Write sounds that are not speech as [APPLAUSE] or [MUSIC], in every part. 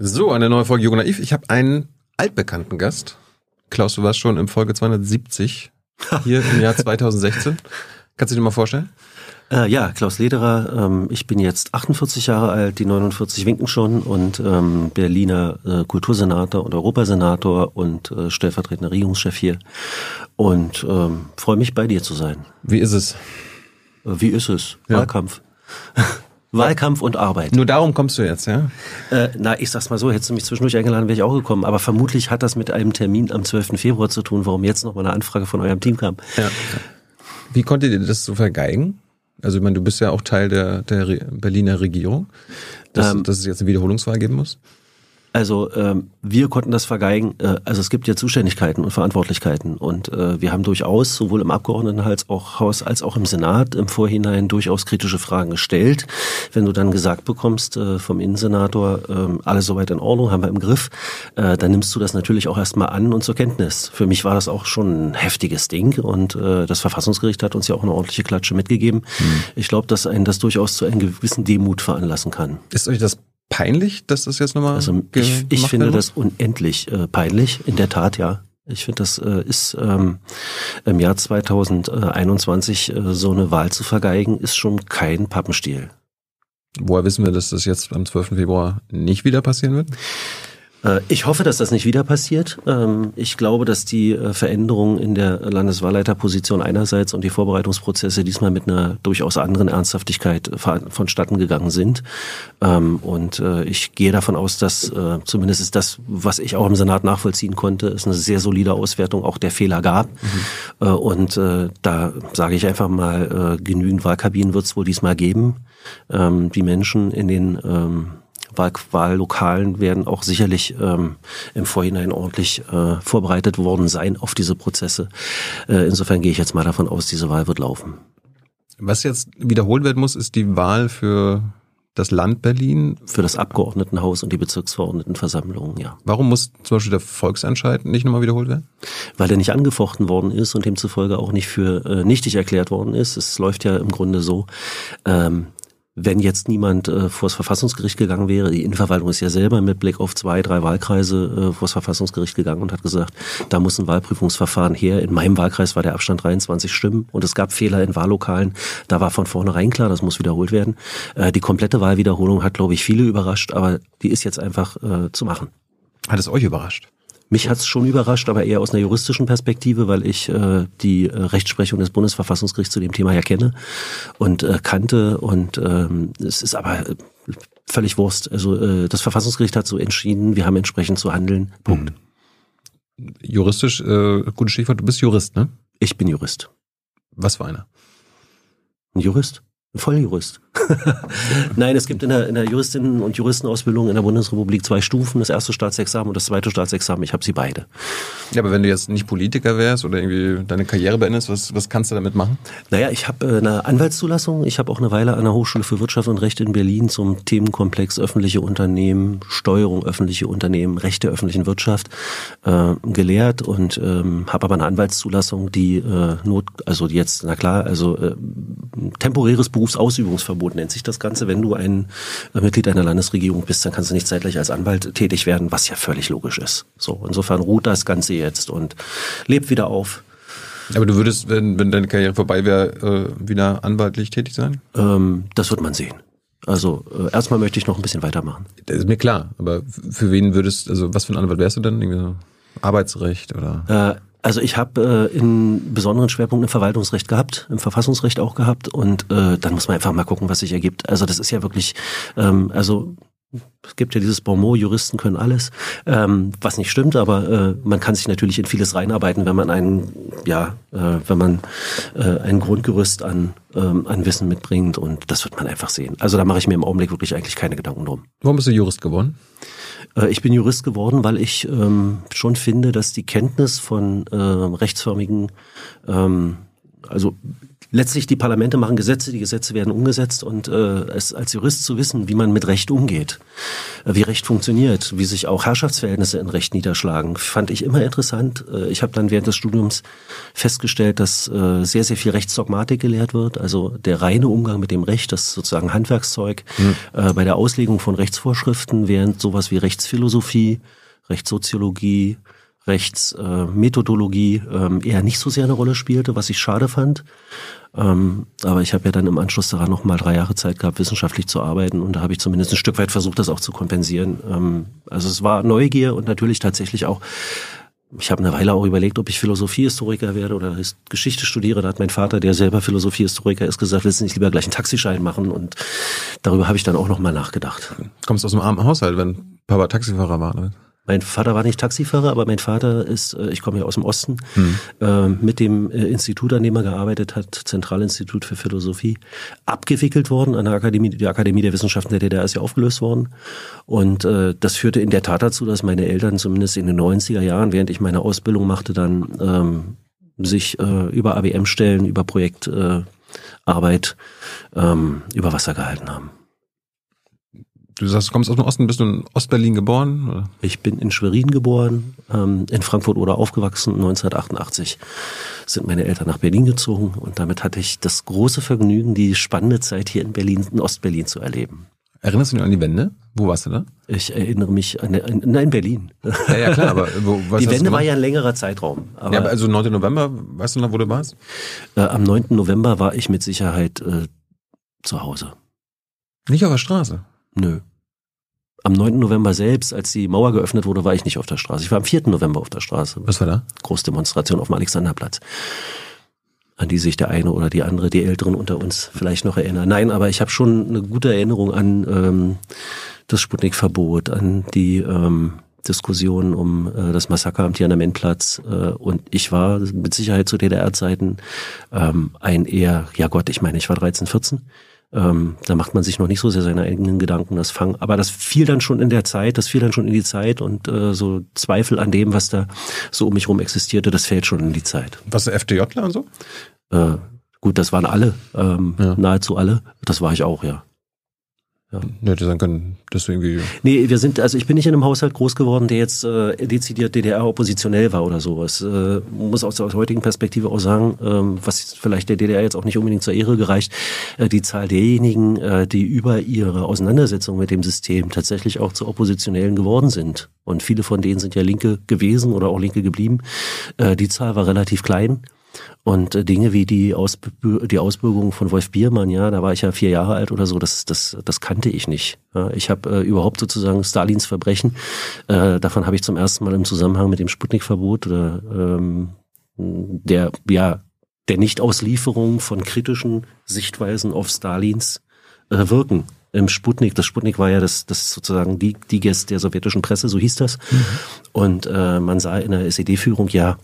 So, eine neue Folge Jung Naiv. Ich habe einen altbekannten Gast. Klaus, du warst schon in Folge 270 [LAUGHS] hier im Jahr 2016. Kannst du dir mal vorstellen? Äh, ja, Klaus Lederer. Ähm, ich bin jetzt 48 Jahre alt, die 49 winken schon und ähm, Berliner äh, Kultursenator und Europasenator und äh, stellvertretender Regierungschef hier und ähm, freue mich bei dir zu sein. Wie ist es? Wie ist es? Ja. Wahlkampf. [LAUGHS] Wahlkampf und Arbeit. Nur darum kommst du jetzt, ja? Äh, na, ich sag's mal so, hättest du mich zwischendurch eingeladen, wäre ich auch gekommen. Aber vermutlich hat das mit einem Termin am 12. Februar zu tun, warum jetzt noch mal eine Anfrage von eurem Team kam. Ja. Wie konntet ihr das so vergeigen? Also ich meine, du bist ja auch Teil der, der Berliner Regierung, dass, ähm, dass es jetzt eine Wiederholungswahl geben muss. Also ähm, wir konnten das vergeigen. Äh, also es gibt ja Zuständigkeiten und Verantwortlichkeiten und äh, wir haben durchaus sowohl im Abgeordnetenhaus als auch im Senat im Vorhinein durchaus kritische Fragen gestellt. Wenn du dann gesagt bekommst äh, vom Innensenator, äh, alles soweit in Ordnung, haben wir im Griff, äh, dann nimmst du das natürlich auch erstmal an und zur Kenntnis. Für mich war das auch schon ein heftiges Ding und äh, das Verfassungsgericht hat uns ja auch eine ordentliche Klatsche mitgegeben. Hm. Ich glaube, dass einen das durchaus zu einem gewissen Demut veranlassen kann. Ist euch das peinlich, dass das jetzt nochmal. Also ich, ich finde das unendlich äh, peinlich, in der Tat, ja. Ich finde, das äh, ist ähm, im Jahr 2021 äh, so eine Wahl zu vergeigen, ist schon kein Pappenstiel. Woher wissen wir, dass das jetzt am 12. Februar nicht wieder passieren wird? Äh, ich hoffe, dass das nicht wieder passiert. Ähm, ich glaube, dass die äh, Veränderungen in der Landeswahlleiterposition einerseits und die Vorbereitungsprozesse diesmal mit einer durchaus anderen Ernsthaftigkeit vonstatten gegangen sind. Ähm, und äh, ich gehe davon aus, dass zumindest ist das, was ich auch im Senat nachvollziehen konnte, es eine sehr solide Auswertung auch der Fehler gab. Mhm. Und da sage ich einfach mal, genügend Wahlkabinen wird es wohl diesmal geben. Ähm, die Menschen in den Wahl Wahllokalen werden auch sicherlich ähm, im Vorhinein ordentlich äh, vorbereitet worden sein auf diese Prozesse. Äh, insofern gehe ich jetzt mal davon aus, diese Wahl wird laufen. Was jetzt wiederholt werden muss, ist die Wahl für das Land Berlin? Für das Abgeordnetenhaus und die Bezirksverordnetenversammlung, ja. Warum muss zum Beispiel der Volksentscheid nicht nochmal wiederholt werden? Weil er nicht angefochten worden ist und demzufolge auch nicht für äh, nichtig erklärt worden ist. Es läuft ja im Grunde so, ähm, wenn jetzt niemand äh, das Verfassungsgericht gegangen wäre, die Innenverwaltung ist ja selber mit Blick auf zwei, drei Wahlkreise äh, das Verfassungsgericht gegangen und hat gesagt, da muss ein Wahlprüfungsverfahren her. In meinem Wahlkreis war der Abstand 23 Stimmen und es gab Fehler in Wahllokalen. Da war von vornherein klar, das muss wiederholt werden. Äh, die komplette Wahlwiederholung hat, glaube ich, viele überrascht, aber die ist jetzt einfach äh, zu machen. Hat es euch überrascht? Mich hat es schon überrascht, aber eher aus einer juristischen Perspektive, weil ich äh, die äh, Rechtsprechung des Bundesverfassungsgerichts zu dem Thema ja kenne und äh, kannte. Und ähm, es ist aber äh, völlig Wurst. Also äh, das Verfassungsgericht hat so entschieden, wir haben entsprechend zu handeln. Punkt. Mhm. Juristisch, äh, gutes Stichwort, du bist Jurist, ne? Ich bin Jurist. Was für einer? Ein Jurist. Volljurist. Nein, es gibt in der, in der Juristinnen- und Juristenausbildung in der Bundesrepublik zwei Stufen, das erste Staatsexamen und das zweite Staatsexamen. Ich habe sie beide. Ja, aber wenn du jetzt nicht Politiker wärst oder irgendwie deine Karriere beendest, was, was kannst du damit machen? Naja, ich habe äh, eine Anwaltszulassung. Ich habe auch eine Weile an der Hochschule für Wirtschaft und Recht in Berlin zum Themenkomplex öffentliche Unternehmen, Steuerung öffentliche Unternehmen, Recht der öffentlichen Wirtschaft äh, gelehrt und ähm, habe aber eine Anwaltszulassung, die äh, Not, also jetzt, na klar, also äh, temporäres Berufsausübungsverbot nennt sich das Ganze. Wenn du ein äh, Mitglied einer Landesregierung bist, dann kannst du nicht zeitgleich als Anwalt tätig werden, was ja völlig logisch ist. So, insofern ruht das Ganze jetzt und lebt wieder auf. Aber du würdest, wenn, wenn deine Karriere vorbei wäre, äh, wieder anwaltlich tätig sein? Ähm, das wird man sehen. Also äh, erstmal möchte ich noch ein bisschen weitermachen. Das ist mir klar, aber für wen würdest, also was für ein Anwalt wärst du denn? Arbeitsrecht oder? Äh, also ich habe äh, in besonderen Schwerpunkt im Verwaltungsrecht gehabt, im Verfassungsrecht auch gehabt und äh, dann muss man einfach mal gucken, was sich ergibt. Also das ist ja wirklich, ähm, also es gibt ja dieses Bonmot, Juristen können alles, ähm, was nicht stimmt, aber äh, man kann sich natürlich in vieles reinarbeiten, wenn man einen, ja, äh, wenn man äh, ein Grundgerüst an, ähm, an Wissen mitbringt und das wird man einfach sehen. Also da mache ich mir im Augenblick wirklich eigentlich keine Gedanken drum. Warum bist du Jurist geworden? Äh, ich bin Jurist geworden, weil ich ähm, schon finde, dass die Kenntnis von äh, rechtsförmigen ähm, also letztlich die Parlamente machen Gesetze, die Gesetze werden umgesetzt und äh, es als Jurist zu wissen, wie man mit Recht umgeht, äh, wie Recht funktioniert, wie sich auch Herrschaftsverhältnisse in Recht niederschlagen, fand ich immer interessant. Äh, ich habe dann während des Studiums festgestellt, dass äh, sehr, sehr viel Rechtsdogmatik gelehrt wird, also der reine Umgang mit dem Recht, das sozusagen Handwerkszeug hm. äh, bei der Auslegung von Rechtsvorschriften, während sowas wie Rechtsphilosophie, Rechtssoziologie, Rechtsmethodologie äh, eher nicht so sehr eine Rolle spielte, was ich schade fand. Ähm, aber ich habe ja dann im Anschluss daran noch mal drei Jahre Zeit gehabt, wissenschaftlich zu arbeiten und da habe ich zumindest ein Stück weit versucht, das auch zu kompensieren. Ähm, also es war Neugier und natürlich tatsächlich auch ich habe eine Weile auch überlegt, ob ich Philosophiehistoriker werde oder Geschichte studiere. Da hat mein Vater, der selber Philosophiehistoriker ist, gesagt, willst du nicht lieber gleich einen Taxischein machen? Und darüber habe ich dann auch noch mal nachgedacht. Kommst aus einem armen Haushalt, wenn Papa Taxifahrer war? Ne? Mein Vater war nicht Taxifahrer, aber mein Vater ist, äh, ich komme ja aus dem Osten, hm. mit dem äh, Institut, an dem er gearbeitet hat, Zentralinstitut für Philosophie, abgewickelt worden an der Akademie, die Akademie der Wissenschaften der DDR ist ja aufgelöst worden. Und äh, das führte in der Tat dazu, dass meine Eltern zumindest in den 90er Jahren, während ich meine Ausbildung machte, dann ähm, sich äh, über ABM-Stellen, über Projektarbeit äh, ähm, über Wasser gehalten haben. Du sagst, du kommst aus dem Osten, bist du in Ostberlin geboren? Oder? Ich bin in Schwerin geboren, ähm, in Frankfurt oder aufgewachsen. 1988 sind meine Eltern nach Berlin gezogen und damit hatte ich das große Vergnügen, die spannende Zeit hier in Berlin, in Ostberlin zu erleben. Erinnerst du dich an die Wende? Wo warst du da? Ich erinnere mich an, an nein, Berlin. Ja, ja klar, aber wo, was Die Wende war ja ein längerer Zeitraum. Aber ja, aber also 9. November, weißt du noch, wo du warst? Äh, am 9. November war ich mit Sicherheit äh, zu Hause. Nicht auf der Straße? Nö. Am 9. November selbst, als die Mauer geöffnet wurde, war ich nicht auf der Straße. Ich war am 4. November auf der Straße. Was war da? Großdemonstration auf dem Alexanderplatz. An die sich der eine oder die andere, die Älteren unter uns vielleicht noch erinnern. Nein, aber ich habe schon eine gute Erinnerung an ähm, das Sputnik-Verbot, an die ähm, Diskussion um äh, das Massaker am Tiananmenplatz. Äh, und ich war mit Sicherheit zu DDR-Zeiten ähm, ein eher, ja Gott, ich meine, ich war 13, 14 ähm, da macht man sich noch nicht so sehr seine eigenen Gedanken, das Fang. Aber das fiel dann schon in der Zeit, das fiel dann schon in die Zeit und äh, so Zweifel an dem, was da so um mich rum existierte, das fällt schon in die Zeit. Was FDJler und so? Äh, gut, das waren alle, ähm, ja. nahezu alle. Das war ich auch, ja. Ja. Hätte sein können, dass irgendwie. Nee, wir sind, also ich bin nicht in einem Haushalt groß geworden, der jetzt äh, dezidiert DDR-oppositionell war oder sowas. Äh, muss aus der heutigen Perspektive auch sagen, ähm, was vielleicht der DDR jetzt auch nicht unbedingt zur Ehre gereicht, äh, die Zahl derjenigen, äh, die über ihre Auseinandersetzung mit dem System tatsächlich auch zu Oppositionellen geworden sind. Und viele von denen sind ja Linke gewesen oder auch Linke geblieben. Äh, die Zahl war relativ klein. Und äh, Dinge wie die, Ausbü die Ausbürgerung von Wolf Biermann, ja, da war ich ja vier Jahre alt oder so, das, das, das kannte ich nicht. Ja, ich habe äh, überhaupt sozusagen Stalins Verbrechen, äh, davon habe ich zum ersten Mal im Zusammenhang mit dem Sputnik-Verbot oder ähm, der, ja, der Nichtauslieferung von kritischen Sichtweisen auf Stalins äh, wirken im Sputnik. Das Sputnik war ja das, das sozusagen die, die Gäste der sowjetischen Presse, so hieß das. Mhm. Und äh, man sah in der SED-Führung, ja,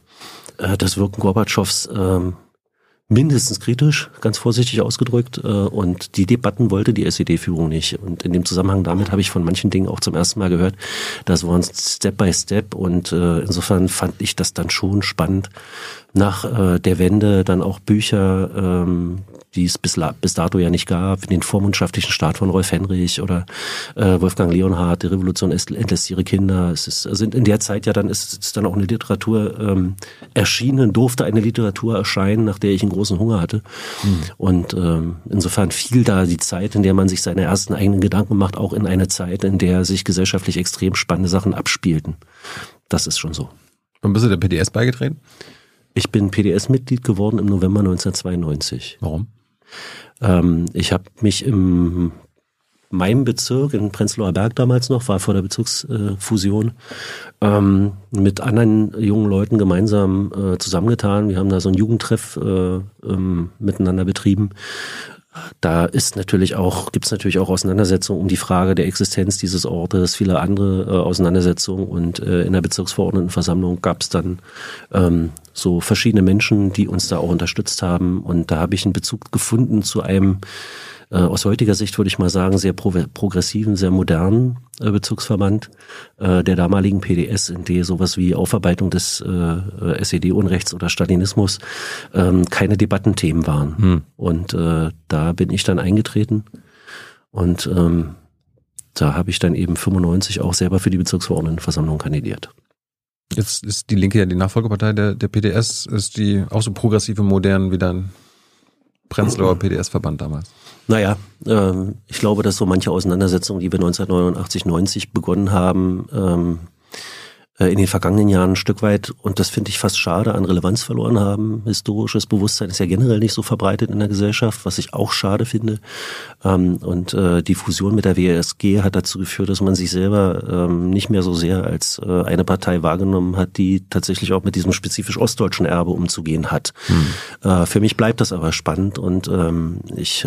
äh, das Wirken Gorbatschows ähm, mindestens kritisch, ganz vorsichtig ausgedrückt. Äh, und die Debatten wollte die SED-Führung nicht. Und in dem Zusammenhang damit habe ich von manchen Dingen auch zum ersten Mal gehört, das waren Step by Step. Und äh, insofern fand ich das dann schon spannend, nach äh, der Wende dann auch Bücher ähm, die es bis, bis dato ja nicht gab, den vormundschaftlichen Staat von Rolf Henrich oder äh, Wolfgang Leonhardt, die Revolution entlässt ihre Kinder. Es ist, also in der Zeit ja dann ist, ist dann auch eine Literatur ähm, erschienen, durfte eine Literatur erscheinen, nach der ich einen großen Hunger hatte. Mhm. Und ähm, insofern fiel da die Zeit, in der man sich seine ersten eigenen Gedanken macht, auch in eine Zeit, in der sich gesellschaftlich extrem spannende Sachen abspielten. Das ist schon so. Wann bist du der PDS beigetreten? Ich bin PDS-Mitglied geworden im November 1992. Warum? Ähm, ich habe mich im meinem Bezirk in Prenzlauer Berg damals noch, war vor der Bezirksfusion, ähm, mit anderen jungen Leuten gemeinsam äh, zusammengetan. Wir haben da so einen Jugendtreff äh, ähm, miteinander betrieben da ist natürlich auch, gibt es natürlich auch Auseinandersetzungen um die Frage der Existenz dieses Ortes, viele andere äh, Auseinandersetzungen. Und äh, in der Bezirksverordnetenversammlung gab es dann ähm, so verschiedene Menschen, die uns da auch unterstützt haben. Und da habe ich einen Bezug gefunden zu einem äh, aus heutiger Sicht würde ich mal sagen, sehr pro progressiven, sehr modernen äh, Bezirksverband äh, der damaligen PDS, in der sowas wie Aufarbeitung des äh, SED-Unrechts oder Stalinismus ähm, keine Debattenthemen waren. Hm. Und äh, da bin ich dann eingetreten und ähm, da habe ich dann eben 95 auch selber für die Bezirksverordnetenversammlung kandidiert. Jetzt ist die Linke ja die Nachfolgepartei der, der PDS. Ist die auch so progressive, modern wie dann Prenzlauer [CLEARS THROAT] PDS-Verband damals? Naja, ähm, ich glaube, dass so manche Auseinandersetzungen, die wir 1989, 90 begonnen haben, ähm, äh, in den vergangenen Jahren ein Stück weit, und das finde ich fast schade, an Relevanz verloren haben. Historisches Bewusstsein ist ja generell nicht so verbreitet in der Gesellschaft, was ich auch schade finde. Ähm, und äh, die Fusion mit der WSG hat dazu geführt, dass man sich selber ähm, nicht mehr so sehr als äh, eine Partei wahrgenommen hat, die tatsächlich auch mit diesem spezifisch ostdeutschen Erbe umzugehen hat. Hm. Für mich bleibt das aber spannend und ähm, ich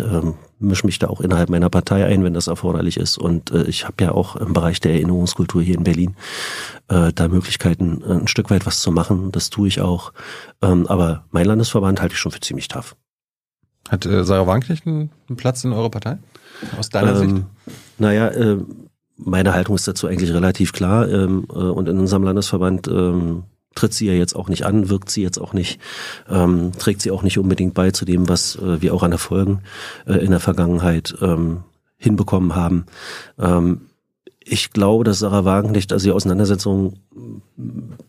mische mich da auch innerhalb meiner Partei ein, wenn das erforderlich ist. Und ich habe ja auch im Bereich der Erinnerungskultur hier in Berlin da Möglichkeiten, ein Stück weit was zu machen. Das tue ich auch. aber mein Landesverband halte ich schon für ziemlich tough. Hat äh, Sarah Wagenknecht einen, einen, Platz in eurer Partei? Aus deiner ähm, Sicht? Naja, äh, meine Haltung ist dazu eigentlich relativ klar. Ähm, äh, und in unserem Landesverband ähm, tritt sie ja jetzt auch nicht an, wirkt sie jetzt auch nicht, ähm, trägt sie auch nicht unbedingt bei zu dem, was äh, wir auch an Erfolgen äh, in der Vergangenheit ähm, hinbekommen haben. Ähm, ich glaube, dass Sarah Wagenknecht, also die Auseinandersetzung,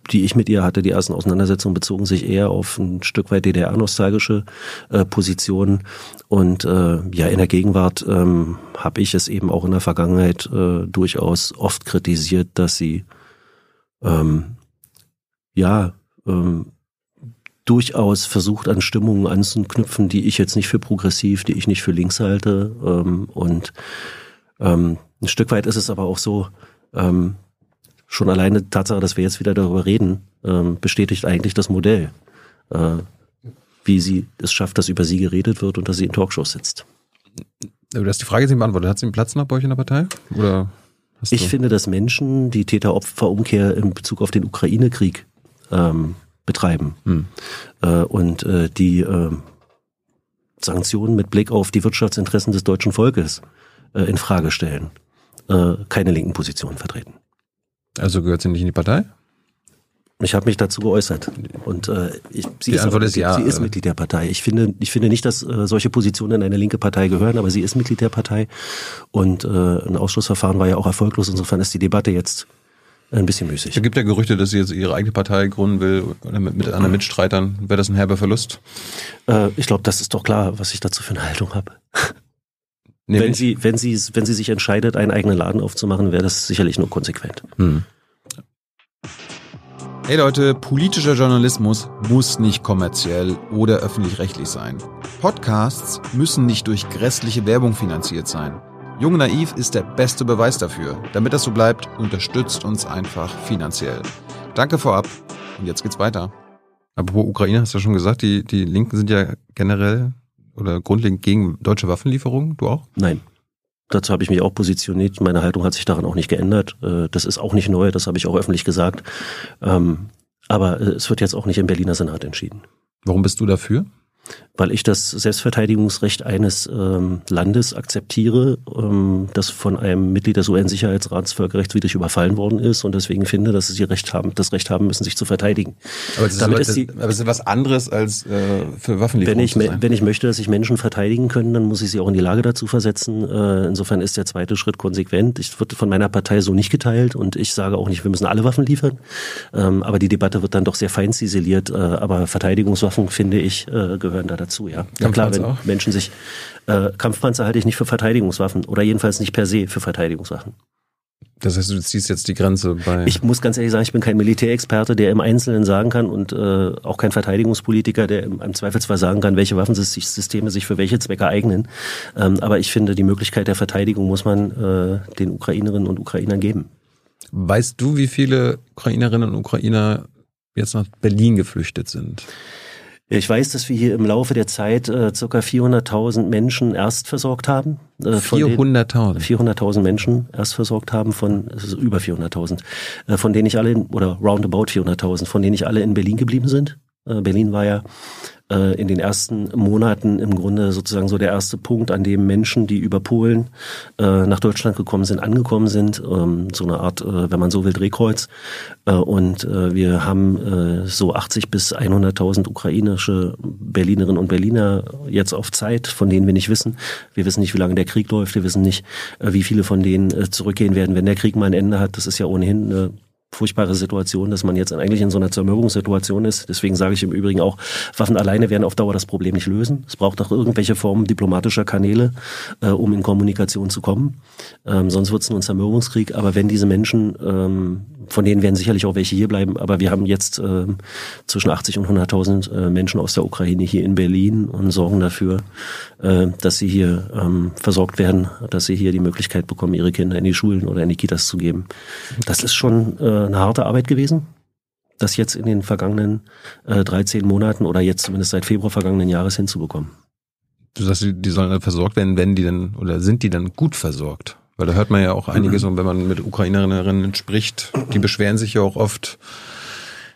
die ich mit ihr hatte, die ersten Auseinandersetzungen bezogen sich eher auf ein Stück weit DDR-nostalgische äh, Positionen. Und äh, ja, in der Gegenwart ähm, habe ich es eben auch in der Vergangenheit äh, durchaus oft kritisiert, dass sie ähm, ja ähm, durchaus versucht, an Stimmungen anzuknüpfen, die ich jetzt nicht für progressiv, die ich nicht für links halte. Ähm, und ähm, ein Stück weit ist es aber auch so, ähm, schon alleine die Tatsache, dass wir jetzt wieder darüber reden, ähm, bestätigt eigentlich das Modell, äh, wie sie es schafft, dass über sie geredet wird und dass sie in Talkshows sitzt. Du hast die Frage jetzt nicht beantwortet. Hat sie einen Platz noch bei euch in der Partei? Oder ich finde, dass Menschen die Täter-Opfer-Umkehr in Bezug auf den Ukraine-Krieg ähm, betreiben hm. äh, und äh, die äh, Sanktionen mit Blick auf die Wirtschaftsinteressen des deutschen Volkes äh, in Frage stellen äh, keine linken Positionen vertreten. Also gehört sie nicht in die Partei? Ich habe mich dazu geäußert und äh, ich, sie, ist, Antwort ist ja, sie ist Mitglied der Partei. Ich finde, ich finde nicht, dass äh, solche Positionen in eine linke Partei gehören, aber sie ist Mitglied der Partei und äh, ein Ausschlussverfahren war ja auch erfolglos. Insofern ist die Debatte jetzt ein bisschen müßig. Es gibt ja Gerüchte, dass sie jetzt ihre eigene Partei gründen will mit, mit anderen Mitstreitern. Wäre das ein herber Verlust? Äh, ich glaube, das ist doch klar, was ich dazu für eine Haltung habe. Nämlich? Wenn sie, wenn sie, wenn sie sich entscheidet, einen eigenen Laden aufzumachen, wäre das sicherlich nur konsequent. Hm. Hey Leute, politischer Journalismus muss nicht kommerziell oder öffentlich-rechtlich sein. Podcasts müssen nicht durch grässliche Werbung finanziert sein. Jung Naiv ist der beste Beweis dafür. Damit das so bleibt, unterstützt uns einfach finanziell. Danke vorab und jetzt geht's weiter. Apropos Ukraine, hast du ja schon gesagt, die, die Linken sind ja generell oder grundlegend gegen deutsche Waffenlieferungen? Du auch? Nein. Dazu habe ich mich auch positioniert. Meine Haltung hat sich daran auch nicht geändert. Äh, das ist auch nicht neu, das habe ich auch öffentlich gesagt. Ähm, aber äh, es wird jetzt auch nicht im Berliner Senat entschieden. Warum bist du dafür? Weil ich das Selbstverteidigungsrecht eines ähm, Landes akzeptiere, ähm, das von einem Mitglied des UN-Sicherheitsrats völkerrechtswidrig überfallen worden ist und deswegen finde, dass sie Recht haben, das Recht haben müssen, sich zu verteidigen. Aber es ist, Damit ist, die, aber es ist was anderes als äh, für Waffenlieferungen wenn ich. Wenn ich möchte, dass sich Menschen verteidigen können, dann muss ich sie auch in die Lage dazu versetzen. Äh, insofern ist der zweite Schritt konsequent. Ich wird von meiner Partei so nicht geteilt und ich sage auch nicht, wir müssen alle Waffen liefern. Ähm, aber die Debatte wird dann doch sehr fein ziseliert. Äh, aber Verteidigungswaffen, finde ich, äh, gehören da dazu, ja. Ja klar, wenn auch. Menschen sich äh, Kampfpanzer halte ich nicht für Verteidigungswaffen oder jedenfalls nicht per se für Verteidigungswaffen. Das heißt, du ziehst jetzt die Grenze bei. Ich muss ganz ehrlich sagen, ich bin kein Militärexperte, der im Einzelnen sagen kann und äh, auch kein Verteidigungspolitiker, der im, im Zweifelsfall sagen kann, welche Waffensysteme sich für welche Zwecke eignen. Ähm, aber ich finde, die Möglichkeit der Verteidigung muss man äh, den Ukrainerinnen und Ukrainern geben. Weißt du, wie viele Ukrainerinnen und Ukrainer jetzt nach Berlin geflüchtet sind? Ich weiß, dass wir hier im Laufe der Zeit äh, ca. 400.000 Menschen erst versorgt haben. Äh, 400.000? 400.000 Menschen erst versorgt haben von, ist über 400.000, äh, von denen ich alle, in, oder roundabout 400.000, von denen ich alle in Berlin geblieben sind. Äh, Berlin war ja in den ersten Monaten im Grunde sozusagen so der erste Punkt, an dem Menschen, die über Polen äh, nach Deutschland gekommen sind, angekommen sind. Ähm, so eine Art, äh, wenn man so will, Drehkreuz. Äh, und äh, wir haben äh, so 80 bis 100.000 ukrainische Berlinerinnen und Berliner jetzt auf Zeit, von denen wir nicht wissen. Wir wissen nicht, wie lange der Krieg läuft. Wir wissen nicht, äh, wie viele von denen äh, zurückgehen werden, wenn der Krieg mal ein Ende hat. Das ist ja ohnehin eine furchtbare Situation, dass man jetzt eigentlich in so einer Zermürbungssituation ist. Deswegen sage ich im Übrigen auch, Waffen alleine werden auf Dauer das Problem nicht lösen. Es braucht auch irgendwelche Formen diplomatischer Kanäle, äh, um in Kommunikation zu kommen. Ähm, sonst wird es nur ein Zermürbungskrieg. Aber wenn diese Menschen, ähm, von denen werden sicherlich auch welche hier bleiben, aber wir haben jetzt äh, zwischen 80 und 100.000 äh, Menschen aus der Ukraine hier in Berlin und sorgen dafür, äh, dass sie hier ähm, versorgt werden, dass sie hier die Möglichkeit bekommen, ihre Kinder in die Schulen oder in die Kitas zu geben. Das ist schon äh, eine harte Arbeit gewesen. Das jetzt in den vergangenen äh, 13 Monaten oder jetzt zumindest seit Februar vergangenen Jahres hinzubekommen. Du sagst, die sollen versorgt werden, wenn die dann oder sind die dann gut versorgt? Weil da hört man ja auch einiges, und wenn man mit Ukrainerinnen spricht, die beschweren sich ja auch oft,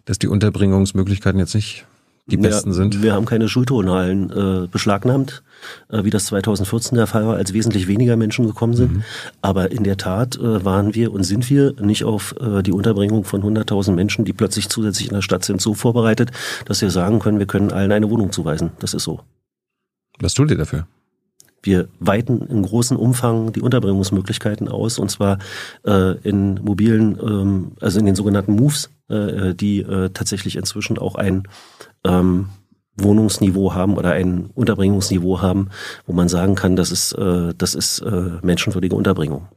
dass die Unterbringungsmöglichkeiten jetzt nicht die besten wir, sind. Wir haben keine Schulturnhallen äh, beschlagnahmt, äh, wie das 2014 der Fall war, als wesentlich weniger Menschen gekommen sind. Mhm. Aber in der Tat äh, waren wir und sind wir nicht auf äh, die Unterbringung von 100.000 Menschen, die plötzlich zusätzlich in der Stadt sind, so vorbereitet, dass wir sagen können, wir können allen eine Wohnung zuweisen. Das ist so. Was tut ihr dafür? Wir weiten in großem Umfang die Unterbringungsmöglichkeiten aus und zwar äh, in mobilen, ähm, also in den sogenannten Moves, äh, die äh, tatsächlich inzwischen auch ein ähm, Wohnungsniveau haben oder ein Unterbringungsniveau haben, wo man sagen kann, das ist, äh, das ist äh, menschenwürdige Unterbringung.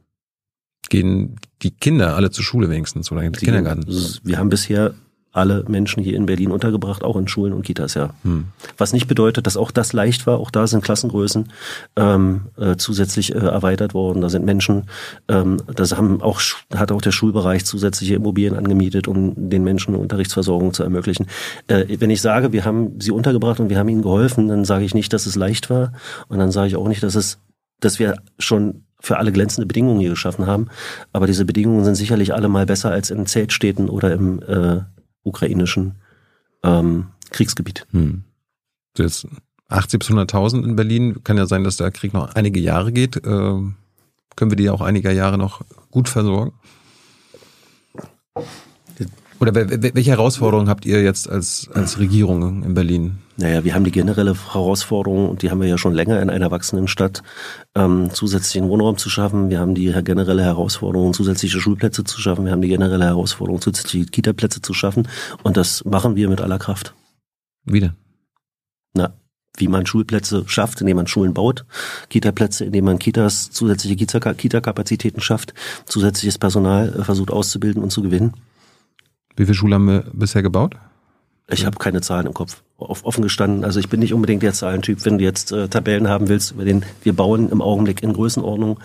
Gehen die Kinder alle zur Schule wenigstens oder in den Kindergarten? Wir haben bisher alle Menschen hier in Berlin untergebracht, auch in Schulen und Kitas, ja. Hm. Was nicht bedeutet, dass auch das leicht war. Auch da sind Klassengrößen ähm, äh, zusätzlich äh, erweitert worden. Da sind Menschen, ähm, das haben auch hat auch der Schulbereich zusätzliche Immobilien angemietet, um den Menschen eine Unterrichtsversorgung zu ermöglichen. Äh, wenn ich sage, wir haben sie untergebracht und wir haben ihnen geholfen, dann sage ich nicht, dass es leicht war, und dann sage ich auch nicht, dass es, dass wir schon für alle glänzende Bedingungen hier geschaffen haben. Aber diese Bedingungen sind sicherlich alle mal besser als in Zeltstädten oder im äh, ukrainischen ähm, Kriegsgebiet. Hm. Jetzt 80 bis 100.000 in Berlin. Kann ja sein, dass der Krieg noch einige Jahre geht. Ähm, können wir die auch einige Jahre noch gut versorgen? Oder welche Herausforderungen habt ihr jetzt als, als Regierung in Berlin? Naja, wir haben die generelle Herausforderung, und die haben wir ja schon länger in einer wachsenden Stadt, ähm, zusätzlichen Wohnraum zu schaffen. Wir haben die generelle Herausforderung, zusätzliche Schulplätze zu schaffen. Wir haben die generelle Herausforderung, zusätzliche Kitaplätze zu schaffen. Und das machen wir mit aller Kraft. Wie denn? Na, wie man Schulplätze schafft, indem man Schulen baut, Kitaplätze, indem man Kitas, zusätzliche Kita-Kapazitäten schafft, zusätzliches Personal äh, versucht auszubilden und zu gewinnen. Wie viele Schulen haben wir bisher gebaut? Ich habe keine Zahlen im Kopf. Offen gestanden. Also ich bin nicht unbedingt der Zahlentyp. Wenn du jetzt äh, Tabellen haben willst, über den wir bauen im Augenblick in Größenordnung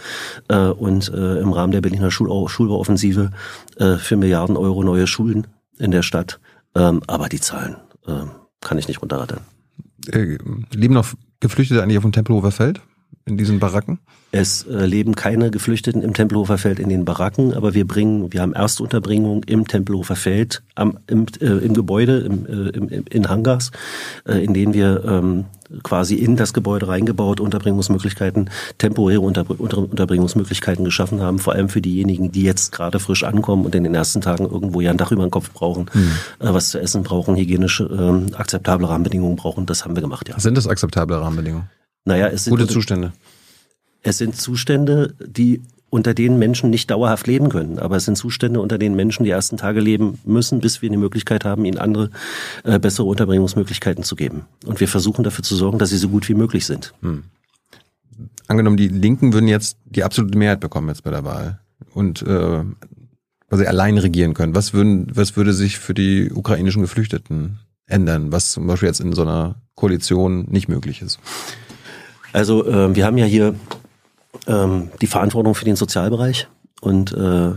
äh, und äh, im Rahmen der Berliner Schul Schulbauoffensive äh, für Milliarden Euro neue Schulen in der Stadt. Ähm, aber die Zahlen äh, kann ich nicht runterrattern. Äh, leben noch Geflüchtete eigentlich auf dem Tempelhofer Feld? In diesen Baracken? Es äh, leben keine Geflüchteten im Tempelhofer Feld in den Baracken, aber wir bringen, wir haben Erstunterbringung im Tempelhofer Feld, am, im, äh, im Gebäude, im, äh, im, in Hangars, äh, in denen wir ähm, quasi in das Gebäude reingebaut Unterbringungsmöglichkeiten, temporäre Unter, Unter, Unterbringungsmöglichkeiten geschaffen haben, vor allem für diejenigen, die jetzt gerade frisch ankommen und in den ersten Tagen irgendwo ja ein Dach über den Kopf brauchen, mhm. was zu essen brauchen, hygienische, äh, akzeptable Rahmenbedingungen brauchen. Das haben wir gemacht, ja. Sind das akzeptable Rahmenbedingungen? Naja, es sind gute Zustände. Es sind Zustände, die unter denen Menschen nicht dauerhaft leben können. Aber es sind Zustände, unter denen Menschen die ersten Tage leben müssen, bis wir die Möglichkeit haben, ihnen andere, äh, bessere Unterbringungsmöglichkeiten zu geben. Und wir versuchen dafür zu sorgen, dass sie so gut wie möglich sind. Hm. Angenommen, die Linken würden jetzt die absolute Mehrheit bekommen jetzt bei der Wahl und äh, weil sie allein regieren können. Was, würden, was würde sich für die ukrainischen Geflüchteten ändern, was zum Beispiel jetzt in so einer Koalition nicht möglich ist? Also äh, wir haben ja hier ähm, die Verantwortung für den Sozialbereich und äh,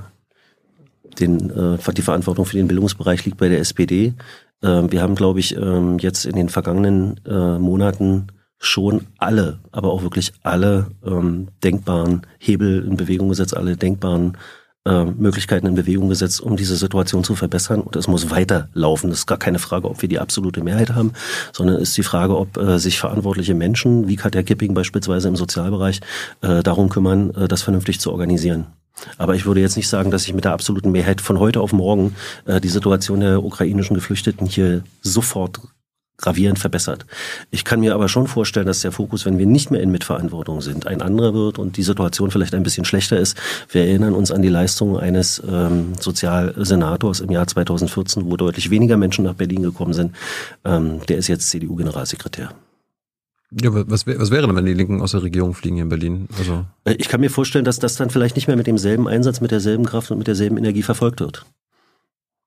den, äh, die Verantwortung für den Bildungsbereich liegt bei der SPD. Äh, wir haben, glaube ich, äh, jetzt in den vergangenen äh, Monaten schon alle, aber auch wirklich alle ähm, denkbaren Hebel in Bewegung gesetzt, alle denkbaren äh, Möglichkeiten in Bewegung gesetzt, um diese Situation zu verbessern. Und es muss weiterlaufen. Das ist gar keine Frage, ob wir die absolute Mehrheit haben, sondern ist die Frage, ob äh, sich verantwortliche Menschen, wie Katja Kipping beispielsweise im Sozialbereich, äh, darum kümmern, äh, das vernünftig zu organisieren. Aber ich würde jetzt nicht sagen, dass sich mit der absoluten Mehrheit von heute auf morgen äh, die Situation der ukrainischen Geflüchteten hier sofort gravierend verbessert. Ich kann mir aber schon vorstellen, dass der Fokus, wenn wir nicht mehr in Mitverantwortung sind, ein anderer wird und die Situation vielleicht ein bisschen schlechter ist. Wir erinnern uns an die Leistungen eines ähm, Sozialsenators im Jahr 2014, wo deutlich weniger Menschen nach Berlin gekommen sind. Ähm, der ist jetzt CDU-Generalsekretär. Ja, was, was wäre denn, wenn die Linken aus der Regierung fliegen hier in Berlin? Also äh, ich kann mir vorstellen, dass das dann vielleicht nicht mehr mit demselben Einsatz, mit derselben Kraft und mit derselben Energie verfolgt wird.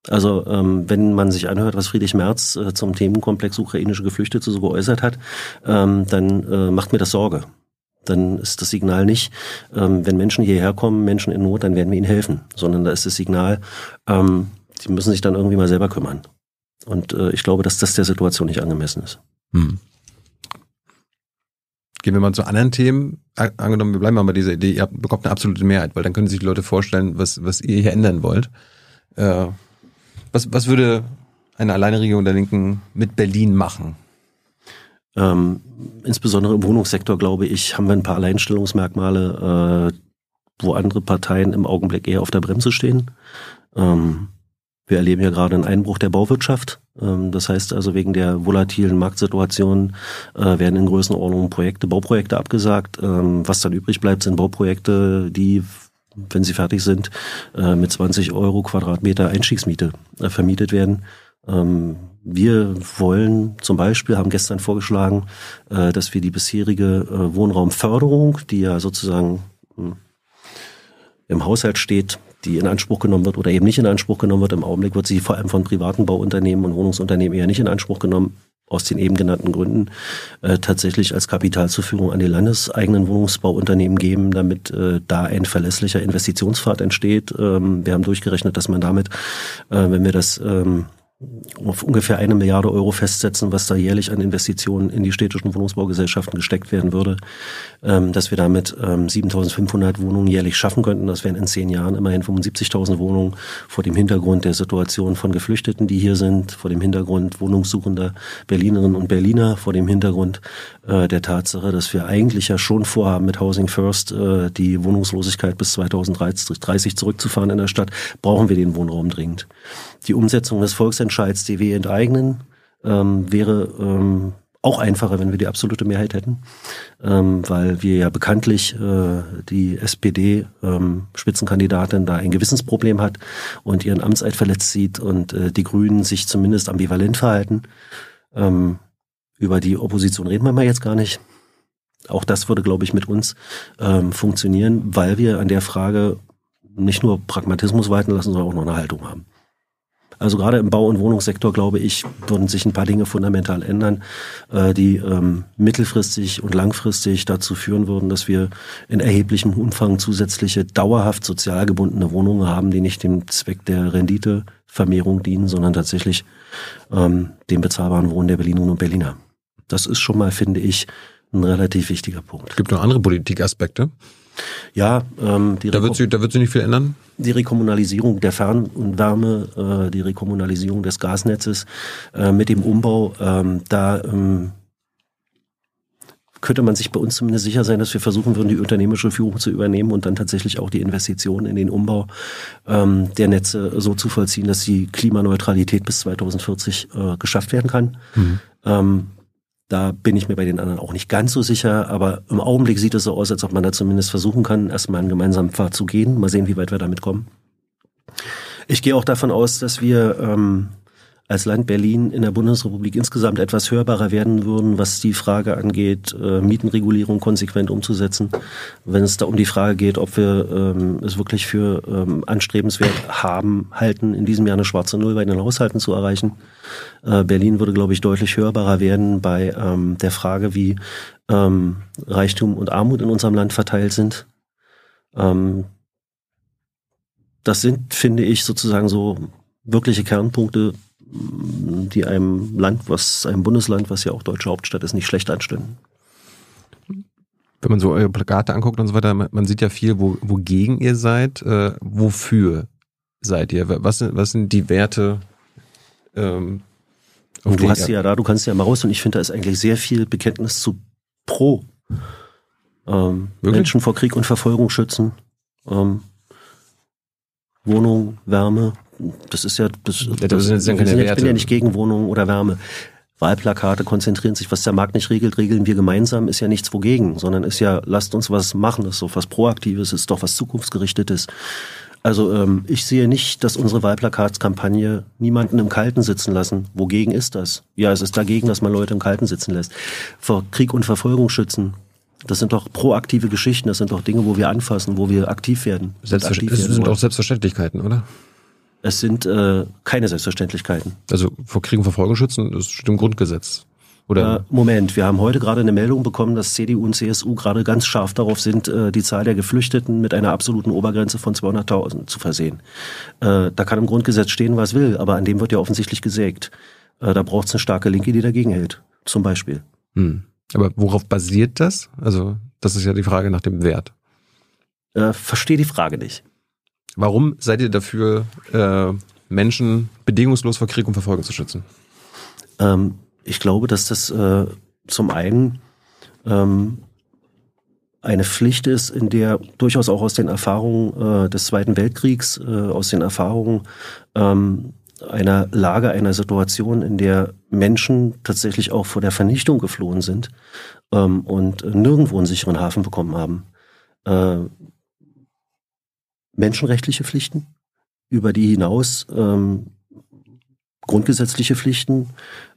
Also ähm, wenn man sich anhört, was Friedrich Merz äh, zum Themenkomplex ukrainische Geflüchtete so geäußert hat, ähm, dann äh, macht mir das Sorge. Dann ist das Signal nicht, ähm, wenn Menschen hierher kommen, Menschen in Not, dann werden wir ihnen helfen, sondern da ist das Signal, ähm, die müssen sich dann irgendwie mal selber kümmern. Und äh, ich glaube, dass das der Situation nicht angemessen ist. Hm. Gehen wir mal zu anderen Themen. Angenommen, wir bleiben mal bei dieser Idee, ihr bekommt eine absolute Mehrheit, weil dann können sich die Leute vorstellen, was, was ihr hier ändern wollt. Äh, was, was würde eine Alleinregierung der Linken mit Berlin machen? Ähm, insbesondere im Wohnungssektor, glaube ich, haben wir ein paar Alleinstellungsmerkmale, äh, wo andere Parteien im Augenblick eher auf der Bremse stehen. Ähm, wir erleben ja gerade einen Einbruch der Bauwirtschaft. Ähm, das heißt also, wegen der volatilen Marktsituation äh, werden in Größenordnung Projekte, Bauprojekte abgesagt. Ähm, was dann übrig bleibt, sind Bauprojekte, die wenn sie fertig sind, äh, mit 20 Euro Quadratmeter Einstiegsmiete äh, vermietet werden. Ähm, wir wollen zum Beispiel, haben gestern vorgeschlagen, äh, dass wir die bisherige Wohnraumförderung, die ja sozusagen hm, im Haushalt steht, die in Anspruch genommen wird oder eben nicht in Anspruch genommen wird. Im Augenblick wird sie vor allem von privaten Bauunternehmen und Wohnungsunternehmen eher nicht in Anspruch genommen aus den eben genannten Gründen äh, tatsächlich als Kapitalzuführung an die landeseigenen Wohnungsbauunternehmen geben, damit äh, da ein verlässlicher Investitionspfad entsteht. Ähm, wir haben durchgerechnet, dass man damit, äh, wenn wir das ähm, auf ungefähr eine Milliarde Euro festsetzen, was da jährlich an Investitionen in die städtischen Wohnungsbaugesellschaften gesteckt werden würde, ähm, dass wir damit ähm, 7.500 Wohnungen jährlich schaffen könnten. Das wären in zehn Jahren immerhin 75.000 Wohnungen vor dem Hintergrund der Situation von Geflüchteten, die hier sind, vor dem Hintergrund wohnungssuchender Berlinerinnen und Berliner, vor dem Hintergrund äh, der Tatsache, dass wir eigentlich ja schon vorhaben, mit Housing First äh, die Wohnungslosigkeit bis 2030 zurückzufahren in der Stadt, brauchen wir den Wohnraum dringend. Die Umsetzung des Volksentscheids, die wir enteignen, ähm, wäre ähm, auch einfacher, wenn wir die absolute Mehrheit hätten, ähm, weil wir ja bekanntlich äh, die SPD-Spitzenkandidatin ähm, da ein Gewissensproblem hat und ihren Amtseid verletzt sieht und äh, die Grünen sich zumindest ambivalent verhalten. Ähm, über die Opposition reden wir mal jetzt gar nicht. Auch das würde, glaube ich, mit uns ähm, funktionieren, weil wir an der Frage nicht nur Pragmatismus walten lassen, sondern auch noch eine Haltung haben. Also gerade im Bau- und Wohnungssektor, glaube ich, würden sich ein paar Dinge fundamental ändern, äh, die ähm, mittelfristig und langfristig dazu führen würden, dass wir in erheblichem Umfang zusätzliche dauerhaft sozial gebundene Wohnungen haben, die nicht dem Zweck der Renditevermehrung dienen, sondern tatsächlich ähm, dem bezahlbaren Wohnen der Berlinerinnen und Berliner. Das ist schon mal, finde ich, ein relativ wichtiger Punkt. Gibt noch andere Politikaspekte? Ja, ähm, da wird, sie, da wird sich nicht viel ändern? Die Rekommunalisierung der Fern- und Wärme, äh, die Rekommunalisierung des Gasnetzes äh, mit dem Umbau, ähm, da ähm, könnte man sich bei uns zumindest sicher sein, dass wir versuchen würden, die unternehmerische Führung zu übernehmen und dann tatsächlich auch die Investitionen in den Umbau ähm, der Netze so zu vollziehen, dass die Klimaneutralität bis 2040 äh, geschafft werden kann. Mhm. Ähm, da bin ich mir bei den anderen auch nicht ganz so sicher, aber im Augenblick sieht es so aus, als ob man da zumindest versuchen kann, erstmal einen gemeinsamen Pfad zu gehen. Mal sehen, wie weit wir damit kommen. Ich gehe auch davon aus, dass wir ähm, als Land Berlin in der Bundesrepublik insgesamt etwas hörbarer werden würden, was die Frage angeht, äh, Mietenregulierung konsequent umzusetzen. Wenn es da um die Frage geht, ob wir ähm, es wirklich für ähm, anstrebenswert haben, halten, in diesem Jahr eine schwarze Null bei den Haushalten zu erreichen. Äh, Berlin würde, glaube ich, deutlich hörbarer werden bei ähm, der Frage, wie Reichtum und Armut in unserem Land verteilt sind. Das sind, finde ich, sozusagen so wirkliche Kernpunkte, die einem Land, was einem Bundesland, was ja auch deutsche Hauptstadt ist, nicht schlecht anstünden. Wenn man so eure Plakate anguckt und so weiter, man sieht ja viel, wo, wogegen ihr seid. Äh, wofür seid ihr? Was sind, was sind die Werte? Ähm, du hast sie ja da, du kannst ja mal raus und ich finde, da ist eigentlich sehr viel Bekenntnis zu pro. Ähm, Menschen vor Krieg und Verfolgung schützen. Ähm, Wohnung, Wärme. Das ist ja, das, ja, das, das sind, sind ich bin ja nicht gegen Wohnung oder Wärme. Wahlplakate konzentrieren sich, was der Markt nicht regelt, regeln wir gemeinsam, ist ja nichts wogegen, sondern ist ja, lasst uns was machen, das ist doch was Proaktives, ist doch was Zukunftsgerichtetes. Also ähm, ich sehe nicht, dass unsere Wahlplakatskampagne niemanden im Kalten sitzen lassen. Wogegen ist das? Ja, es ist dagegen, dass man Leute im Kalten sitzen lässt. Vor Krieg und Verfolgung schützen. Das sind doch proaktive Geschichten, das sind doch Dinge, wo wir anfassen, wo wir aktiv werden. Selbstverständlich, werden sind auch Selbstverständlichkeiten, oder? Es sind äh, keine Selbstverständlichkeiten. Also vor Krieg und Verfolgung schützen, das steht im Grundgesetz. Oder? Äh, Moment, wir haben heute gerade eine Meldung bekommen, dass CDU und CSU gerade ganz scharf darauf sind, äh, die Zahl der Geflüchteten mit einer absoluten Obergrenze von 200.000 zu versehen. Äh, da kann im Grundgesetz stehen, was will, aber an dem wird ja offensichtlich gesägt. Da braucht es eine starke Linke, die dagegen hält, zum Beispiel. Hm. Aber worauf basiert das? Also das ist ja die Frage nach dem Wert. Äh, verstehe die Frage nicht. Warum seid ihr dafür, äh, Menschen bedingungslos vor Krieg und Verfolgung zu schützen? Ähm, ich glaube, dass das äh, zum einen ähm, eine Pflicht ist, in der durchaus auch aus den Erfahrungen äh, des Zweiten Weltkriegs, äh, aus den Erfahrungen ähm, einer Lage, einer Situation, in der Menschen tatsächlich auch vor der Vernichtung geflohen sind ähm, und nirgendwo einen sicheren Hafen bekommen haben. Äh, menschenrechtliche Pflichten, über die hinaus ähm, grundgesetzliche Pflichten,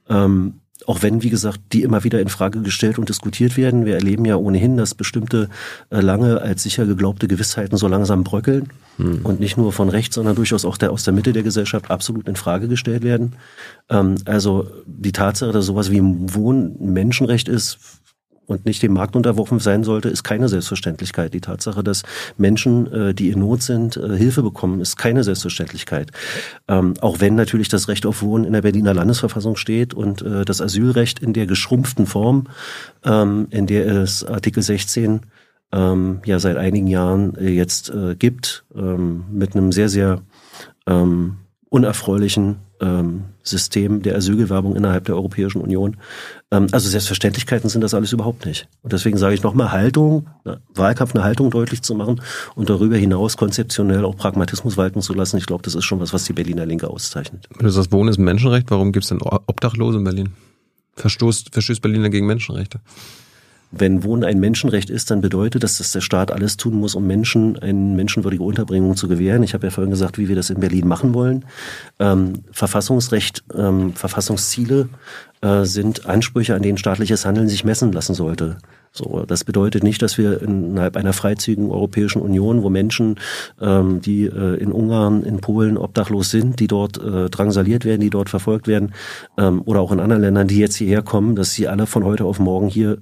ähm, auch wenn, wie gesagt, die immer wieder in Frage gestellt und diskutiert werden. Wir erleben ja ohnehin, dass bestimmte äh, lange als sicher geglaubte Gewissheiten so langsam bröckeln hm. und nicht nur von rechts, sondern durchaus auch der, aus der Mitte der Gesellschaft absolut in Frage gestellt werden. Ähm, also die Tatsache, dass sowas wie Wohnen ein Menschenrecht ist, und nicht dem Markt unterworfen sein sollte, ist keine Selbstverständlichkeit. Die Tatsache, dass Menschen, äh, die in Not sind, äh, Hilfe bekommen, ist keine Selbstverständlichkeit. Ähm, auch wenn natürlich das Recht auf Wohnen in der Berliner Landesverfassung steht und äh, das Asylrecht in der geschrumpften Form, ähm, in der es Artikel 16 ähm, ja seit einigen Jahren jetzt gibt, mit einem sehr, sehr unerfreulichen System der Asylgewerbung innerhalb der Europäischen Union. Ähm, also Selbstverständlichkeiten sind das alles überhaupt nicht. Und deswegen sage ich nochmal Haltung, ne, Wahlkampf eine Haltung deutlich zu machen und darüber hinaus konzeptionell auch Pragmatismus walten zu lassen. Ich glaube, das ist schon was, was die Berliner Linke auszeichnet. Wenn du sagst, Wohnen ist ein Menschenrecht, warum gibt es denn Obdachlose in Berlin? Verstoßt, verstößt Berliner gegen Menschenrechte? Wenn Wohnen ein Menschenrecht ist, dann bedeutet das, dass der Staat alles tun muss, um Menschen eine menschenwürdige Unterbringung zu gewähren. Ich habe ja vorhin gesagt, wie wir das in Berlin machen wollen. Ähm, Verfassungsrecht, ähm, Verfassungsziele äh, sind Ansprüche, an denen staatliches Handeln sich messen lassen sollte. So, das bedeutet nicht, dass wir innerhalb einer freizügigen Europäischen Union, wo Menschen, ähm, die äh, in Ungarn, in Polen obdachlos sind, die dort äh, drangsaliert werden, die dort verfolgt werden, ähm, oder auch in anderen Ländern, die jetzt hierher kommen, dass sie alle von heute auf morgen hier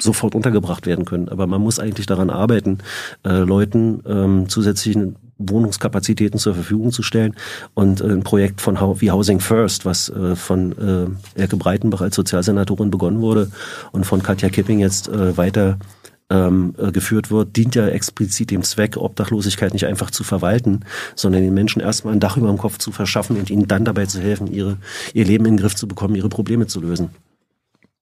sofort untergebracht werden können. Aber man muss eigentlich daran arbeiten, äh, Leuten ähm, zusätzlichen Wohnungskapazitäten zur Verfügung zu stellen. Und äh, ein Projekt von wie Housing First, was äh, von äh, Elke Breitenbach als Sozialsenatorin begonnen wurde und von Katja Kipping jetzt äh, weiter ähm, äh, geführt wird, dient ja explizit dem Zweck, Obdachlosigkeit nicht einfach zu verwalten, sondern den Menschen erstmal ein Dach über dem Kopf zu verschaffen und ihnen dann dabei zu helfen, ihre, ihr Leben in den Griff zu bekommen, ihre Probleme zu lösen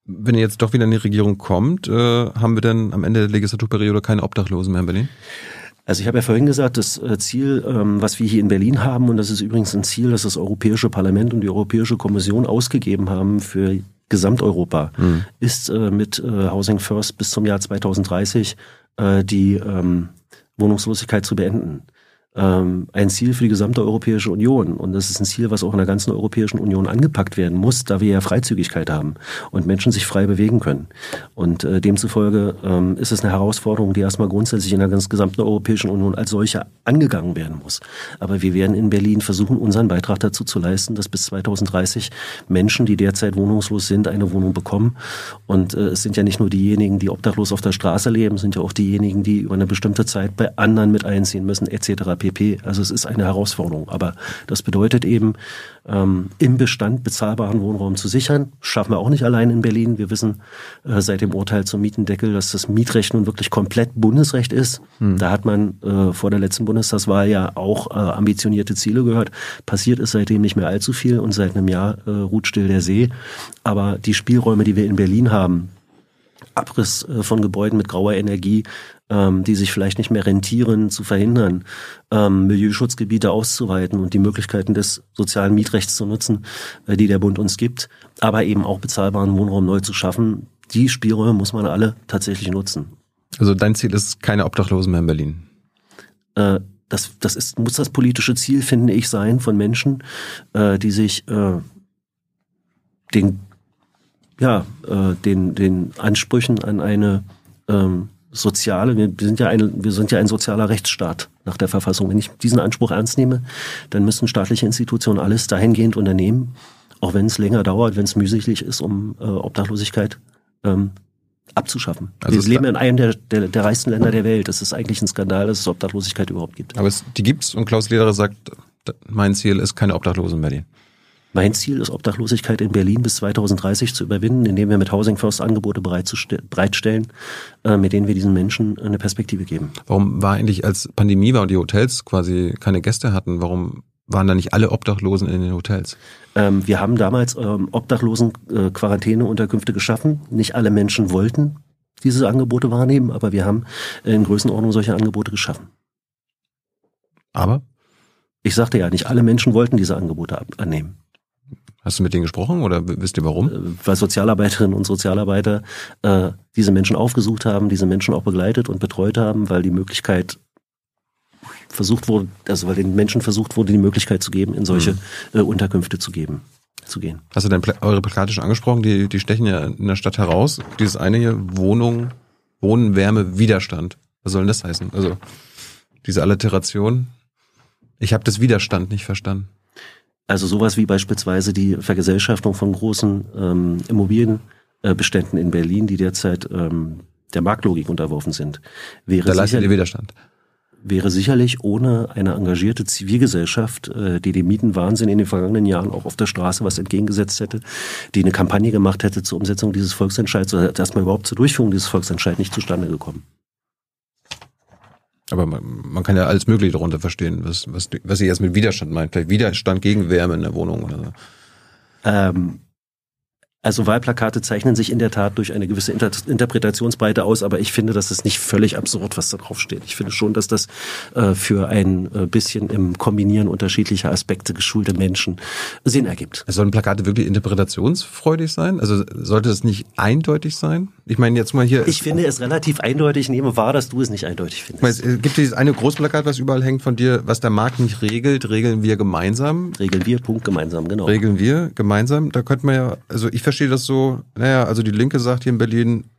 wenn ihr jetzt doch wieder in die Regierung kommt, äh, haben wir dann am Ende der Legislaturperiode keine Obdachlosen mehr in Berlin? Also ich habe ja vorhin gesagt, das äh, Ziel, ähm, was wir hier in Berlin haben, und das ist übrigens ein Ziel, das das Europäische Parlament und die Europäische Kommission ausgegeben haben für Gesamteuropa, mhm. ist äh, mit äh, Housing First bis zum Jahr 2030 die ähm, Wohnungslosigkeit zu beenden ähm, ein Ziel für die gesamte Europäische Union. Und das ist ein Ziel, was auch in der ganzen Europäischen Union angepackt werden muss, da wir ja Freizügigkeit haben und Menschen sich frei bewegen können. Und äh, demzufolge ähm, ist es eine Herausforderung, die erstmal grundsätzlich in der ganz gesamten Europäischen Union als solche angegangen werden muss. Aber wir werden in Berlin versuchen, unseren Beitrag dazu zu leisten, dass bis 2030 Menschen, die derzeit wohnungslos sind, eine Wohnung bekommen. Und äh, es sind ja nicht nur diejenigen, die obdachlos auf der Straße leben, sind ja auch diejenigen, die über eine bestimmte Zeit bei anderen mit einziehen müssen, etc. pp. Also es ist eine Herausforderung. Aber das bedeutet eben, ähm, im Bestand bezahlbaren Wohnraum zu sichern. Schaffen wir auch nicht allein in Berlin. Wir wissen äh, seit dem Urteil zum Mietendeckel, dass das Mietrecht nun wirklich komplett Bundesrecht ist. Hm. Da hat man äh, vor der letzten Bundestagswahl ja auch äh, ambitionierte Ziele gehört. Passiert ist seitdem nicht mehr allzu viel und seit einem Jahr äh, ruht still der See. Aber die Spielräume, die wir in Berlin haben, Abriss äh, von Gebäuden mit grauer Energie, ähm, die sich vielleicht nicht mehr rentieren, zu verhindern, ähm, Milieuschutzgebiete auszuweiten und die Möglichkeiten des sozialen Mietrechts zu nutzen, äh, die der Bund uns gibt, aber eben auch bezahlbaren Wohnraum neu zu schaffen. Die Spielräume muss man alle tatsächlich nutzen. Also dein Ziel ist keine Obdachlosen mehr in Berlin? Äh, das, das ist, muss das politische Ziel, finde ich, sein von Menschen, äh, die sich äh, den ja, äh, den, den Ansprüchen an eine ähm, soziale, wir sind ja ein, wir sind ja ein sozialer Rechtsstaat nach der Verfassung. Wenn ich diesen Anspruch ernst nehme, dann müssen staatliche Institutionen alles dahingehend unternehmen, auch wenn es länger dauert, wenn es mühselig ist, um äh, Obdachlosigkeit ähm, abzuschaffen. Also wir leben in einem der, der, der reichsten Länder der Welt. Es ist eigentlich ein Skandal, dass es Obdachlosigkeit überhaupt gibt. Aber es, die gibt's und Klaus Lederer sagt, mein Ziel ist keine Obdachlosen in Berlin. Mein Ziel ist, Obdachlosigkeit in Berlin bis 2030 zu überwinden, indem wir mit Housing First Angebote bereitstellen, äh, mit denen wir diesen Menschen eine Perspektive geben. Warum war eigentlich, als Pandemie war und die Hotels quasi keine Gäste hatten, warum waren da nicht alle Obdachlosen in den Hotels? Ähm, wir haben damals ähm, Obdachlosen äh, Quarantäneunterkünfte geschaffen. Nicht alle Menschen wollten diese Angebote wahrnehmen, aber wir haben in Größenordnung solche Angebote geschaffen. Aber? Ich sagte ja, nicht alle Menschen wollten diese Angebote annehmen. Hast du mit denen gesprochen oder wisst ihr warum? Äh, weil Sozialarbeiterinnen und Sozialarbeiter äh, diese Menschen aufgesucht haben, diese Menschen auch begleitet und betreut haben, weil die Möglichkeit versucht wurde, also weil den Menschen versucht wurde, die Möglichkeit zu geben, in solche mhm. äh, Unterkünfte zu geben, zu gehen. Hast du denn eure Plakate schon angesprochen? Die, die stechen ja in der Stadt heraus. Dieses eine hier, Wohnung, Wohnen, Wärme, Widerstand. Was soll denn das heißen? Also diese Alliteration. Ich habe das Widerstand nicht verstanden. Also sowas wie beispielsweise die Vergesellschaftung von großen ähm, Immobilienbeständen in Berlin, die derzeit ähm, der Marktlogik unterworfen sind, wäre da leistet ihr Widerstand. Wäre sicherlich ohne eine engagierte Zivilgesellschaft, äh, die dem Mietenwahnsinn in den vergangenen Jahren auch auf der Straße was entgegengesetzt hätte, die eine Kampagne gemacht hätte zur Umsetzung dieses Volksentscheids oder erstmal überhaupt zur Durchführung dieses Volksentscheids nicht zustande gekommen. Aber man, man kann ja alles Mögliche darunter verstehen, was, was, was ihr jetzt mit Widerstand meint. Vielleicht Widerstand gegen Wärme in der Wohnung oder so. Ähm, also Wahlplakate zeichnen sich in der Tat durch eine gewisse Inter Interpretationsbreite aus, aber ich finde, das ist nicht völlig absurd, was da drauf steht. Ich finde schon, dass das äh, für ein äh, bisschen im Kombinieren unterschiedlicher Aspekte geschulte Menschen Sinn ergibt. Sollen Plakate wirklich interpretationsfreudig sein? Also sollte es nicht eindeutig sein? Ich meine jetzt mal hier. Ich finde es relativ eindeutig. Ich nehme wahr, dass du es nicht eindeutig findest. Meine, es gibt dieses eine Großplakat, was überall hängt von dir, was der Markt nicht regelt, regeln wir gemeinsam. Regeln wir, Punkt, gemeinsam, genau. Regeln wir gemeinsam. Da könnte man ja, also ich verstehe das so, naja, also die Linke sagt hier in Berlin,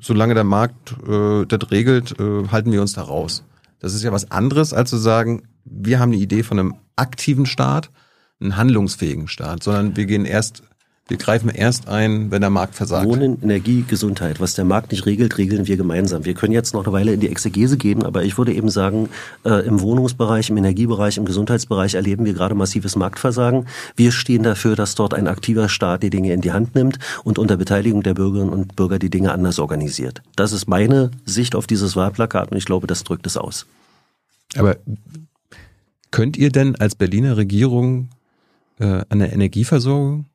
solange der Markt äh, das regelt, äh, halten wir uns da raus. Das ist ja was anderes, als zu sagen, wir haben eine Idee von einem aktiven Staat, einen handlungsfähigen Staat, sondern wir gehen erst wir greifen erst ein, wenn der Markt versagt. Wohnen, Energie, Gesundheit. Was der Markt nicht regelt, regeln wir gemeinsam. Wir können jetzt noch eine Weile in die Exegese gehen, aber ich würde eben sagen, äh, im Wohnungsbereich, im Energiebereich, im Gesundheitsbereich erleben wir gerade massives Marktversagen. Wir stehen dafür, dass dort ein aktiver Staat die Dinge in die Hand nimmt und unter Beteiligung der Bürgerinnen und Bürger die Dinge anders organisiert. Das ist meine Sicht auf dieses Wahlplakat und ich glaube, das drückt es aus. Aber könnt ihr denn als Berliner Regierung äh, an der Energieversorgung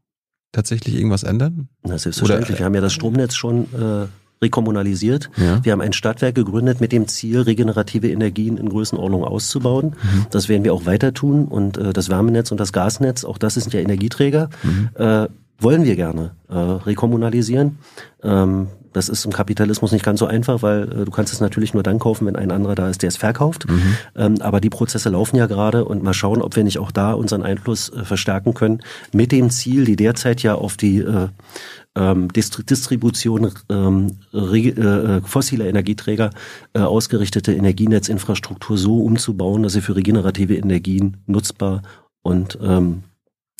tatsächlich irgendwas ändern? Na, selbstverständlich. Oder, wir haben ja das Stromnetz schon äh, rekommunalisiert. Ja. Wir haben ein Stadtwerk gegründet mit dem Ziel, regenerative Energien in Größenordnung auszubauen. Mhm. Das werden wir auch weiter tun. Und äh, das Wärmenetz und das Gasnetz, auch das sind ja Energieträger, mhm. äh, wollen wir gerne äh, rekommunalisieren. Ähm, das ist im Kapitalismus nicht ganz so einfach, weil äh, du kannst es natürlich nur dann kaufen, wenn ein anderer da ist, der es verkauft. Mhm. Ähm, aber die Prozesse laufen ja gerade und mal schauen, ob wir nicht auch da unseren Einfluss äh, verstärken können mit dem Ziel, die derzeit ja auf die äh, ähm, Distribution ähm, äh, äh, fossiler Energieträger äh, ausgerichtete Energienetzinfrastruktur so umzubauen, dass sie für regenerative Energien nutzbar und ähm,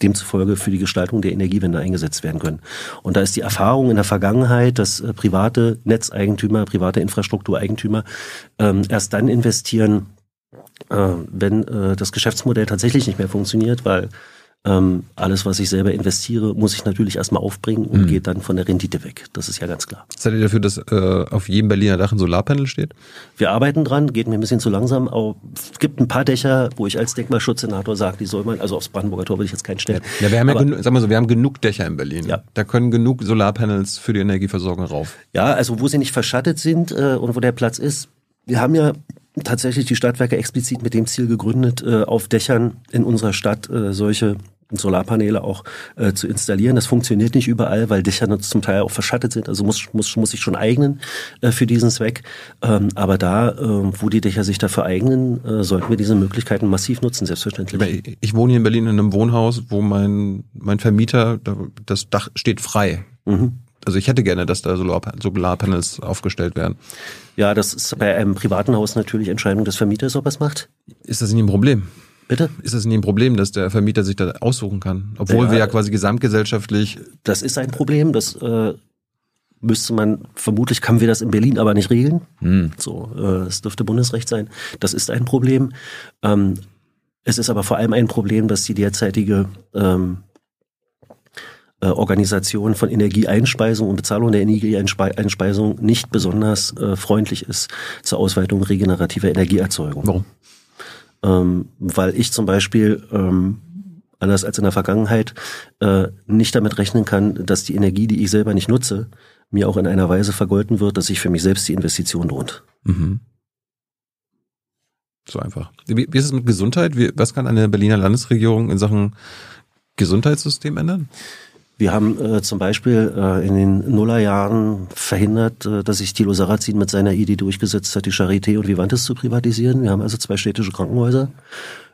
demzufolge für die Gestaltung der Energiewende eingesetzt werden können. Und da ist die Erfahrung in der Vergangenheit, dass äh, private Netzeigentümer, private Infrastruktureigentümer ähm, erst dann investieren, äh, wenn äh, das Geschäftsmodell tatsächlich nicht mehr funktioniert, weil ähm, alles, was ich selber investiere, muss ich natürlich erstmal aufbringen und mhm. geht dann von der Rendite weg. Das ist ja ganz klar. Seid ihr dafür, dass äh, auf jedem Berliner Dach ein Solarpanel steht? Wir arbeiten dran, geht mir ein bisschen zu langsam. Aber es gibt ein paar Dächer, wo ich als Denkmalschutzsenator sage, die soll man, also aufs Brandenburger Tor will ich jetzt keinen stellen. Ja, wir haben aber, ja genug, sagen wir so, wir haben genug Dächer in Berlin. Ja. Da können genug Solarpanels für die Energieversorgung rauf. Ja, also wo sie nicht verschattet sind äh, und wo der Platz ist. Wir haben ja tatsächlich die Stadtwerke explizit mit dem Ziel gegründet, äh, auf Dächern in unserer Stadt äh, solche Solarpaneele auch äh, zu installieren. Das funktioniert nicht überall, weil Dächer zum Teil auch verschattet sind. Also muss, muss, muss ich schon eignen äh, für diesen Zweck. Ähm, aber da, äh, wo die Dächer sich dafür eignen, äh, sollten wir diese Möglichkeiten massiv nutzen, selbstverständlich. Ich wohne hier in Berlin in einem Wohnhaus, wo mein, mein Vermieter, das Dach steht frei. Mhm. Also ich hätte gerne, dass da Solarpanels aufgestellt werden. Ja, das ist bei einem privaten Haus natürlich Entscheidung des Vermieters, ob er es macht. Ist das nicht ein Problem? Bitte? Ist das nicht ein Problem, dass der Vermieter sich da aussuchen kann? Obwohl ja, wir ja quasi gesamtgesellschaftlich. Das ist ein Problem, das äh, müsste man, vermutlich können wir das in Berlin aber nicht regeln. Hm. So, äh, es dürfte Bundesrecht sein. Das ist ein Problem. Ähm, es ist aber vor allem ein Problem, dass die derzeitige ähm, äh, Organisation von Energieeinspeisung und Bezahlung der Energieeinspeisung nicht besonders äh, freundlich ist zur Ausweitung regenerativer Energieerzeugung. Warum? Ähm, weil ich zum Beispiel ähm, anders als in der Vergangenheit äh, nicht damit rechnen kann, dass die Energie, die ich selber nicht nutze, mir auch in einer Weise vergolten wird, dass sich für mich selbst die Investition lohnt. Mhm. So einfach. Wie, wie ist es mit Gesundheit? Wie, was kann eine Berliner Landesregierung in Sachen Gesundheitssystem ändern? Wir haben äh, zum Beispiel äh, in den Nullerjahren verhindert, äh, dass sich Thilo Sarrazin mit seiner Idee durchgesetzt hat, die Charité und Vivantes zu privatisieren. Wir haben also zwei städtische Krankenhäuser,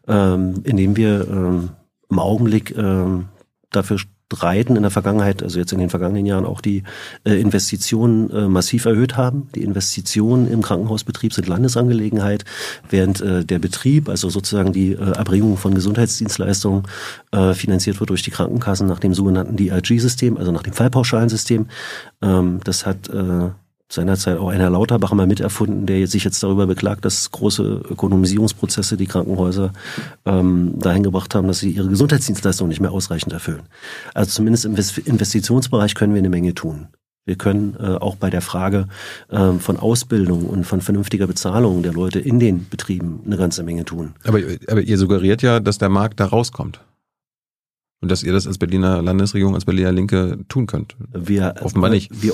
ähm, in denen wir ähm, im Augenblick ähm, dafür Reiten in der Vergangenheit, also jetzt in den vergangenen Jahren auch die äh, Investitionen äh, massiv erhöht haben. Die Investitionen im Krankenhausbetrieb sind Landesangelegenheit, während äh, der Betrieb, also sozusagen die äh, Erbringung von Gesundheitsdienstleistungen, äh, finanziert wird durch die Krankenkassen nach dem sogenannten DRG-System, also nach dem Fallpauschalensystem. Ähm, das hat äh, seinerzeit auch einer Lauterbach mal miterfunden, der sich jetzt darüber beklagt, dass große Ökonomisierungsprozesse die Krankenhäuser ähm, dahin gebracht haben, dass sie ihre Gesundheitsdienstleistungen nicht mehr ausreichend erfüllen. Also zumindest im Investitionsbereich können wir eine Menge tun. Wir können äh, auch bei der Frage äh, von Ausbildung und von vernünftiger Bezahlung der Leute in den Betrieben eine ganze Menge tun. Aber, aber ihr suggeriert ja, dass der Markt da rauskommt. Und dass ihr das als Berliner Landesregierung, als Berliner Linke tun könnt. Wir, Offenbar nicht. Wir,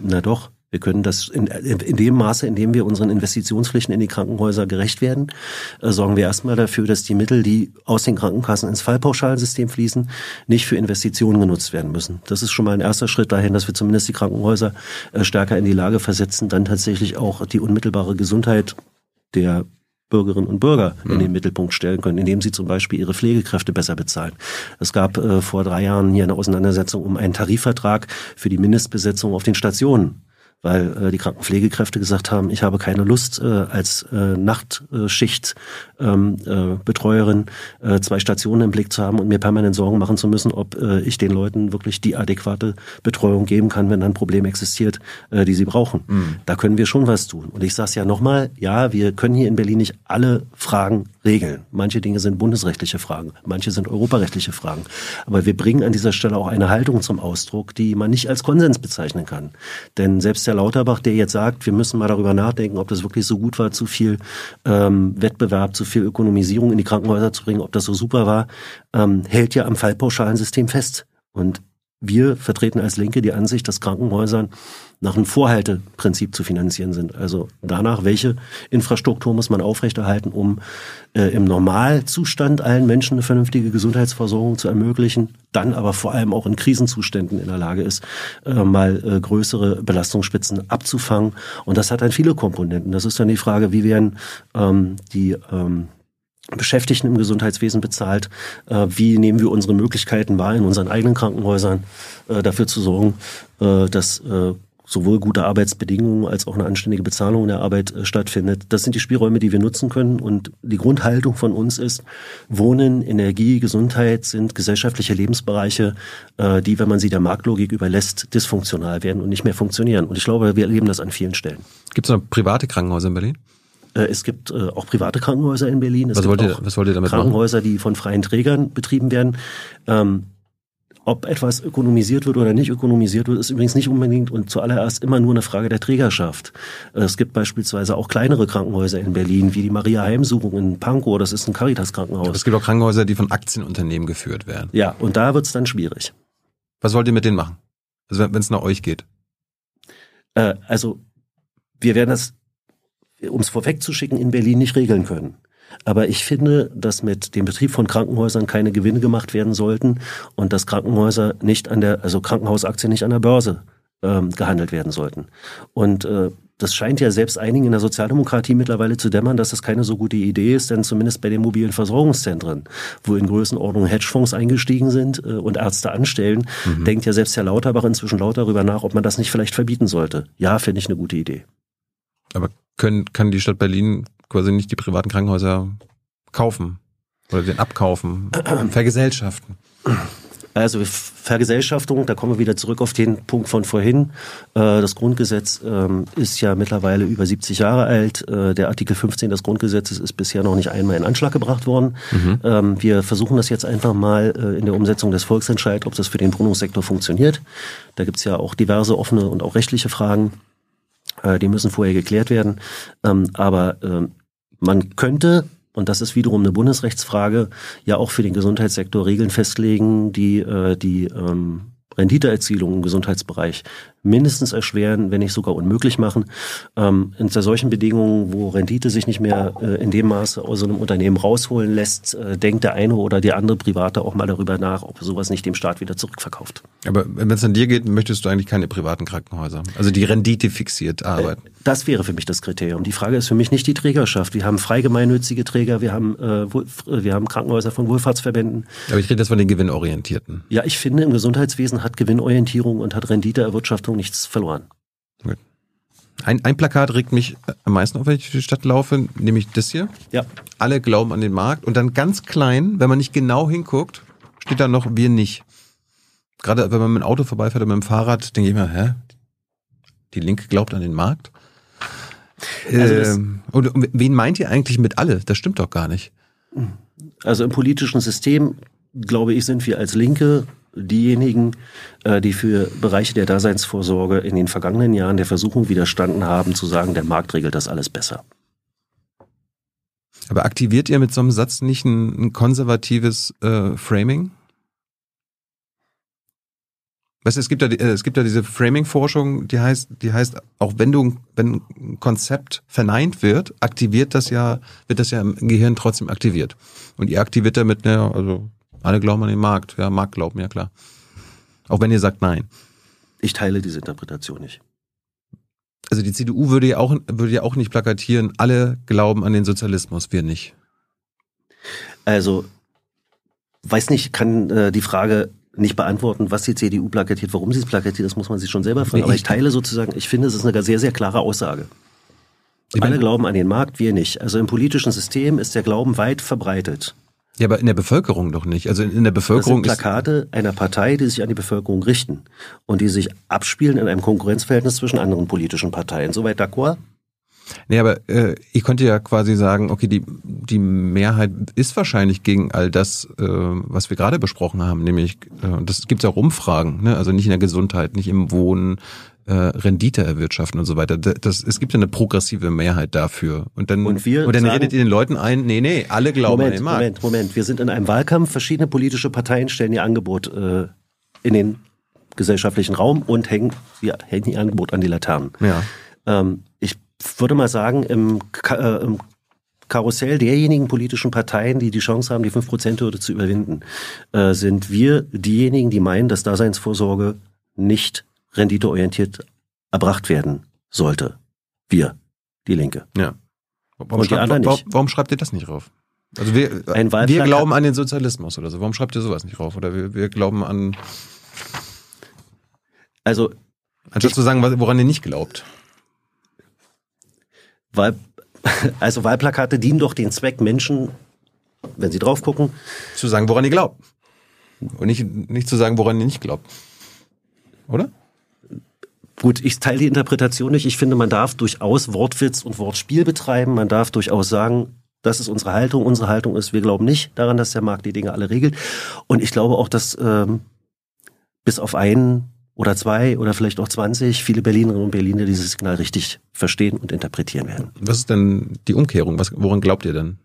na doch. Wir können das in, in dem Maße, in dem wir unseren Investitionspflichten in die Krankenhäuser gerecht werden, äh, sorgen wir erstmal dafür, dass die Mittel, die aus den Krankenkassen ins Fallpauschalsystem fließen, nicht für Investitionen genutzt werden müssen. Das ist schon mal ein erster Schritt dahin, dass wir zumindest die Krankenhäuser äh, stärker in die Lage versetzen, dann tatsächlich auch die unmittelbare Gesundheit der Bürgerinnen und Bürger in mhm. den Mittelpunkt stellen können, indem sie zum Beispiel ihre Pflegekräfte besser bezahlen. Es gab äh, vor drei Jahren hier eine Auseinandersetzung um einen Tarifvertrag für die Mindestbesetzung auf den Stationen weil äh, die Krankenpflegekräfte gesagt haben, ich habe keine Lust, äh, als äh, Nachtschicht ähm, äh, äh, zwei Stationen im Blick zu haben und mir permanent Sorgen machen zu müssen, ob äh, ich den Leuten wirklich die adäquate Betreuung geben kann, wenn ein Problem existiert, äh, die sie brauchen. Mhm. Da können wir schon was tun. Und ich sage es ja nochmal, ja, wir können hier in Berlin nicht alle Fragen regeln. Manche Dinge sind bundesrechtliche Fragen, manche sind europarechtliche Fragen. Aber wir bringen an dieser Stelle auch eine Haltung zum Ausdruck, die man nicht als Konsens bezeichnen kann. Denn selbst der Lauterbach, der jetzt sagt, wir müssen mal darüber nachdenken, ob das wirklich so gut war, zu viel ähm, Wettbewerb, zu viel Ökonomisierung in die Krankenhäuser zu bringen, ob das so super war, ähm, hält ja am Fallpauschalensystem fest. Und wir vertreten als Linke die Ansicht, dass Krankenhäusern nach einem Vorhalteprinzip zu finanzieren sind. Also danach, welche Infrastruktur muss man aufrechterhalten, um äh, im Normalzustand allen Menschen eine vernünftige Gesundheitsversorgung zu ermöglichen, dann aber vor allem auch in Krisenzuständen in der Lage ist, äh, mal äh, größere Belastungsspitzen abzufangen. Und das hat dann viele Komponenten. Das ist dann die Frage, wie werden ähm, die ähm, Beschäftigten im Gesundheitswesen bezahlt. Äh, wie nehmen wir unsere Möglichkeiten wahr, in unseren eigenen Krankenhäusern äh, dafür zu sorgen, äh, dass sowohl gute Arbeitsbedingungen als auch eine anständige Bezahlung der Arbeit stattfindet. Das sind die Spielräume, die wir nutzen können. Und die Grundhaltung von uns ist, Wohnen, Energie, Gesundheit sind gesellschaftliche Lebensbereiche, die, wenn man sie der Marktlogik überlässt, dysfunktional werden und nicht mehr funktionieren. Und ich glaube, wir erleben das an vielen Stellen. Gibt es noch private Krankenhäuser in Berlin? Äh, es gibt äh, auch private Krankenhäuser in Berlin. Es was, wollt ihr, was wollt ihr damit Krankenhäuser, die von freien Trägern betrieben werden. Ähm, ob etwas ökonomisiert wird oder nicht ökonomisiert wird, ist übrigens nicht unbedingt und zuallererst immer nur eine Frage der Trägerschaft. Äh, es gibt beispielsweise auch kleinere Krankenhäuser in Berlin, wie die Maria Heimsuchung in Pankow, das ist ein Caritas-Krankenhaus. Es gibt auch Krankenhäuser, die von Aktienunternehmen geführt werden. Ja, und da wird's dann schwierig. Was wollt ihr mit denen machen? Also wenn es nach euch geht. Äh, also wir werden das, um es vorwegzuschicken, in Berlin nicht regeln können. Aber ich finde, dass mit dem Betrieb von Krankenhäusern keine Gewinne gemacht werden sollten und dass Krankenhäuser nicht an der, also Krankenhausaktien nicht an der Börse ähm, gehandelt werden sollten. Und äh, das scheint ja selbst einigen in der Sozialdemokratie mittlerweile zu dämmern, dass das keine so gute Idee ist, denn zumindest bei den mobilen Versorgungszentren, wo in Größenordnung Hedgefonds eingestiegen sind äh, und Ärzte anstellen, mhm. denkt ja selbst Herr Lauterbach inzwischen laut darüber nach, ob man das nicht vielleicht verbieten sollte. Ja, finde ich eine gute Idee. Aber können, kann die Stadt Berlin quasi nicht die privaten Krankenhäuser kaufen oder den abkaufen, [CLEARS THROAT] vergesellschaften? Also Vergesellschaftung, da kommen wir wieder zurück auf den Punkt von vorhin. Äh, das Grundgesetz ähm, ist ja mittlerweile über 70 Jahre alt. Äh, der Artikel 15 des Grundgesetzes ist bisher noch nicht einmal in Anschlag gebracht worden. Mhm. Ähm, wir versuchen das jetzt einfach mal äh, in der Umsetzung des Volksentscheids, ob das für den Wohnungssektor funktioniert. Da gibt's ja auch diverse offene und auch rechtliche Fragen. Die müssen vorher geklärt werden. Ähm, aber man könnte und das ist wiederum eine Bundesrechtsfrage, ja auch für den Gesundheitssektor Regeln festlegen, die äh, die ähm, Renditeerzielung im Gesundheitsbereich mindestens erschweren, wenn nicht sogar unmöglich machen. Ähm, unter solchen Bedingungen, wo Rendite sich nicht mehr äh, in dem Maße aus einem Unternehmen rausholen lässt, äh, denkt der eine oder die andere Private auch mal darüber nach, ob sowas nicht dem Staat wieder zurückverkauft. Aber wenn es an dir geht, möchtest du eigentlich keine privaten Krankenhäuser, also die Rendite fixiert arbeiten? Äh, das wäre für mich das Kriterium. Die Frage ist für mich nicht die Trägerschaft. Wir haben frei gemeinnützige Träger, wir haben, äh, wir haben Krankenhäuser von Wohlfahrtsverbänden. Aber ich rede jetzt von den Gewinnorientierten. Ja, ich finde, im Gesundheitswesen hat Gewinnorientierung und hat Renditeerwirtschaftung nichts verloren. Ein, ein Plakat regt mich am meisten auf, wenn ich durch die Stadt laufe, nämlich das hier. Ja. Alle glauben an den Markt. Und dann ganz klein, wenn man nicht genau hinguckt, steht da noch wir nicht. Gerade wenn man mit dem Auto vorbeifährt oder mit dem Fahrrad, denke ich mir, hä? Die Linke glaubt an den Markt? Also ähm, und wen meint ihr eigentlich mit alle? Das stimmt doch gar nicht. Also im politischen System, glaube ich, sind wir als Linke diejenigen, äh, die für Bereiche der Daseinsvorsorge in den vergangenen Jahren der Versuchung widerstanden haben, zu sagen, der Markt regelt das alles besser. Aber aktiviert ihr mit so einem Satz nicht ein, ein konservatives äh, Framing? Weißt du, es gibt ja, äh, es gibt ja diese Framing-Forschung, die heißt, die heißt, auch wenn du, wenn ein Konzept verneint wird, aktiviert das ja, wird das ja im Gehirn trotzdem aktiviert. Und ihr aktiviert damit, ne, also alle glauben an den Markt. Ja, Markt glauben, ja klar. Auch wenn ihr sagt nein. Ich teile diese Interpretation nicht. Also die CDU würde ja auch, würde ja auch nicht plakatieren, alle glauben an den Sozialismus, wir nicht. Also, weiß nicht, kann äh, die Frage nicht beantworten, was die CDU plakatiert, warum sie es plakatiert, das muss man sich schon selber fragen. Aber ich teile sozusagen, ich finde, es ist eine sehr, sehr klare Aussage. Alle glauben an den Markt, wir nicht. Also im politischen System ist der Glauben weit verbreitet. Ja, aber in der Bevölkerung doch nicht. Also in der Bevölkerung das sind Plakate einer Partei, die sich an die Bevölkerung richten und die sich abspielen in einem Konkurrenzverhältnis zwischen anderen politischen Parteien. Soweit d'accord? Nee, aber äh, ich konnte ja quasi sagen, okay, die, die Mehrheit ist wahrscheinlich gegen all das, äh, was wir gerade besprochen haben, nämlich, äh, das gibt's ja auch Umfragen, ne? also nicht in der Gesundheit, nicht im Wohnen, äh, Rendite erwirtschaften und so weiter. Das, es gibt ja eine progressive Mehrheit dafür. Und dann, und, wir und dann sagen, redet ihr den Leuten ein, nee, nee, alle glauben Moment, an den Markt. Moment, Moment, wir sind in einem Wahlkampf, verschiedene politische Parteien stellen ihr Angebot äh, in den gesellschaftlichen Raum und hängen, ja, hängen ihr Angebot an die Laternen. Ja. Ähm, würde mal sagen, im, äh, im Karussell derjenigen politischen Parteien, die die Chance haben, die 5%-Hürde zu überwinden, äh, sind wir diejenigen, die meinen, dass Daseinsvorsorge nicht renditeorientiert erbracht werden sollte. Wir, die Linke. Ja. Warum, Und warum, nicht. warum schreibt ihr das nicht rauf? Also wir, wir glauben an den Sozialismus oder so. Warum schreibt ihr sowas nicht rauf? Oder wir, wir glauben an. Also. Anstatt zu sagen, woran ihr nicht glaubt. Wahl, also Wahlplakate dienen doch den Zweck, Menschen, wenn sie drauf gucken. Zu sagen, woran ihr glaubt. Und nicht, nicht zu sagen, woran ihr nicht glaubt. Oder? Gut, ich teile die Interpretation nicht. Ich finde, man darf durchaus Wortwitz und Wortspiel betreiben. Man darf durchaus sagen, das ist unsere Haltung. Unsere Haltung ist, wir glauben nicht daran, dass der Markt die Dinge alle regelt. Und ich glaube auch, dass ähm, bis auf einen oder zwei oder vielleicht auch 20 viele Berlinerinnen und Berliner dieses Signal richtig verstehen und interpretieren werden. Was ist denn die Umkehrung? Was, woran glaubt ihr denn?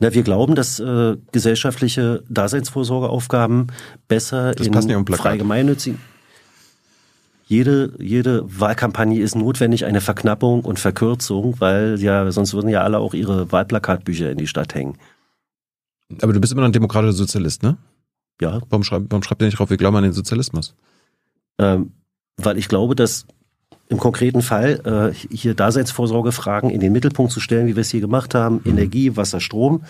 Na, wir glauben, dass äh, gesellschaftliche Daseinsvorsorgeaufgaben besser Das in frei gemeinnützigen jede, jede Wahlkampagne ist notwendig, eine Verknappung und Verkürzung, weil ja, sonst würden ja alle auch ihre Wahlplakatbücher in die Stadt hängen. Aber du bist immer noch ein demokratischer Sozialist, ne? Ja, Warum, schreib, warum schreibt ihr nicht drauf, wir glauben an den Sozialismus? Ähm, weil ich glaube, dass im konkreten Fall äh, hier Daseinsvorsorgefragen in den Mittelpunkt zu stellen, wie wir es hier gemacht haben, Energie, Wasser, Strom,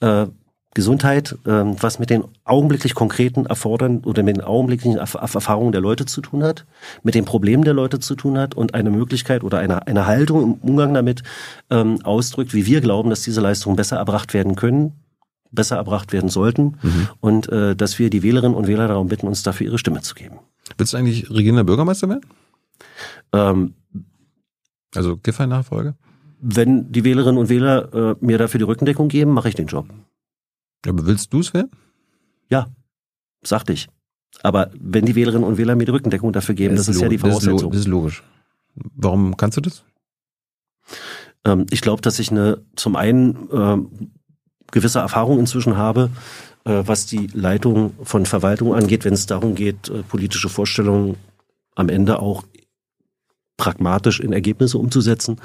äh, Gesundheit, ähm, was mit den augenblicklich konkreten Erfordern oder mit den augenblicklichen Erf Erf- Erfahrungen der Leute zu tun hat, mit den Problemen der Leute zu tun hat und eine Möglichkeit oder eine, eine Haltung im Umgang damit ähm, ausdrückt, wie wir glauben, dass diese Leistungen besser erbracht werden können, besser erbracht werden sollten und äh, dass wir die Wählerinnen und Wähler darum bitten, uns dafür ihre Stimme zu geben. Willst du eigentlich regierender Bürgermeister werden? Ähm, Also Giffey-Nachfolge? wenn die Wählerinnen und Wähler äh, mir dafür die Rückendeckung geben, mache ich den Job. Aber willst du es werden? Ja, sagte ich. Aber wenn die Wählerinnen und Wähler mir die Rückendeckung dafür geben, das, ist ja die das Voraussetzung. Das ist logisch. Warum kannst du das? Ähm, ich glaube, dass ich eine zum einen ähm, gewisse Erfahrung inzwischen habe, was die Leitung von Verwaltung angeht, wenn es darum geht, äh, politische Vorstellungen am Ende auch pragmatisch in Ergebnisse umzusetzen.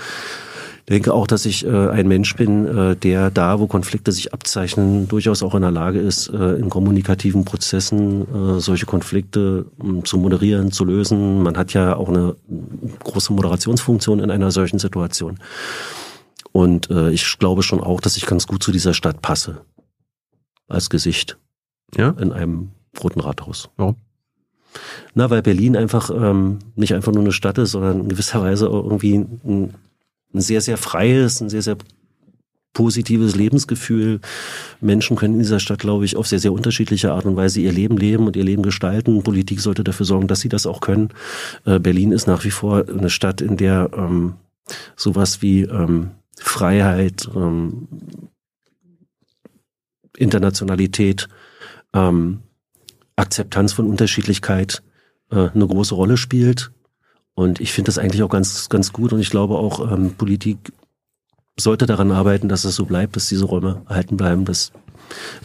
Ich denke auch, dass ich äh, ein Mensch bin, äh, der da, wo Konflikte sich abzeichnen, durchaus auch in der Lage ist, äh, in kommunikativen Prozessen äh, solche Konflikte mh, zu moderieren, zu lösen. Man hat ja auch eine große Moderationsfunktion in einer solchen Situation. Und äh, ich glaube schon auch, dass ich ganz gut zu dieser Stadt passe. Als Gesicht Ja? in einem roten Rathaus. Warum? Na, weil Berlin einfach ähm, nicht einfach nur eine Stadt ist, sondern in gewisser Weise auch irgendwie ein, ein sehr, sehr freies, ein sehr, sehr positives Lebensgefühl. Menschen können in dieser Stadt, glaube ich, auf sehr, sehr unterschiedliche Art und Weise ihr Leben leben und ihr Leben gestalten. Politik sollte dafür sorgen, dass sie das auch können. Äh, Berlin ist nach wie vor eine Stadt, in der ähm, sowas wie ähm, Freiheit, ähm, Internationalität, ähm, Akzeptanz von Unterschiedlichkeit äh, eine große Rolle spielt. Und ich finde das eigentlich auch ganz, ganz gut. Und ich glaube auch, ähm, Politik sollte daran arbeiten, dass es so bleibt, dass diese Räume erhalten bleiben, dass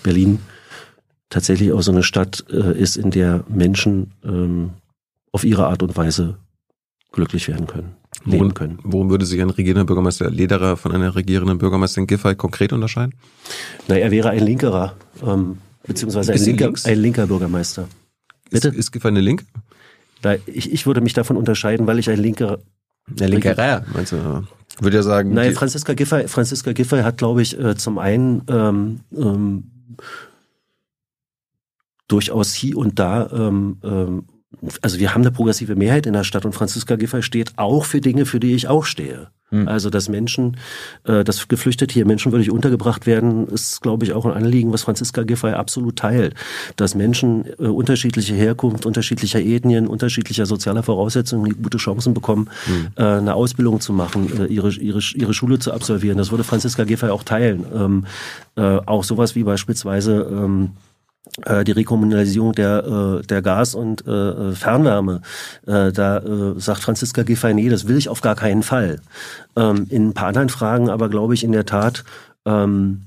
Berlin tatsächlich auch so eine Stadt äh, ist, in der Menschen ähm, auf ihre Art und Weise glücklich werden können, leben können. worin würde sich ein regierender Bürgermeister Lederer von einer regierenden Bürgermeisterin Giffey konkret unterscheiden? Na, er wäre ein linkerer, ähm, beziehungsweise ein linker, ein linker Bürgermeister. Bitte? Ist, ist Giffey eine Link? Da, ich, ich würde mich davon unterscheiden, weil ich ein linker Eine Linkerer, meinst du? würde ja sagen, Nein, Franziska Giffey, Franziska Giffey hat, glaube ich, äh, zum einen ähm, ähm, durchaus hier und da, ähm, ähm, also wir haben eine progressive Mehrheit in der Stadt und Franziska Giffey steht auch für Dinge, für die ich auch stehe. Hm. Also dass Menschen, äh, dass Geflüchtete hier menschenwürdig untergebracht werden, ist, glaube ich, auch ein Anliegen, was Franziska Giffey absolut teilt. Dass Menschen äh, unterschiedliche Herkunft, unterschiedlicher Ethnien, unterschiedlicher sozialer Voraussetzungen gute Chancen bekommen, äh, eine Ausbildung zu machen, äh, ihre, ihre, ihre Schule zu absolvieren. Das würde Franziska Giffey auch teilen. Ähm, äh, auch sowas wie beispielsweise ähm, äh, die Rekommunalisierung der, äh, der Gas- und äh, Fernwärme. Äh, da äh, sagt Franziska Giffey, nee, das will ich auf gar keinen Fall. Ähm, in ein paar anderen Fragen aber glaube ich in der Tat ähm,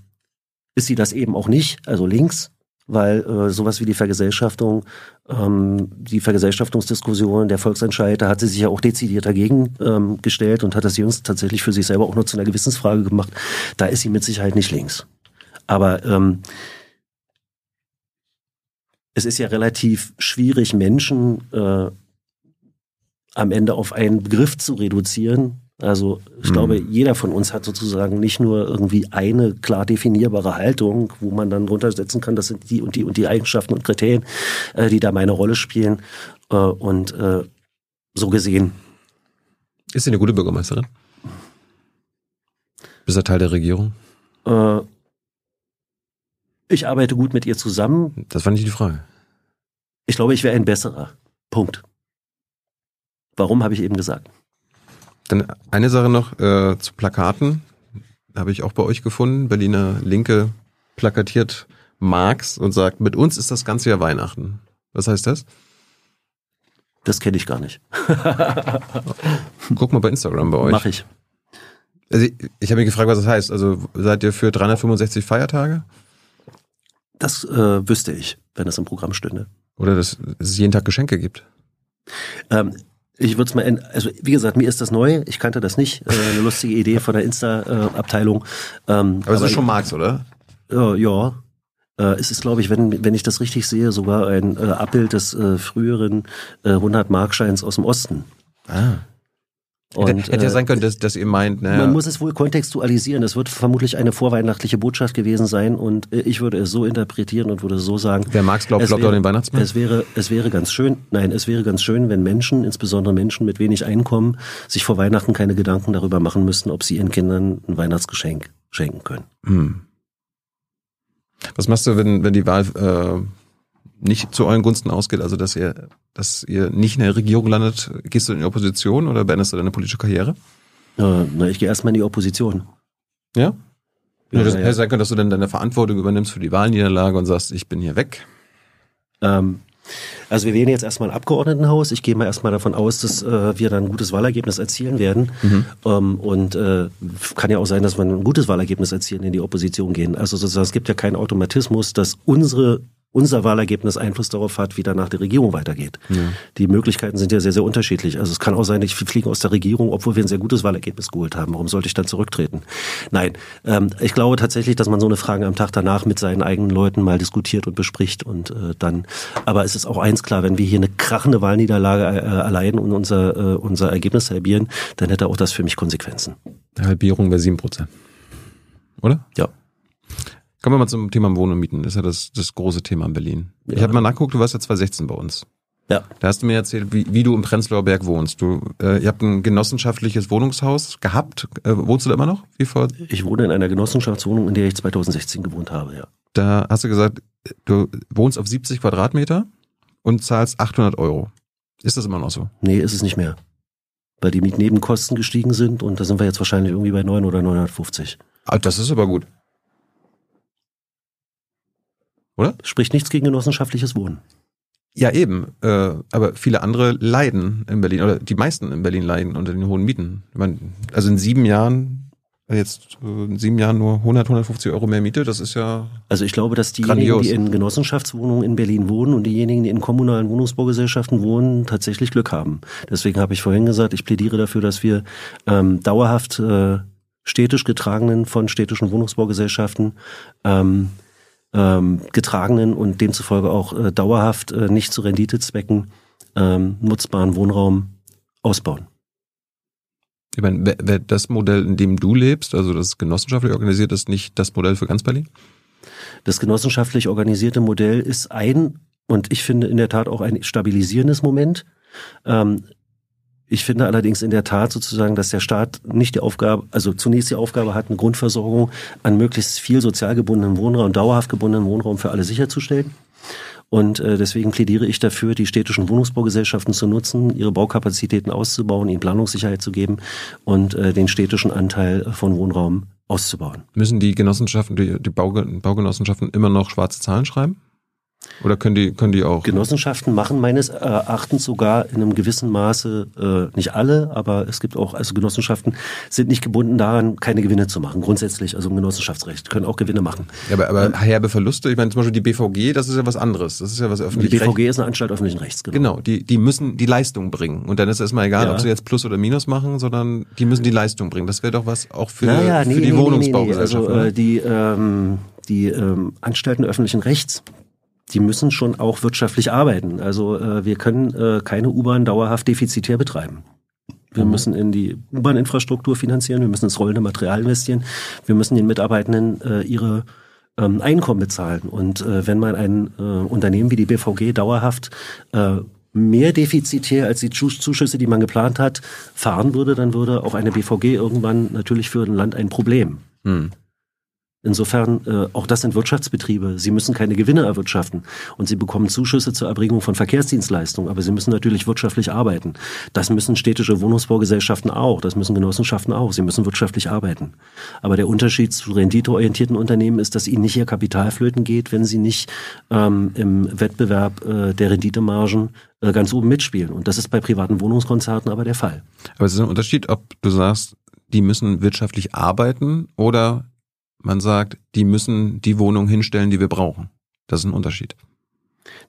ist sie das eben auch nicht, also links, weil äh, sowas wie die Vergesellschaftung, ähm, die Vergesellschaftungsdiskussion, der Volksentscheid, da hat sie sich ja auch dezidiert dagegen gestellt und hat das jüngst tatsächlich für sich selber auch nur zu einer Gewissensfrage gemacht. Da ist sie mit Sicherheit nicht links. Aber es ist ja relativ schwierig, Menschen äh, am Ende auf einen Begriff zu reduzieren. Also ich Mhm. glaube, jeder von uns hat sozusagen nicht nur irgendwie eine klar definierbare Haltung, wo man dann runtersetzen kann, das sind die und die und die Eigenschaften und Kriterien, äh, die da meine Rolle spielen. Äh, und äh, so gesehen, ist sie eine gute Bürgermeisterin? Bist du Teil der Regierung? äh, ich arbeite gut mit ihr zusammen. Das war nicht die Frage. Ich glaube, ich wäre ein besserer. Punkt. Warum, habe ich eben gesagt. Dann eine Sache noch äh, zu Plakaten. Habe ich auch bei euch gefunden. Berliner Linke plakatiert Marx und sagt, mit uns ist das ganze Jahr Weihnachten. Was heißt das? Das kenne ich gar nicht. [LAUGHS] Guck mal bei Instagram bei euch. Mach ich. Also ich, ich habe mich gefragt, was das heißt. Also seid ihr für 365 Feiertage? Das äh, wüsste ich, wenn es im Programm stünde. Oder dass es jeden Tag Geschenke gibt? Ähm, ich würde es mal, also wie gesagt, mir ist das neu. Ich kannte das nicht. Äh, eine lustige Idee von der Insta-Abteilung. Ähm, aber es ist schon Marx, oder? Ja, ja. Äh, es ist, glaube ich, wenn, wenn ich das richtig sehe, sogar ein äh, Abbild des äh, früheren äh, 100-Markscheins aus dem Osten. Ah. Und, hätte, ja sein können, dass, dass ihr meint, naja. Man muss es wohl kontextualisieren. Es wird vermutlich eine vorweihnachtliche Botschaft gewesen sein und äh, ich würde es so interpretieren und würde so sagen. Wer Marx glaubt, glaubt auch den Weihnachtsmann. Es wäre, es wäre ganz schön, nein, es wäre ganz schön, wenn Menschen, insbesondere Menschen mit wenig Einkommen, sich vor Weihnachten keine Gedanken darüber machen müssten, ob sie ihren Kindern ein Weihnachtsgeschenk schenken können. Hm. Was machst du, wenn, wenn die Wahl äh, nicht zu euren Gunsten ausgeht, also dass ihr, dass ihr nicht in der Regierung landet, gehst du in die Opposition oder beendest du deine politische Karriere? Äh, na, ich gehe erstmal in die Opposition. Ja? Ja, das ja. sein können, dass du dann deine Verantwortung übernimmst für die Wahlniederlage und sagst, ich bin hier weg. Ähm, also wir wählen jetzt erstmal ein Abgeordnetenhaus. Ich gehe mal erstmal davon aus, dass äh, wir dann ein gutes Wahlergebnis erzielen werden. Mhm. Ähm, und äh, kann ja auch sein, dass wir ein gutes Wahlergebnis erzielen, in die Opposition gehen. Also sozusagen, es gibt ja keinen Automatismus, dass unsere unser Wahlergebnis Einfluss darauf hat, wie danach die Regierung weitergeht. Ja. Die Möglichkeiten sind ja sehr, sehr unterschiedlich. Also es kann auch sein, ich fliege aus der Regierung, obwohl wir ein sehr gutes Wahlergebnis geholt haben. Warum sollte ich dann zurücktreten? Nein, ähm, ich glaube tatsächlich, dass man so eine Frage am Tag danach mit seinen eigenen Leuten mal diskutiert und bespricht und äh, dann. Aber es ist auch eins klar, wenn wir hier eine krachende Wahlniederlage äh, erleiden und unser, äh, unser Ergebnis halbieren, dann hätte auch das für mich Konsequenzen. Halbierung wäre sieben Prozent. Oder? Ja. Kommen wir mal zum Thema Wohnen und Mieten. Das ist ja das, das große Thema in Berlin. Ja. Ich habe mal nachgeguckt, du warst ja 2016 bei uns. Ja. Da hast du mir erzählt, wie, wie du im Prenzlauer Berg wohnst. Du, äh, ihr habt ein genossenschaftliches Wohnungshaus gehabt. Äh, wohnst du da immer noch? Wie vor? Ich wohne in einer Genossenschaftswohnung, in der ich 2016 gewohnt habe, ja. Da hast du gesagt, du wohnst auf 70 Quadratmeter und zahlst 800 Euro. Ist das immer noch so? Nee, ist es nicht mehr. Weil die Mietnebenkosten gestiegen sind und da sind wir jetzt wahrscheinlich irgendwie bei 9 oder 950. Ah, das ist aber gut. Oder? Spricht nichts gegen genossenschaftliches Wohnen. Ja, eben. Äh, aber viele andere leiden in Berlin, oder die meisten in Berlin leiden unter den hohen Mieten. Meine, also in sieben Jahren, jetzt in sieben Jahren nur 100, 150 Euro mehr Miete, das ist ja. Also ich glaube, dass diejenigen, grandios. die in Genossenschaftswohnungen in Berlin wohnen und diejenigen, die in kommunalen Wohnungsbaugesellschaften wohnen, tatsächlich Glück haben. Deswegen habe ich vorhin gesagt, ich plädiere dafür, dass wir ähm, dauerhaft äh, städtisch getragenen von städtischen Wohnungsbaugesellschaften ähm, ähm, getragenen und demzufolge auch äh, dauerhaft äh, nicht zu Renditezwecken ähm, nutzbaren Wohnraum ausbauen. Ich meine, wäre das Modell, in dem du lebst, also das genossenschaftlich organisiert ist, nicht das Modell für ganz Berlin? Das genossenschaftlich organisierte Modell ist ein und ich finde in der Tat auch ein stabilisierendes Moment. Ähm, ich finde allerdings in der Tat sozusagen, dass der Staat nicht die Aufgabe, also zunächst die Aufgabe hat, eine Grundversorgung an möglichst viel sozial gebundenen Wohnraum, dauerhaft gebundenen Wohnraum für alle sicherzustellen. Und äh, deswegen plädiere ich dafür, die städtischen Wohnungsbaugesellschaften zu nutzen, ihre Baukapazitäten auszubauen, ihnen Planungssicherheit zu geben und äh, den städtischen Anteil von Wohnraum auszubauen. Müssen die Genossenschaften, die, die Baugenossenschaften immer noch schwarze Zahlen schreiben? Oder können die, können die auch? Genossenschaften machen meines Erachtens sogar in einem gewissen Maße, äh, nicht alle, aber es gibt auch, also Genossenschaften sind nicht gebunden daran, keine Gewinne zu machen. Grundsätzlich, also im Genossenschaftsrecht, können auch Gewinne machen. Ja, aber, aber ähm, herbe Verluste, ich meine zum Beispiel die BVG, das ist ja was anderes. Das ist ja was öffentlich Die BVG ist eine Anstalt öffentlichen Rechts, genau. Genau, die, die müssen die Leistung bringen. Und dann ist es erstmal egal, ja. ob sie jetzt Plus oder Minus machen, sondern die müssen die Leistung bringen. Das wäre doch was auch für, naja, nee, für die nee, Wohnungsbaugesellschaft. Nee, also, äh, die, ähm, die ähm, Anstalten öffentlichen Rechts, die müssen schon auch wirtschaftlich arbeiten. Also äh, wir können äh, keine U-Bahn dauerhaft defizitär betreiben. Wir mhm. müssen in die U-Bahn-Infrastruktur finanzieren, wir müssen ins rollende Material investieren, wir müssen den Mitarbeitenden äh, ihre ähm, Einkommen bezahlen. Und äh, wenn man ein äh, Unternehmen wie die BVG dauerhaft äh, mehr defizitär als die Zuschüsse, die man geplant hat, fahren würde, dann würde auch eine BVG irgendwann natürlich für ein Land ein Problem. Mhm. Insofern, äh, auch das sind Wirtschaftsbetriebe. Sie müssen keine Gewinne erwirtschaften und sie bekommen Zuschüsse zur Erbringung von Verkehrsdienstleistungen, aber sie müssen natürlich wirtschaftlich arbeiten. Das müssen städtische Wohnungsbaugesellschaften auch, das müssen Genossenschaften auch. Sie müssen wirtschaftlich arbeiten. Aber der Unterschied zu renditeorientierten Unternehmen ist, dass ihnen nicht ihr Kapital flöten geht, wenn sie nicht ähm, im Wettbewerb äh, der Renditemargen äh, ganz oben mitspielen. Und das ist bei privaten Wohnungskonzerten aber der Fall. Aber es ist ein Unterschied, ob du sagst, die müssen wirtschaftlich arbeiten oder man sagt, die müssen die Wohnung hinstellen, die wir brauchen. Das ist ein Unterschied.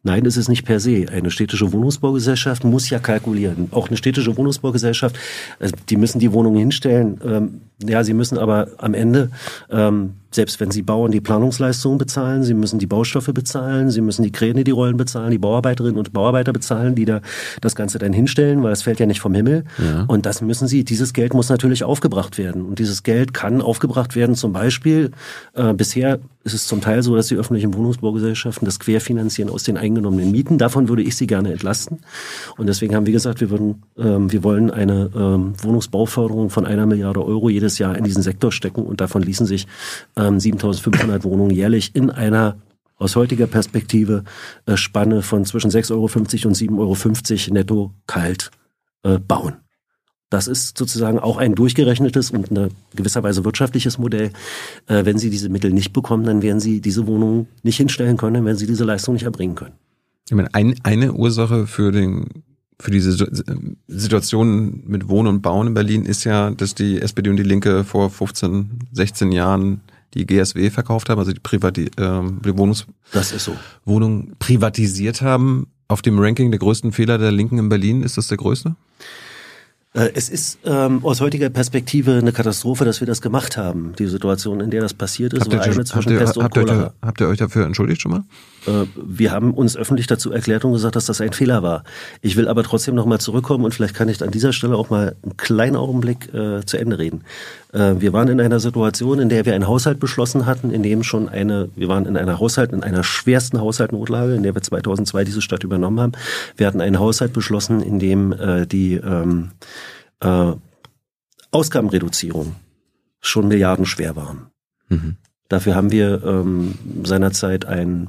Nein, das ist nicht per se. Eine städtische Wohnungsbaugesellschaft muss ja kalkulieren. Auch eine städtische Wohnungsbaugesellschaft, also die müssen die Wohnungen hinstellen. Ja, sie müssen aber am Ende ähm, selbst wenn sie Bauern die Planungsleistungen bezahlen, sie müssen die Baustoffe bezahlen, sie müssen die Kräne die Rollen bezahlen, die Bauarbeiterinnen und Bauarbeiter bezahlen, die da das Ganze dann hinstellen, weil es fällt ja nicht vom Himmel. Ja. Und das müssen sie, dieses Geld muss natürlich aufgebracht werden. Und dieses Geld kann aufgebracht werden, zum Beispiel, äh, bisher ist es zum Teil so, dass die öffentlichen Wohnungsbaugesellschaften das querfinanzieren aus den eingenommenen Mieten. Davon würde ich sie gerne entlasten. Und deswegen haben wir gesagt, wir würden, ähm, wir wollen eine ähm, Wohnungsbauförderung von einer Milliarde Euro jedes Jahr in diesen Sektor stecken und davon ließen sich äh, ähm, 7500 Wohnungen jährlich in einer aus heutiger Perspektive äh, Spanne von zwischen 6,50 Euro und 7,50 Euro netto kalt äh, bauen. Das ist sozusagen auch ein durchgerechnetes und in gewisser Weise wirtschaftliches Modell. Äh, wenn Sie diese Mittel nicht bekommen, dann werden Sie diese Wohnungen nicht hinstellen können, werden Sie diese Leistung nicht erbringen können. Ich meine, ein, eine Ursache für den für diese Situation mit Wohnen und Bauen in Berlin ist ja, dass die SPD und die Linke vor 15, 16 Jahren die GSW verkauft haben, also die, Privati ähm, die Wohnungs das ist so. Wohnung privatisiert haben. Auf dem Ranking der größten Fehler der Linken in Berlin ist das der größte? Äh, es ist ähm, aus heutiger Perspektive eine Katastrophe, dass wir das gemacht haben. Die Situation, in der das passiert ist, habt war eine zwischen habt Pest und habt Cholera. Ihr, habt ihr euch dafür entschuldigt schon mal? Äh, wir haben uns öffentlich dazu erklärt und gesagt, dass das ein Fehler war. Ich will aber trotzdem nochmal zurückkommen und vielleicht kann ich an dieser Stelle auch mal einen kleinen Augenblick äh, zu Ende reden. Äh, wir waren in einer Situation, in der wir einen Haushalt beschlossen hatten, in dem schon eine, wir waren in einer Haushalt, in einer schwersten Haushaltnotlage, in der wir 2002 diese Stadt übernommen haben. Wir hatten einen Haushalt beschlossen, in dem äh, die ähm, äh, Ausgabenreduzierung schon milliardenschwer waren. Mhm. Dafür haben wir ähm, seinerzeit einen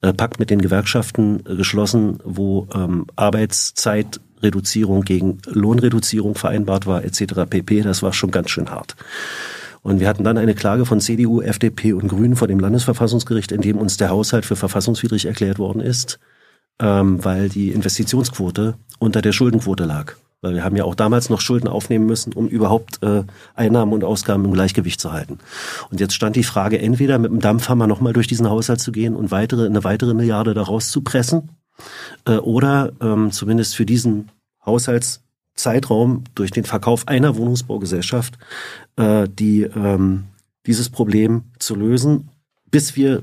äh, Pakt mit den Gewerkschaften äh, geschlossen, wo ähm, Arbeitszeitreduzierung gegen Lohnreduzierung vereinbart war, etc. pp. Das war schon ganz schön hart. Und wir hatten dann eine Klage von CDU, FDP und Grünen vor dem Landesverfassungsgericht, in dem uns der Haushalt für verfassungswidrig erklärt worden ist, ähm, weil die Investitionsquote unter der Schuldenquote lag. Weil wir haben ja auch damals noch Schulden aufnehmen müssen, um überhaupt äh, Einnahmen und Ausgaben im Gleichgewicht zu halten. Und jetzt stand die Frage, entweder mit dem Dampfhammer nochmal durch diesen Haushalt zu gehen und weitere, eine weitere Milliarde daraus zu pressen, äh, oder ähm, zumindest für diesen Haushaltszeitraum durch den Verkauf einer Wohnungsbaugesellschaft äh, die ähm, dieses Problem zu lösen, bis wir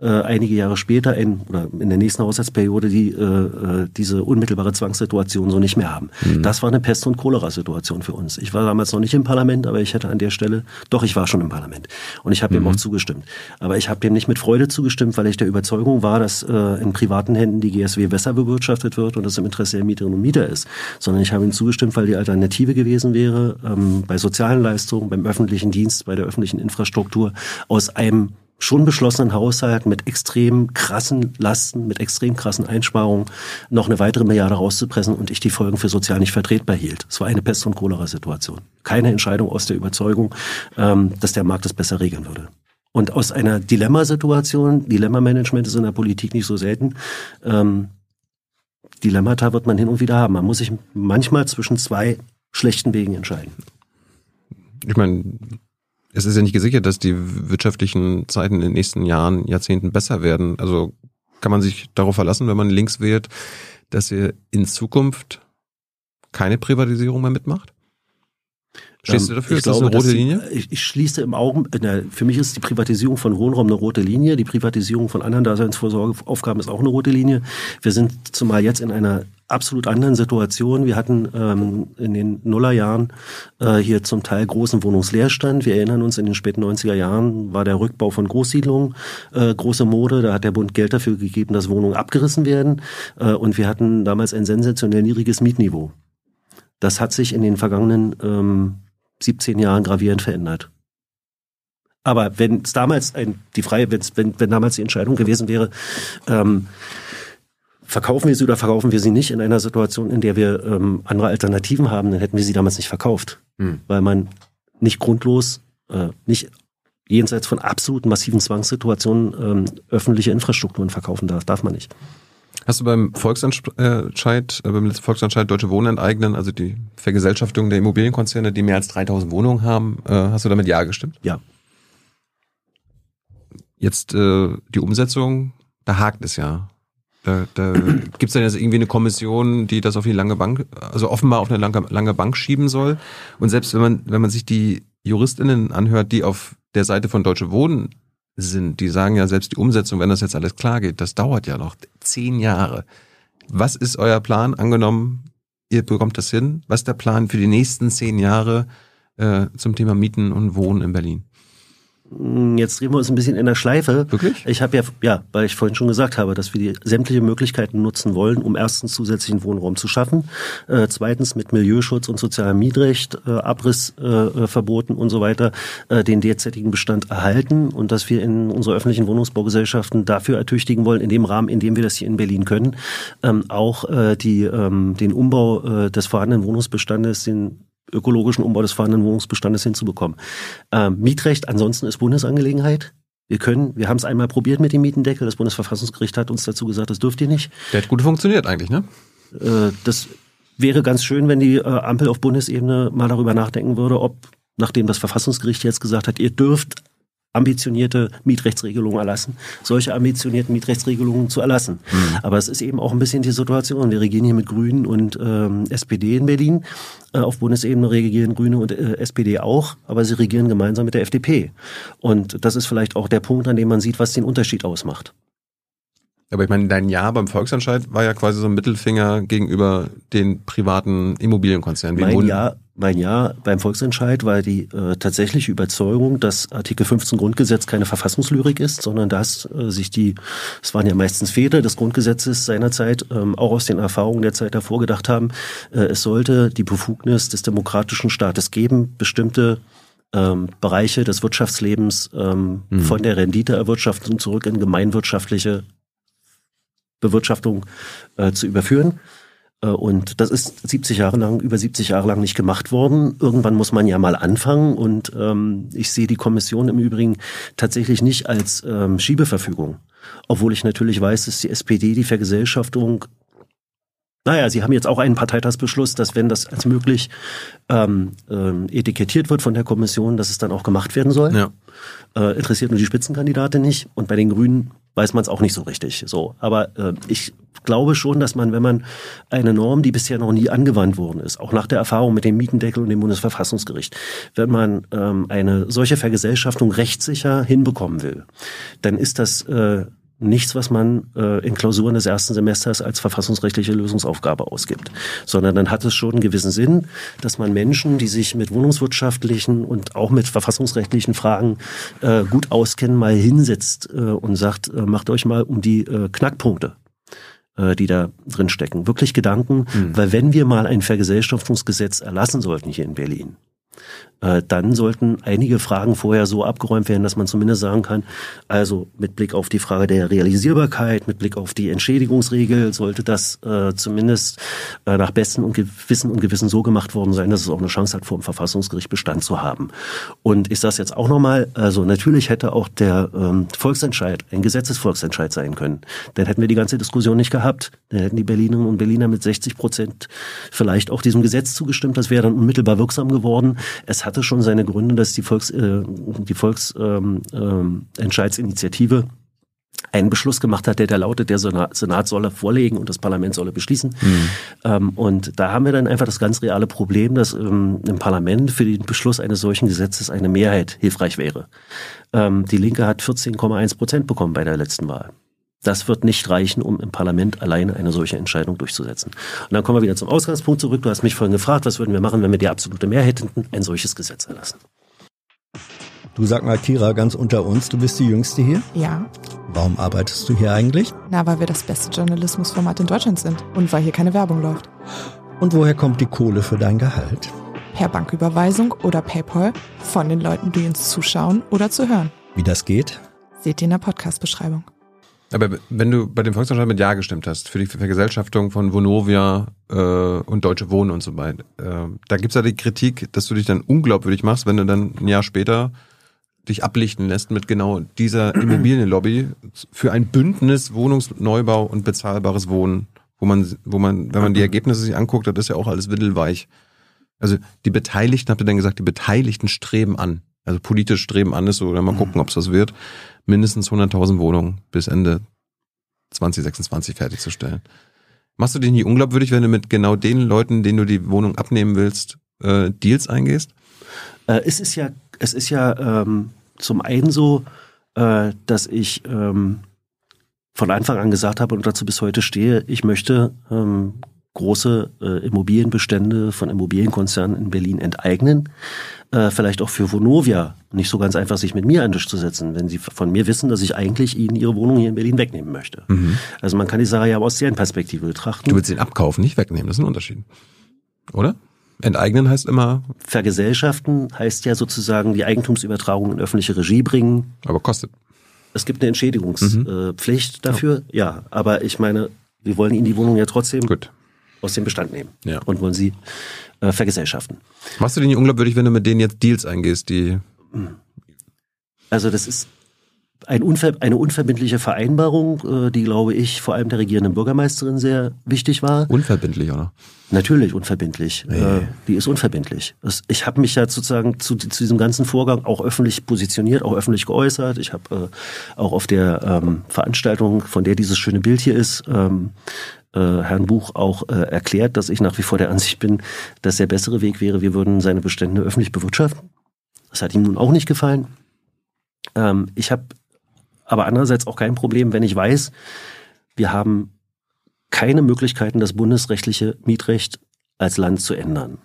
äh, einige Jahre später in, oder in der nächsten Haushaltsperiode die, äh, äh, diese unmittelbare Zwangssituation so nicht mehr haben. Mhm. Das war eine Pest- und Cholera-Situation für uns. Ich war damals noch nicht im Parlament, aber ich hätte an der Stelle, doch, ich war schon im Parlament und ich habe mhm. dem auch zugestimmt. Aber ich habe dem nicht mit Freude zugestimmt, weil ich der Überzeugung war, dass äh, in privaten Händen die GSW besser bewirtschaftet wird und das im Interesse der Mieterinnen und Mieter ist, sondern ich habe ihm zugestimmt, weil die Alternative gewesen wäre, ähm, bei sozialen Leistungen, beim öffentlichen Dienst, bei der öffentlichen Infrastruktur aus einem schon beschlossenen Haushalt mit extrem krassen Lasten, mit extrem krassen Einsparungen noch eine weitere Milliarde rauszupressen und ich die Folgen für sozial nicht vertretbar hielt. Es war eine Pest- und Cholera-Situation. Keine Entscheidung aus der Überzeugung, ähm, dass der Markt es besser regeln würde. Und aus einer Dilemmasituation, Dilemma-Management ist in der Politik nicht so selten, ähm, Dilemmata wird man hin und wieder haben. Man muss sich manchmal zwischen zwei schlechten Wegen entscheiden. Ich meine, es ist ja nicht gesichert, dass die wirtschaftlichen Zeiten in den nächsten Jahren, Jahrzehnten besser werden. Also kann man sich darauf verlassen, wenn man links wählt, dass ihr in Zukunft keine Privatisierung mehr mitmacht? Stehst du dafür? Ich ist glaube, das eine rote Linie? Ich, ich schließe im Augen, für mich ist die Privatisierung von Wohnraum eine rote Linie. Die Privatisierung von anderen Daseinsvorsorgeaufgaben ist auch eine rote Linie. Wir sind zumal jetzt in einer absolut anderen Situation. Wir hatten ähm, in den Nullerjahren äh, hier zum Teil großen Wohnungsleerstand. Wir erinnern uns, in den späten 90er Jahren war der Rückbau von Großsiedlungen äh, große Mode. Da hat der Bund Geld dafür gegeben, dass Wohnungen abgerissen werden. Äh, und wir hatten damals ein sensationell niedriges Mietniveau. Das hat sich in den vergangenen ähm, 17 Jahren gravierend verändert. Aber wenn es damals ein, die freie, wenn, wenn damals die Entscheidung gewesen wäre, ähm, verkaufen wir sie oder verkaufen wir sie nicht in einer Situation, in der wir ähm, andere Alternativen haben, dann hätten wir sie damals nicht verkauft. Hm. Weil man nicht grundlos, äh, nicht jenseits von absoluten massiven Zwangssituationen ähm, öffentliche Infrastrukturen verkaufen darf. Darf man nicht. Hast du beim Volksentscheid, äh, beim Volksentscheid Deutsche Wohnen enteignen, also die Vergesellschaftung der Immobilienkonzerne, die mehr als 3000 Wohnungen haben, äh, hast du damit Ja gestimmt? Ja. Jetzt äh, die Umsetzung, da hakt es ja. Da, da gibt es dann jetzt irgendwie eine Kommission, die das auf die lange Bank, also offenbar auf eine lange, lange Bank schieben soll. Und selbst wenn man, wenn man sich die JuristInnen anhört, die auf der Seite von Deutsche Wohnen sind, die sagen ja selbst die Umsetzung, wenn das jetzt alles klar geht, das dauert ja noch zehn Jahre. Was ist euer Plan? Angenommen, ihr bekommt das hin. Was ist der Plan für die nächsten zehn Jahre äh, zum Thema Mieten und Wohnen in Berlin? Hm, jetzt drehen wir uns ein bisschen in der Schleife. Wirklich? Ich habe ja, ja, weil ich vorhin schon gesagt habe, dass wir die sämtliche Möglichkeiten nutzen wollen, um erstens zusätzlichen Wohnraum zu schaffen, äh, zweitens mit Milieuschutz und sozialem Mietrecht, äh, Abrissverboten äh, und so weiter, äh, den derzeitigen Bestand erhalten und dass wir in unsere öffentlichen Wohnungsbaugesellschaften dafür ertüchtigen wollen, in dem Rahmen, in dem wir das hier in Berlin können, ähm, auch äh, die, ähm, den Umbau äh, des vorhandenen Wohnungsbestandes, den ökologischen Umbau des vorhandenen Wohnungsbestandes hinzubekommen. Ähm, Mietrecht ansonsten ist Bundesangelegenheit. Wir können, wir haben es einmal probiert mit dem Mietendeckel. Das Bundesverfassungsgericht hat uns dazu gesagt, das dürft ihr nicht. Der hat gut funktioniert eigentlich, ne? Äh, das wäre ganz schön, wenn die äh, Ampel auf Bundesebene mal darüber nachdenken würde, ob, nachdem das Verfassungsgericht jetzt gesagt hat, ihr dürft ambitionierte Mietrechtsregelungen erlassen, solche ambitionierten Mietrechtsregelungen zu erlassen. Mhm. Aber es ist eben auch ein bisschen die Situation. Wir regieren hier mit Grünen und ähm, SPD in Berlin. Äh, auf Bundesebene regieren Grüne und äh, SPD auch, aber sie regieren gemeinsam mit der FDP. Und das ist vielleicht auch der Punkt, an dem man sieht, was den Unterschied ausmacht. Aber ich meine, dein Ja beim Volksentscheid war ja quasi so ein Mittelfinger gegenüber den privaten Immobilienkonzernen. Mein Ja, mein Ja beim Volksentscheid war die äh, tatsächliche Überzeugung, dass Artikel 15 Grundgesetz keine Verfassungslyrik ist, sondern dass äh, sich die, es waren ja meistens Väter des Grundgesetzes seinerzeit, ähm, auch aus den Erfahrungen der Zeit davor gedacht haben, äh, es sollte die Befugnis des demokratischen Staates geben, bestimmte ähm, Bereiche des Wirtschaftslebens ähm, mhm. von der Renditeerwirtschaftung zurück in gemeinwirtschaftliche Bewirtschaftung äh, zu überführen. Äh, und das ist 70 Jahre lang, über 70 Jahre lang nicht gemacht worden. Irgendwann muss man ja mal anfangen. Und ähm, ich sehe die Kommission im Übrigen tatsächlich nicht als ähm, Schiebeverfügung. Obwohl ich natürlich weiß, dass die SPD die Vergesellschaftung naja, Sie haben jetzt auch einen Parteitagsbeschluss, dass wenn das als möglich ähm, ähm, etikettiert wird von der Kommission, dass es dann auch gemacht werden soll. Ja. Äh, interessiert nur die Spitzenkandidatin nicht. Und bei den Grünen weiß man es auch nicht so richtig. So, aber äh, ich glaube schon, dass man, wenn man eine Norm, die bisher noch nie angewandt worden ist, auch nach der Erfahrung mit dem Mietendeckel und dem Bundesverfassungsgericht, wenn man ähm, eine solche Vergesellschaftung rechtssicher hinbekommen will, dann ist das äh, nichts, was man äh, in Klausuren des ersten Semesters als verfassungsrechtliche Lösungsaufgabe ausgibt, sondern dann hat es schon einen gewissen Sinn, dass man Menschen, die sich mit wohnungswirtschaftlichen und auch mit verfassungsrechtlichen Fragen äh, gut auskennen, mal hinsetzt äh, und sagt, äh, macht euch mal um die äh, Knackpunkte äh, die da drin stecken. Wirklich Gedanken, mhm. weil wenn wir mal ein Vergesellschaftungsgesetz erlassen sollten hier in Berlin, dann sollten einige Fragen vorher so abgeräumt werden, dass man zumindest sagen kann, also mit Blick auf die Frage der Realisierbarkeit, mit Blick auf die Entschädigungsregel, sollte das äh, zumindest äh, nach Besten und Gewissen und Gewissen so gemacht worden sein, dass es auch eine Chance hat, vor dem Verfassungsgericht Bestand zu haben. Und ich sage jetzt auch nochmal, also natürlich hätte auch der ähm, Volksentscheid ein Gesetzesvolksentscheid sein können. Dann hätten wir die ganze Diskussion nicht gehabt. Dann hätten die Berlinerinnen und Berliner mit 60 Prozent vielleicht auch diesem Gesetz zugestimmt. Das wäre dann unmittelbar wirksam geworden. Es hatte schon seine Gründe, dass die Volks, äh, die Volksentscheidsinitiative ähm, ähm, einen Beschluss gemacht hat, der da lautet, der Senat, solle vorlegen und das Parlament solle beschließen. Mhm. Ähm, und da haben wir dann einfach das ganz reale Problem, dass ähm, im Parlament für den Beschluss eines solchen Gesetzes eine Mehrheit hilfreich wäre. Ähm, die Linke hat 14,1 Prozent bekommen bei der letzten Wahl. Das wird nicht reichen, um im Parlament alleine eine solche Entscheidung durchzusetzen. Und dann kommen wir wieder zum Ausgangspunkt zurück. Du hast mich vorhin gefragt, was würden wir machen, wenn wir die absolute Mehrheit hätten, ein solches Gesetz erlassen. Du sag mal, Kira, ganz unter uns, du bist die Jüngste hier? Ja. Warum arbeitest du hier eigentlich? Na, weil wir das beste Journalismusformat in Deutschland sind und weil hier keine Werbung läuft. Und woher kommt die Kohle für dein Gehalt? per Banküberweisung oder PayPal von den Leuten, die uns zuschauen oder zu hören. Wie das geht? Seht ihr in der Podcast-Beschreibung. Aber wenn du bei dem Volksentscheid mit Ja gestimmt hast, für die Vergesellschaftung von Vonovia äh, und Deutsche Wohnen und so weiter, äh, da gibt's ja die Kritik, dass du dich dann unglaubwürdig machst, wenn du dann ein Jahr später dich ablichten lässt mit genau dieser [CLEARS THROAT] Immobilienlobby für ein Bündnis Wohnungsneubau und bezahlbares Wohnen, wo man, wo man, wenn man die Ergebnisse sich anguckt, das ist ja auch alles windelweich. Also die Beteiligten, habt ihr dann gesagt, die Beteiligten streben an. Also politisch streben an ist so, oder mal gucken, ob es das wird, mindestens 100.000 Wohnungen bis Ende 2026 fertigzustellen. Machst du dich nicht unglaubwürdig, wenn du mit genau den Leuten, denen du die Wohnung abnehmen willst, äh, Deals eingehst? Äh, es ist ja, es ist ja ähm, zum einen so, äh, dass ich ähm, von Anfang an gesagt habe und dazu bis heute stehe, ich möchte ähm, große äh, Immobilienbestände von Immobilienkonzernen in Berlin enteignen. Äh, vielleicht auch für Vonovia nicht so ganz einfach, sich mit mir an den Tisch zu setzen, wenn sie von mir wissen, dass ich eigentlich ihnen ihre Wohnung hier in Berlin wegnehmen möchte. Mhm. Also man kann die Sache ja aus deren Perspektive betrachten. Du willst ihn abkaufen, nicht wegnehmen, das ist ein Unterschied. Oder? Enteignen heißt immer, Vergesellschaften heißt ja sozusagen die Eigentumsübertragung in öffentliche Regie bringen. aber kostet. Es gibt eine Entschädigungspflicht dafür, ja. Aber ich meine, wir wollen ihnen die Wohnung ja trotzdem Gut. aus dem Bestand nehmen Ja. und wollen sie äh, vergesellschaften. Machst du dich nicht unglaubwürdig, wenn du mit denen jetzt Deals eingehst, die Also das ist ein unver eine unverbindliche Vereinbarung, äh, die, glaube ich, vor allem der regierenden Bürgermeisterin sehr wichtig war. unverbindlich, oder? Natürlich unverbindlich. Äh, die ist unverbindlich. Ich habe mich ja sozusagen zu, zu diesem ganzen Vorgang auch öffentlich positioniert, auch öffentlich geäußert. Ich habe äh, auch auf der ähm, Veranstaltung, von der dieses schöne Bild hier ist, ähm, äh, Herrn Buch auch äh, erklärt, dass ich nach wie vor der Ansicht bin, dass der bessere Weg wäre, wir würden seine Bestände öffentlich bewirtschaften. Das hat ihm nun auch nicht gefallen. Ähm, ich habe aber andererseits auch kein Problem, wenn ich weiß, wir haben keine Möglichkeiten, das bundesrechtliche Mietrecht als Land zu ändern.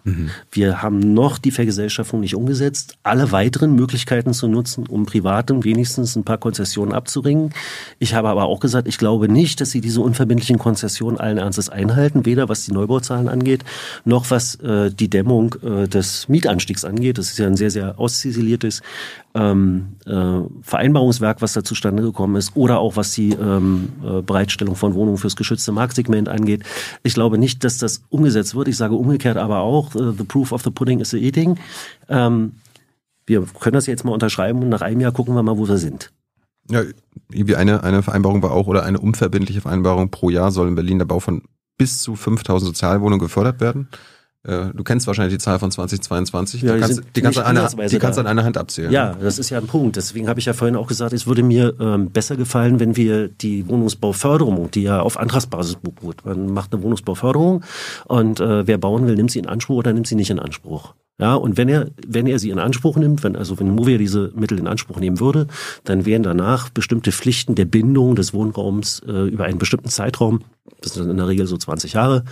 Wir haben noch die Vergesellschaftung nicht umgesetzt, alle weiteren Möglichkeiten zu nutzen, um Privaten wenigstens ein paar Konzessionen abzuringen. Ich habe aber auch gesagt, ich glaube nicht, dass sie diese unverbindlichen Konzessionen allen Ernstes einhalten, weder was die Neubauzahlen angeht, noch was äh, die Dämmung äh, des Mietanstiegs angeht. Das ist ja ein sehr, sehr ausziseliertes ähm, äh, Vereinbarungswerk, was da zustande gekommen ist, oder auch was die ähm, äh, Bereitstellung von Wohnungen fürs geschützte Marktsegment angeht. Ich glaube nicht, dass das umgesetzt wird. Ich sage umgekehrt aber auch, äh, the proof of the pudding is the eating. Ähm, wir können das jetzt mal unterschreiben und nach einem Jahr gucken wir mal, wo wir sind. Ja, irgendwie eine, eine Vereinbarung war auch, oder eine unverbindliche Vereinbarung pro Jahr soll in Berlin der Bau von bis zu 5000 Sozialwohnungen gefördert werden. Äh, Du kennst wahrscheinlich die Zahl von 2022. Ja, die kannst, die kannst, du nicht an einer, die kannst an einer Hand abzählen. Ja, das ist ja ein Punkt. Deswegen habe ich ja vorhin auch gesagt, es würde mir ähm, besser gefallen, wenn wir die Wohnungsbauförderung, die ja auf Antragsbasis beruht, man macht eine Wohnungsbauförderung und äh, wer bauen will, nimmt sie in Anspruch oder nimmt sie nicht in Anspruch. Ja, und wenn er, wenn er sie in Anspruch nimmt, wenn, also wenn Movia diese Mittel in Anspruch nehmen würde, dann wären danach bestimmte Pflichten der Bindung des Wohnraums äh, über einen bestimmten Zeitraum, das sind in der Regel so 20 Jahre,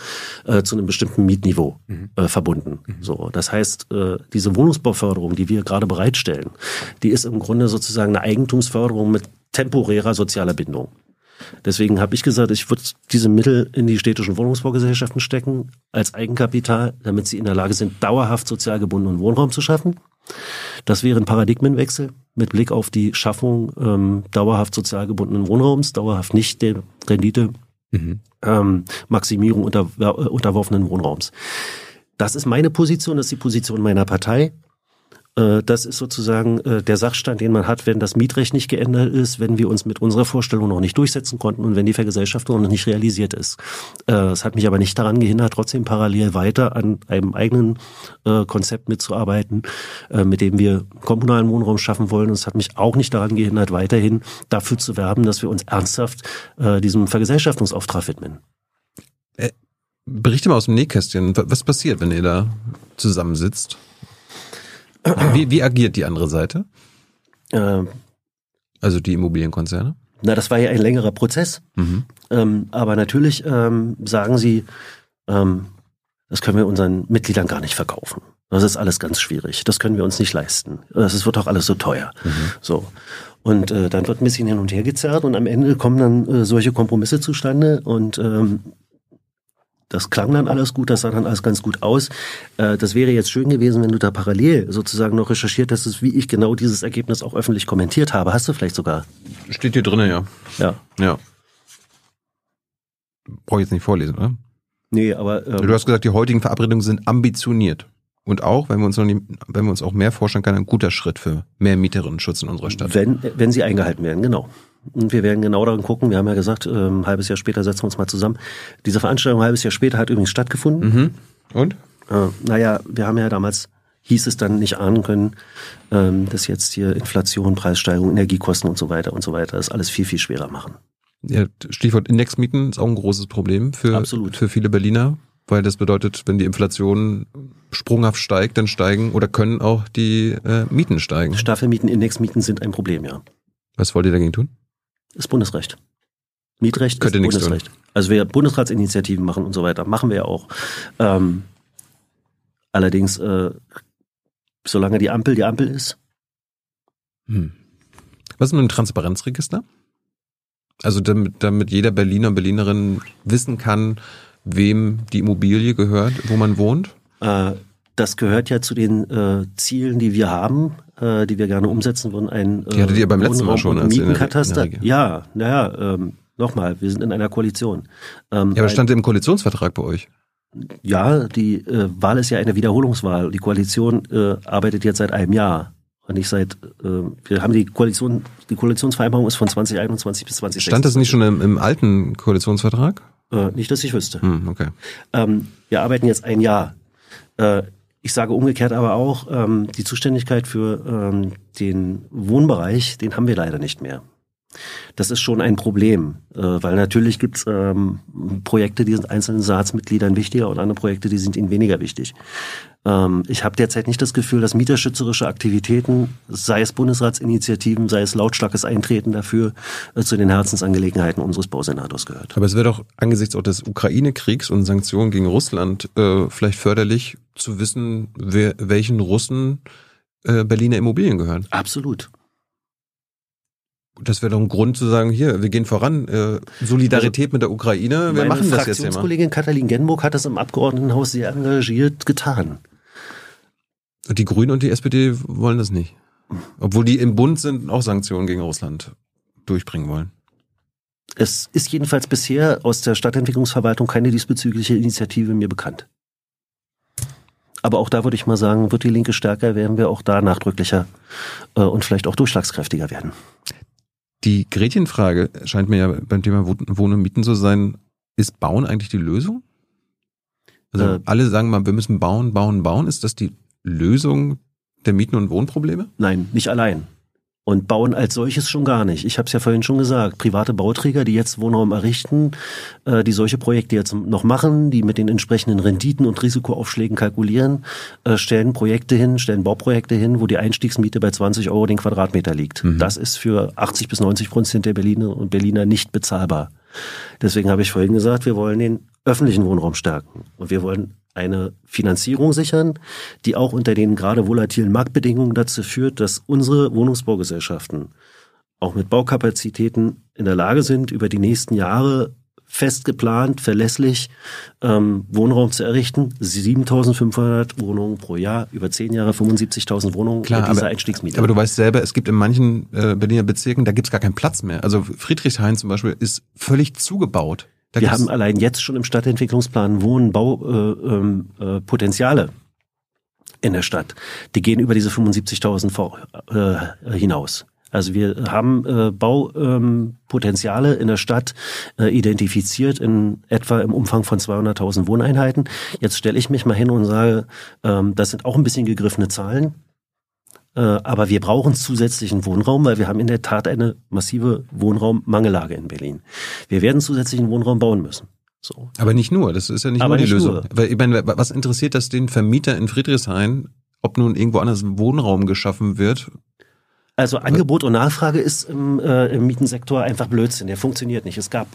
äh, zu einem bestimmten Mietniveau äh, verbunden. So, das heißt, äh, diese Wohnungsbauförderung, die wir gerade bereitstellen, die ist im Grunde sozusagen eine Eigentumsförderung mit temporärer sozialer Bindung. Deswegen habe ich gesagt, ich würde diese Mittel in die städtischen Wohnungsbaugesellschaften stecken als Eigenkapital, damit sie in der Lage sind, dauerhaft sozial gebundenen Wohnraum zu schaffen. Das wäre ein Paradigmenwechsel mit Blick auf die Schaffung ähm, dauerhaft sozial gebundenen Wohnraums, dauerhaft nicht der Rendite ähm, Maximierung unter, äh, unterworfenen Wohnraums. Das ist meine Position, das ist die Position meiner Partei. Äh, Das ist sozusagen äh, der Sachstand, den man hat, wenn das Mietrecht nicht geändert ist, wenn wir uns mit unserer Vorstellung noch nicht durchsetzen konnten und wenn die Vergesellschaftung noch nicht realisiert ist. Äh, Es hat mich aber nicht daran gehindert, trotzdem parallel weiter an einem eigenen Konzept mitzuarbeiten, mit dem wir kommunalen Wohnraum schaffen wollen. Und es hat mich auch nicht daran gehindert, weiterhin dafür zu werben, dass wir uns ernsthaft diesem Vergesellschaftungsauftrag widmen. Berichte mal aus dem Nähkästchen. Was passiert, wenn ihr da zusammensitzt? Wie, wie agiert die andere Seite? Äh, Also die Immobilienkonzerne? Na, das war ja ein längerer Prozess. Mhm. Ähm, aber natürlich ähm, sagen sie, ähm, das können wir unseren Mitgliedern gar nicht verkaufen. Das ist alles ganz schwierig. Das können wir uns nicht leisten. Das wird auch alles so teuer. So. Und äh, dann wird ein bisschen hin und her gezerrt und am Ende kommen dann äh, solche Kompromisse zustande und ähm, Das klang dann alles gut, das sah dann alles ganz gut aus. Äh, das wäre jetzt schön gewesen, wenn du da parallel sozusagen noch recherchiert hättest, wie ich genau dieses Ergebnis auch öffentlich kommentiert habe. Hast du vielleicht sogar? Steht hier drinnen, ja. Ja. Ja. Brauche ich jetzt nicht vorlesen, oder? Nee, aber ähm, Du hast gesagt, die heutigen Verabredungen sind ambitioniert. Und auch, wenn wir uns noch nie, wenn wir uns auch mehr vorstellen können, ein guter Schritt für mehr Mieterinnenschutz in unserer Stadt. wenn, wenn sie eingehalten werden, genau. Und wir werden genau daran gucken. Wir haben ja gesagt, ähm, ein halbes Jahr später setzen wir uns mal zusammen. Diese Veranstaltung ein halbes Jahr später hat übrigens stattgefunden. Mhm. Und? Äh, naja, wir haben ja damals, hieß es dann nicht ahnen können, ähm, dass jetzt hier Inflation, Preissteigerung, Energiekosten und so weiter und so weiter das alles viel, viel schwerer machen. Ja, Stichwort Indexmieten ist auch ein großes Problem für, Absolut. für viele Berliner, weil das bedeutet, wenn die Inflation sprunghaft steigt, dann steigen oder können auch die äh, Mieten steigen. Staffelmieten, Indexmieten sind ein Problem, ja. Was wollt ihr dagegen tun? Das Bundesrecht. Mietrecht Könnt ihr ist Bundesrecht. Also wir Bundesratsinitiativen machen und so weiter, machen wir ja auch. Ähm, allerdings, äh, solange die Ampel die Ampel ist, Hm. Was ist mit dem Transparenzregister? Also damit, damit jeder Berliner und Berlinerin wissen kann, wem die Immobilie gehört, wo man wohnt. Äh, das gehört ja zu den äh, Zielen, die wir haben, äh, die wir gerne umsetzen wollen. Ein Die hattet ihr beim letzten Mal schon, als ihr in der- Mietenkataster. in der ja, naja, ähm, nochmal, wir sind in einer Koalition. Ähm, Ja, aber stand im Koalitionsvertrag bei euch. ja, die äh, Wahl ist ja eine Wiederholungswahl. Die Koalition äh, arbeitet jetzt seit einem Jahr. Und nicht seit, äh, wir haben die Koalition, die Koalitionsvereinbarung ist von 2021 bis 2026. Stand das nicht schon im, im alten Koalitionsvertrag? Äh, nicht, dass ich wüsste. Hm, okay. Ähm, wir arbeiten jetzt ein Jahr. Ich sage umgekehrt aber auch, ähm, die Zuständigkeit für ähm, den Wohnbereich, den haben wir leider nicht mehr. Das ist schon ein Problem, äh, weil natürlich gibt es ähm, Projekte, die sind einzelnen Staatsmitgliedern wichtiger und andere Projekte, die sind ihnen weniger wichtig. Ähm, ich habe derzeit nicht das Gefühl, dass mieterschützerische Aktivitäten, sei es Bundesratsinitiativen, sei es lautstarkes Eintreten dafür, äh, zu den Herzensangelegenheiten unseres Bausenators gehört. Aber es wäre doch angesichts auch des Ukraine-Kriegs und Sanktionen gegen Russland äh, vielleicht förderlich zu wissen, wer, welchen Russen äh, Berliner Immobilien gehören. Absolut. Das wäre doch ein Grund zu sagen, hier, wir gehen voran, äh, Solidarität mit der Ukraine, wir Meine machen das jetzt immer. Fraktionskollegin Katalin Genburg hat das im Abgeordnetenhaus sehr engagiert getan. Und die Grünen und die SPD wollen das nicht. Obwohl die im Bund sind und auch Sanktionen gegen Russland durchbringen wollen. Es ist jedenfalls bisher aus der Stadtentwicklungsverwaltung keine diesbezügliche Initiative mir bekannt. Aber auch da würde ich mal sagen, wird die Linke stärker, werden wir auch da nachdrücklicher äh, und vielleicht auch durchschlagskräftiger werden. Die Gretchenfrage scheint mir ja beim Thema Wohnen und Mieten zu sein, ist Bauen eigentlich die Lösung? Also Äh, alle sagen mal, wir müssen bauen, bauen, bauen. Ist das die Lösung der Mieten- und Wohnprobleme? Nein, nicht allein. Und bauen als solches schon gar nicht. Ich habe es ja vorhin schon gesagt. Private Bauträger, die jetzt Wohnraum errichten, äh, die solche Projekte jetzt noch machen, die mit den entsprechenden Renditen und Risikoaufschlägen kalkulieren, äh, stellen Projekte hin, stellen Bauprojekte hin, wo die Einstiegsmiete bei 20 Euro den Quadratmeter liegt. Das ist für 80 bis 90 Prozent der Berliner und Berliner nicht bezahlbar. Deswegen habe ich vorhin gesagt, wir wollen den öffentlichen Wohnraum stärken. Und wir wollen eine Finanzierung sichern, die auch unter den gerade volatilen Marktbedingungen dazu führt, dass unsere Wohnungsbaugesellschaften auch mit Baukapazitäten in der Lage sind, über die nächsten Jahre fest geplant, verlässlich ähm, Wohnraum zu errichten. 7.500 Wohnungen pro Jahr, über 10 Jahre 75.000 Wohnungen Klar, mit dieser aber, Einstiegsmiete. aber du weißt selber, es gibt in manchen äh, Berliner Bezirken, da gibt's gar keinen Platz mehr. Also Friedrichshain zum Beispiel ist völlig zugebaut. Da Wir haben allein jetzt schon im Stadtentwicklungsplan Wohnen, Bau, äh, ähm, äh, Potenziale in der Stadt. Die gehen über diese 75.000 vor- äh, hinaus. Also wir haben äh, Baupotenziale ähm, Potenziale in der Stadt äh, identifiziert in etwa im Umfang von 200.000 Wohneinheiten. Jetzt stelle ich mich mal hin und sage, ähm, das sind auch ein bisschen gegriffene Zahlen. Äh, aber wir brauchen zusätzlichen Wohnraum, weil wir haben in der Tat eine massive Wohnraummangellage in Berlin. Wir werden zusätzlichen Wohnraum bauen müssen. So. Aber nicht nur, das ist ja nicht Aber nur die nicht Lösung. nur. Weil, ich meine, was interessiert das den Vermieter in Friedrichshain, ob nun irgendwo anders Wohnraum geschaffen wird? Also Angebot und Nachfrage ist im, äh, im Mietensektor einfach Blödsinn. Der funktioniert nicht. Es gab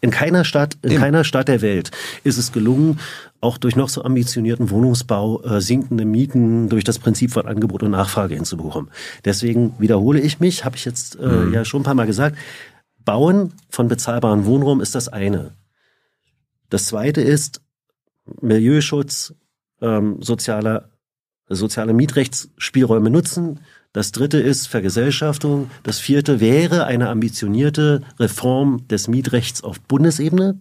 in keiner Stadt, in Eben. keiner Stadt der Welt ist es gelungen, auch durch noch so ambitionierten Wohnungsbau äh, sinkende Mieten durch das Prinzip von Angebot und Nachfrage hinzubekommen. Deswegen wiederhole ich mich, habe ich jetzt äh, ja schon ein paar Mal gesagt. Bauen von bezahlbaren Wohnraum ist das eine. Das zweite ist, Milieuschutz, ähm, soziale, soziale Mietrechtsspielräume nutzen. Das dritte ist Vergesellschaftung. Das vierte wäre eine ambitionierte Reform des Mietrechts auf Bundesebene.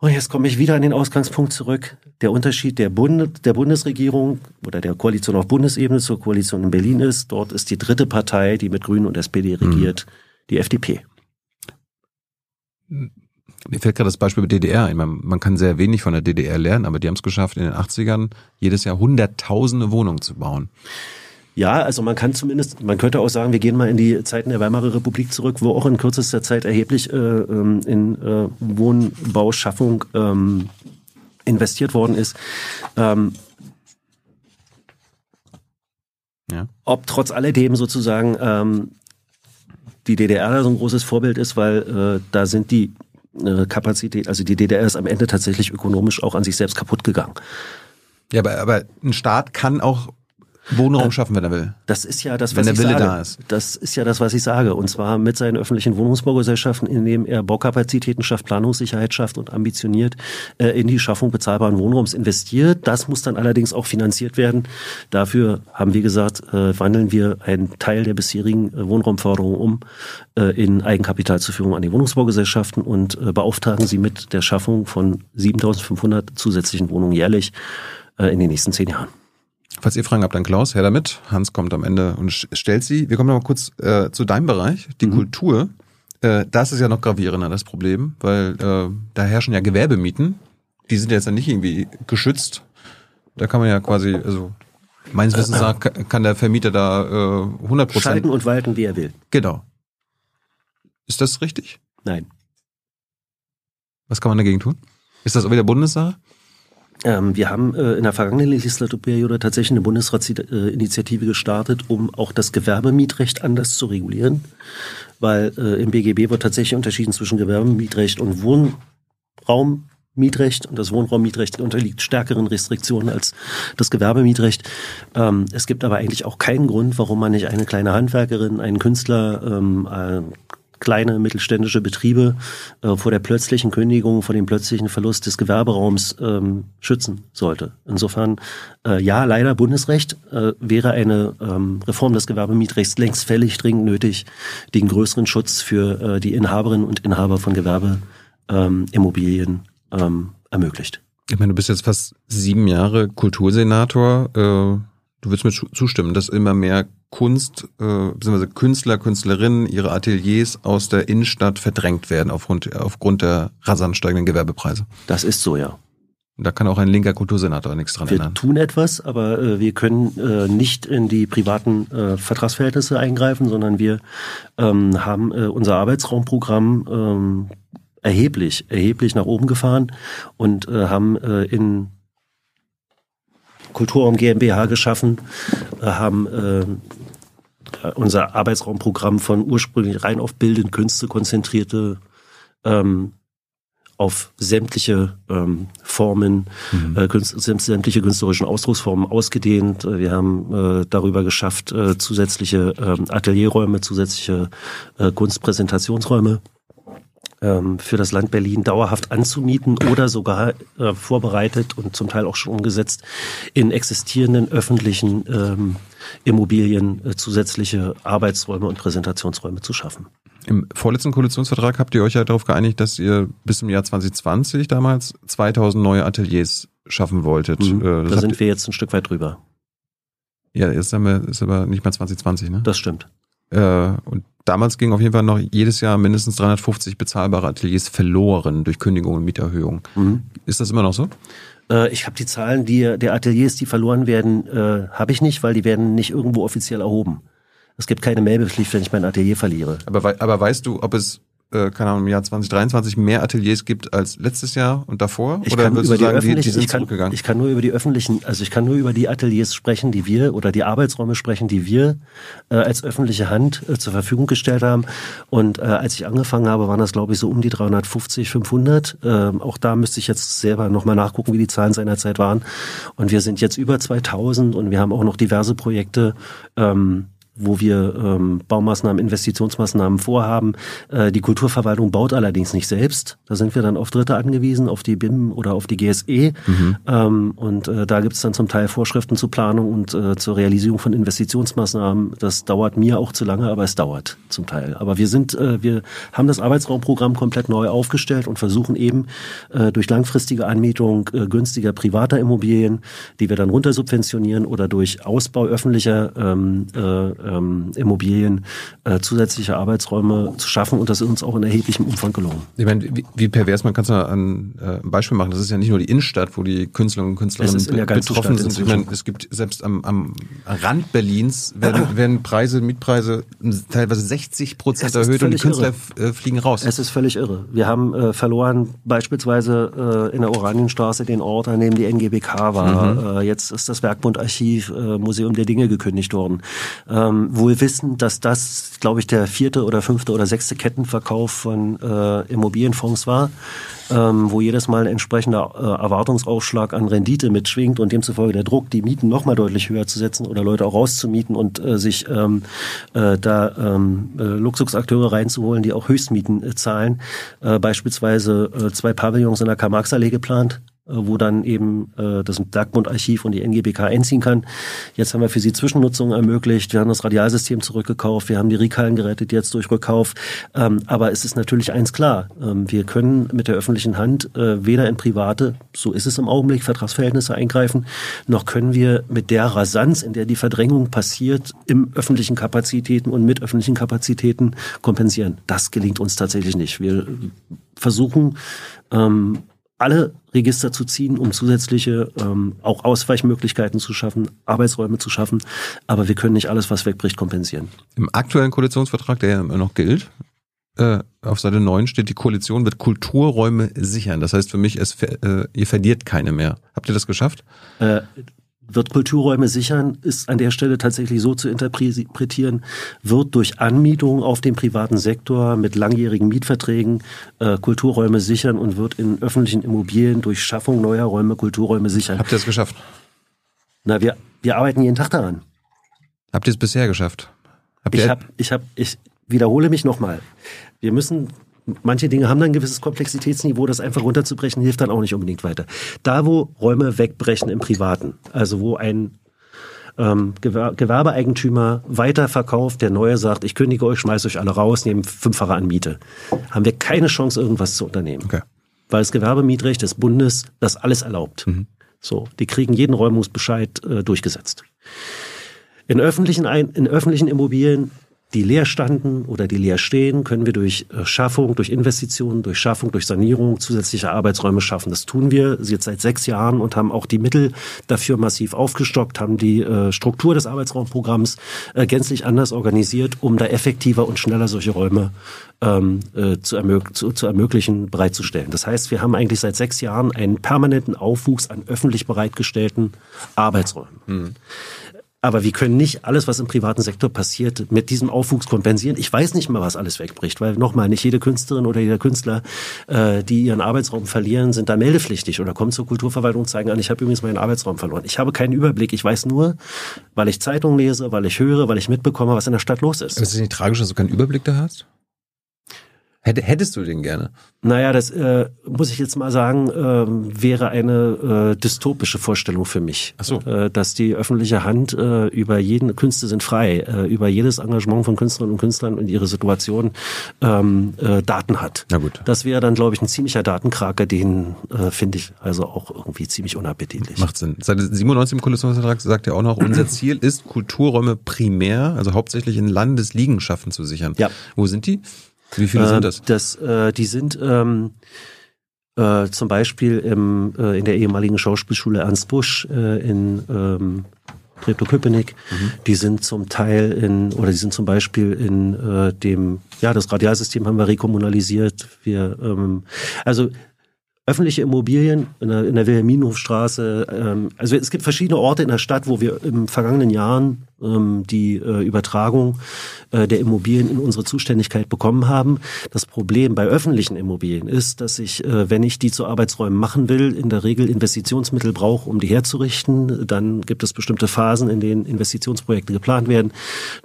Und jetzt komme ich wieder an den Ausgangspunkt zurück. Der Unterschied der, Bund der Bundesregierung oder der Koalition auf Bundesebene zur Koalition in Berlin ist, dort ist die dritte Partei, die mit Grünen und SPD regiert, mhm. die FDP. Mir fällt gerade das Beispiel mit DDR ein. Man, man, kann sehr wenig von der DDR lernen, aber die haben es geschafft, in den 80ern jedes Jahr hunderttausende Wohnungen zu bauen. Ja, also man kann zumindest, man könnte auch sagen, wir gehen mal in die Zeiten der Weimarer Republik zurück, wo auch in kürzester Zeit erheblich äh, ähm, in äh, Wohnbauschaffung ähm, investiert worden ist. Ähm, ja. Ob trotz alledem sozusagen ähm, die DDR so ein großes Vorbild ist, weil äh, da sind die äh, Kapazität, also die DDR ist am Ende tatsächlich ökonomisch auch an sich selbst kaputt gegangen. Ja, aber, aber ein Staat kann auch Wohnraum schaffen, wenn er will. Das ist ja das, was wenn der Wille sage. da ist. Das ist ja das, was ich sage. Und zwar mit seinen öffentlichen Wohnungsbaugesellschaften, in dem er Baukapazitäten schafft, Planungssicherheit schafft und ambitioniert äh, in die Schaffung bezahlbaren Wohnraums investiert. Das muss dann allerdings auch finanziert werden. Dafür haben wir gesagt, äh, wandeln wir einen Teil der bisherigen äh, Wohnraumförderung um äh, in Eigenkapital zur Führung an die Wohnungsbaugesellschaften und äh, beauftragen sie mit der Schaffung von 7.500 zusätzlichen Wohnungen jährlich äh, in den nächsten zehn Jahren. Falls ihr Fragen habt, dann Klaus, her damit. Hans kommt am Ende und stellt sie. Wir kommen noch mal kurz äh, zu deinem Bereich, die mhm. Kultur. Äh, das ist ja noch gravierender, das Problem, weil äh, da herrschen ja Gewerbemieten. Die sind jetzt ja nicht irgendwie geschützt. Da kann man ja quasi, also meines Wissens nach kann der Vermieter da äh, 100 Prozent... Schalten und walten, wie er will. Genau. Ist das richtig? Nein. Was kann man dagegen tun? Ist das auch wieder Bundessache? Ähm, wir haben äh, in der vergangenen Legislaturperiode tatsächlich eine Bundesratsinitiative gestartet, um auch das Gewerbemietrecht anders zu regulieren, weil äh, im BGB wird tatsächlich unterschieden zwischen Gewerbemietrecht und Wohnraummietrecht und das Wohnraummietrecht unterliegt stärkeren Restriktionen als das Gewerbemietrecht. Ähm, es gibt aber eigentlich auch keinen Grund, warum man nicht eine kleine Handwerkerin, einen Künstler, ähm, kleine mittelständische Betriebe äh, vor der plötzlichen Kündigung, vor dem plötzlichen Verlust des Gewerberaums ähm, schützen sollte. Insofern, äh, ja, leider Bundesrecht äh, wäre eine ähm, Reform des Gewerbemietrechts längst fällig, dringend nötig, den größeren Schutz für äh, die Inhaberinnen und Inhaber von Gewerbeimmobilien ähm, ähm, ermöglicht. Ich meine, du bist jetzt fast sieben Jahre Kultursenator. Äh, du würdest mir zustimmen, dass immer mehr Kunst, äh, beziehungsweise Künstler, Künstlerinnen, ihre Ateliers aus der Innenstadt verdrängt werden aufgrund, aufgrund der rasant steigenden Gewerbepreise. Das ist so, ja. Da kann auch ein linker Kultursenator nichts dran wir ändern. Wir tun etwas, aber äh, wir können äh, nicht in die privaten äh, Vertragsverhältnisse eingreifen, sondern wir ähm, haben äh, unser Arbeitsraumprogramm ähm, erheblich, erheblich nach oben gefahren und äh, haben äh, in Kulturraum GmbH geschaffen, haben unser Arbeitsraumprogramm von ursprünglich rein auf bildende Künste konzentrierte ähm, auf sämtliche ähm, Formen, mhm. äh, künst, sämtliche künstlerischen Ausdrucksformen ausgedehnt. Wir haben äh, darüber geschafft, äh, zusätzliche äh, Atelierräume, zusätzliche äh, Kunstpräsentationsräume ähm, für das Land Berlin dauerhaft anzumieten oder sogar äh, vorbereitet und zum Teil auch schon umgesetzt, in existierenden öffentlichen ähm, Immobilien äh, zusätzliche Arbeitsräume und Präsentationsräume zu schaffen. Im vorletzten Koalitionsvertrag habt ihr euch ja darauf geeinigt, dass ihr bis zum Jahr 2020 damals 2000 neue Ateliers schaffen wolltet. Mhm, äh, da sind wir jetzt ein Stück weit drüber. Ja, jetzt haben wir, ist aber nicht mal 2020, ne? Das stimmt. Äh, und damals ging auf jeden Fall noch jedes Jahr mindestens 350 bezahlbare Ateliers verloren durch Kündigung und Mieterhöhung. Mhm. Ist das immer noch so? Äh, ich habe die Zahlen die, der Ateliers, die verloren werden, äh, habe ich nicht, weil die werden nicht irgendwo offiziell erhoben. Es gibt keine Meldepflicht, wenn ich mein Atelier verliere. Aber, aber weißt du, ob es äh, keine Ahnung, im Jahr 2023 mehr Ateliers gibt als letztes Jahr und davor? Ich oder würdest du sagen, die, die sind ich kann, zurückgegangen? Ich kann nur über die öffentlichen, also ich kann nur über die Ateliers sprechen, die wir oder die Arbeitsräume sprechen, die wir äh, als öffentliche Hand äh, zur Verfügung gestellt haben. Und äh, als ich angefangen habe, waren das glaube ich so um die 350, 500. Äh, auch da müsste ich jetzt selber nochmal nachgucken, wie die Zahlen seinerzeit waren. Und wir sind jetzt über 2000 und wir haben auch noch diverse Projekte. Ähm, wo wir ähm, Baumaßnahmen, Investitionsmaßnahmen vorhaben. Äh, die Kulturverwaltung baut allerdings nicht selbst. Da sind wir dann auf Dritte angewiesen, auf die BIM oder auf die GSE. Mhm. Ähm, und äh, da gibt es dann zum Teil Vorschriften zur Planung und äh, zur Realisierung von Investitionsmaßnahmen. Das dauert mir auch zu lange, aber es dauert zum Teil. Aber wir sind, äh, wir haben das Arbeitsraumprogramm komplett neu aufgestellt und versuchen eben äh, durch langfristige Anmietung äh, günstiger privater Immobilien, die wir dann runtersubventionieren oder durch Ausbau öffentlicher ähm, äh, ähm, Immobilien äh, zusätzliche Arbeitsräume zu schaffen und das ist uns auch in erheblichem Umfang gelungen. Ich meine, wie, wie pervers, man kann es mal an äh, ein Beispiel machen, das ist ja nicht nur die Innenstadt, wo die Künstlerinnen und Künstlerinnen betroffen sind. Ich meine, es gibt selbst am, am Rand Berlins werden, [COUGHS] werden Preise, Mietpreise teilweise 60 Prozent erhöht und die Künstler irre. Äh, fliegen raus. Es ist völlig irre. Wir haben äh, verloren beispielsweise äh, in der Oranienstraße den Ort, an dem die NGBK war. Mhm. Äh, jetzt ist das Werkbundarchiv äh, Museum der Dinge gekündigt worden. Ähm, ähm, wohl wissen, dass das, glaube ich, der vierte oder fünfte oder sechste Kettenverkauf von äh, Immobilienfonds war, ähm, wo jedes Mal ein entsprechender äh, Erwartungsaufschlag an Rendite mitschwingt und demzufolge der Druck, die Mieten nochmal deutlich höher zu setzen oder Leute auch rauszumieten und äh, sich ähm, äh, da ähm, äh, Luxusakteure reinzuholen, die auch Höchstmieten äh, zahlen. Äh, beispielsweise äh, zwei Pavillons in der Karl-Marx-Allee geplant, wo dann eben äh, das Bergbundarchiv und die NGBK einziehen kann. Jetzt haben wir für sie Zwischennutzungen ermöglicht. Wir haben das Radialsystem zurückgekauft. Wir haben die Riekhallen gerettet jetzt durch Rückkauf. Ähm, aber es ist natürlich eins klar. Ähm, wir können mit der öffentlichen Hand äh, weder in private, so ist es im Augenblick, Vertragsverhältnisse eingreifen, noch können wir mit der Rasanz, in der die Verdrängung passiert, im öffentlichen Kapazitäten und mit öffentlichen Kapazitäten kompensieren. Das gelingt uns tatsächlich nicht. Wir versuchen, ähm, alle Register zu ziehen, um zusätzliche ähm, auch Ausweichmöglichkeiten zu schaffen, Arbeitsräume zu schaffen. Aber wir können nicht alles, was wegbricht, kompensieren. Im aktuellen Koalitionsvertrag, der ja immer noch gilt, äh, auf Seite 9 steht, die Koalition wird Kulturräume sichern. Das heißt für mich, es, äh, ihr verliert keine mehr. Habt ihr das geschafft? Äh, wird Kulturräume sichern, ist an der Stelle tatsächlich so zu interpretieren, wird durch Anmietung auf dem privaten Sektor mit langjährigen Mietverträgen äh, Kulturräume sichern und wird in öffentlichen Immobilien durch Schaffung neuer Räume Kulturräume sichern. Habt ihr es geschafft? Na, wir, wir arbeiten jeden Tag daran. Habt ihr es bisher geschafft? Habt ich habe, ich habe, ich wiederhole mich nochmal. Wir müssen manche Dinge haben dann ein gewisses Komplexitätsniveau, das einfach runterzubrechen, hilft dann auch nicht unbedingt weiter. Da, wo Räume wegbrechen im Privaten, also wo ein ähm, Gewerbeeigentümer weiterverkauft, der Neue sagt, ich kündige euch, schmeiße euch alle raus, nehme fünffache an Miete, haben wir keine Chance, irgendwas zu unternehmen. Okay. Weil das Gewerbemietrecht des Bundes das alles erlaubt. Mhm. So, die kriegen jeden Räumungsbescheid äh, durchgesetzt. In öffentlichen, in öffentlichen Immobilien die leer standen oder die leer stehen, können wir durch äh, Schaffung, durch Investitionen, durch Schaffung, durch Sanierung zusätzliche Arbeitsräume schaffen. Das tun wir jetzt seit sechs Jahren und haben auch die Mittel dafür massiv aufgestockt, haben die äh, Struktur des Arbeitsraumprogramms äh, gänzlich anders organisiert, um da effektiver und schneller solche Räume ähm, zu, ermög zu, zu ermöglichen, bereitzustellen. Das heißt, wir haben eigentlich seit sechs Jahren einen permanenten Aufwuchs an öffentlich bereitgestellten Arbeitsräumen. Mhm. Aber wir können nicht alles, was im privaten Sektor passiert, mit diesem Aufwuchs kompensieren. Ich weiß nicht mal, was alles wegbricht, weil nochmal, nicht jede Künstlerin oder jeder Künstler, äh, die ihren Arbeitsraum verlieren, sind da meldepflichtig oder kommen zur Kulturverwaltung und zeigen an, ich habe übrigens meinen Arbeitsraum verloren. Ich habe keinen Überblick. Ich weiß nur, weil ich Zeitungen lese, weil ich höre, weil ich mitbekomme, was in der Stadt los ist. Ist es nicht tragisch, dass du keinen Überblick da hast? Hättest du den gerne? Naja, das äh, muss ich jetzt mal sagen, äh, wäre eine äh, dystopische Vorstellung für mich. Ach so. Äh, dass die öffentliche Hand äh, über jeden, Künste sind frei, äh, über jedes Engagement von Künstlerinnen und Künstlern und ihre Situation ähm, äh, Daten hat. Na gut. Das wäre dann, glaube ich, ein ziemlicher Datenkraker, den äh, finde ich also auch irgendwie ziemlich unappetitlich. Macht Sinn. Seit 97 im Koalitionsvertrag sagt er auch noch, unser [CLEARS THROAT] Ziel ist, Kulturräume primär, also hauptsächlich in Landesliegenschaften zu sichern. Ja. Wo sind die? Wie viele äh, sind das? das äh, die sind ähm, äh, zum Beispiel im, äh, in der ehemaligen Schauspielschule Ernst Busch äh, in ähm, Treptow-Köpenick. Mhm. Die sind zum Teil in, oder die sind zum Beispiel in äh, dem, ja, das Radialsystem haben wir rekommunalisiert. Wir, ähm, also öffentliche Immobilien in der, in der Wilhelminhofstraße. Ähm, also es gibt verschiedene Orte in der Stadt, wo wir im vergangenen Jahren ähm, die äh, Übertragung äh, der Immobilien in unsere Zuständigkeit bekommen haben. Das Problem bei öffentlichen Immobilien ist, dass ich, äh, wenn ich die zu Arbeitsräumen machen will, in der Regel Investitionsmittel brauche, um die herzurichten. Dann gibt es bestimmte Phasen, in denen Investitionsprojekte geplant werden.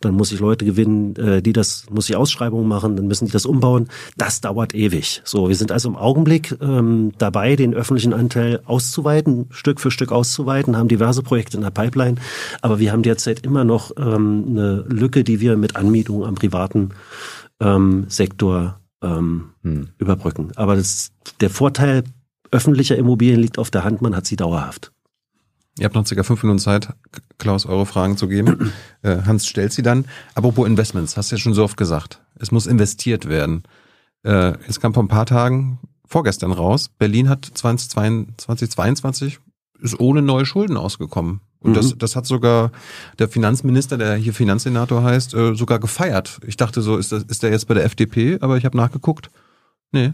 Dann muss ich Leute gewinnen, äh, die das, muss ich Ausschreibungen machen, dann müssen die das umbauen. Das dauert ewig. So, wir sind also im Augenblick ähm, dabei, den öffentlichen Anteil auszuweiten, Stück für Stück auszuweiten, haben diverse Projekte in der Pipeline, aber wir haben derzeit immer noch ähm, eine Lücke, die wir mit Anmietung am privaten ähm, Sektor ähm, hm. überbrücken. Aber das, der Vorteil öffentlicher Immobilien liegt auf der Hand, man hat sie dauerhaft. Ihr habt noch circa fünf Minuten Zeit, Klaus, eure Fragen zu geben. [CLEARS THROAT] äh, Hans stellt sie dann. Apropos Investments, hast du ja schon so oft gesagt. Es muss investiert werden. Äh, jetzt kam vor ein paar Tagen, vorgestern raus, Berlin hat 2022, 2022 ist ohne neue Schulden ausgekommen. Und mhm. das, das hat sogar der Finanzminister, der hier Finanzsenator heißt, äh, sogar gefeiert. Ich dachte so, ist, das, ist der jetzt bei der FDP? Aber ich habe nachgeguckt. Nee,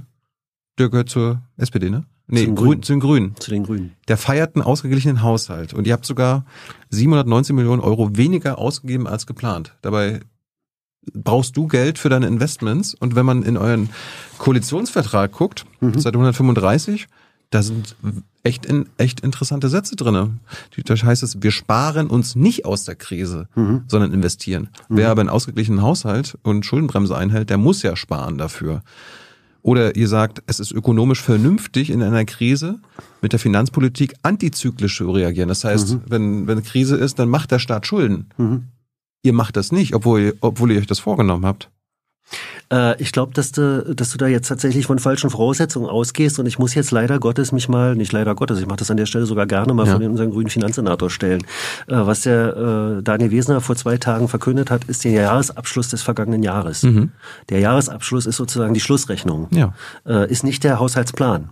der gehört zur SPD, ne? Nee, zu den, Grün, zu den Grünen. Zu den Grünen. Der feiert einen ausgeglichenen Haushalt. Und ihr habt sogar 719 Millionen Euro weniger ausgegeben als geplant. Dabei brauchst du Geld für deine Investments. Und wenn man in euren Koalitionsvertrag guckt, mhm. seit 135, da sind echt, in, echt interessante Sätze drinne. Da heißt es, wir sparen uns nicht aus der Krise, mhm. sondern investieren. Mhm. Wer aber einen ausgeglichenen Haushalt und Schuldenbremse einhält, der muss ja sparen dafür. Oder ihr sagt, es ist ökonomisch vernünftig in einer Krise mit der Finanzpolitik antizyklisch zu reagieren. Das heißt, mhm. wenn, wenn Krise ist, dann macht der Staat Schulden. Mhm. Ihr macht das nicht, obwohl, obwohl ihr euch das vorgenommen habt. Äh, ich glaube, dass du, dass du da jetzt tatsächlich von falschen Voraussetzungen ausgehst und ich muss jetzt leider Gottes mich mal, nicht leider Gottes, ich mache das an der Stelle sogar gerne mal ja. von unseren grünen Finanzsenator stellen. Äh, was der äh, Daniel Wesner vor zwei Tagen verkündet hat, ist der Jahresabschluss des vergangenen Jahres. Mhm. Der Jahresabschluss ist sozusagen die Schlussrechnung, ja. Ist nicht der Haushaltsplan.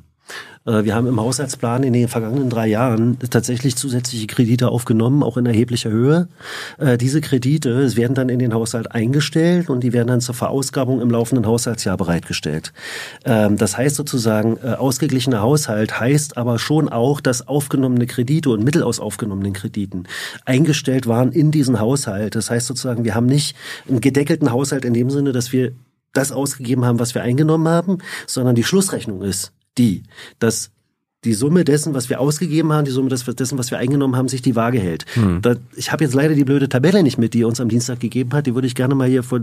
Äh, wir haben im Haushaltsplan in den vergangenen drei Jahren tatsächlich zusätzliche Kredite aufgenommen, auch in erheblicher Höhe. Äh, diese Kredite werden dann in den Haushalt eingestellt und die werden dann zur Verausgabung im laufenden Haushaltsjahr bereitgestellt. Ähm, das heißt sozusagen, äh, ausgeglichener Haushalt heißt aber schon auch, dass aufgenommene Kredite und Mittel aus aufgenommenen Krediten eingestellt waren in diesen Haushalt. Das heißt sozusagen, wir haben nicht einen gedeckelten Haushalt in dem Sinne, dass wir das ausgegeben haben, was wir eingenommen haben, sondern die Schlussrechnung ist, die, dass die Summe dessen, was wir ausgegeben haben, die Summe dessen, was wir eingenommen haben, sich die Waage hält. Hm. Da, ich habe jetzt leider die blöde Tabelle nicht mit, die ihr uns am Dienstag gegeben hat. Die würde ich gerne mal hier vor.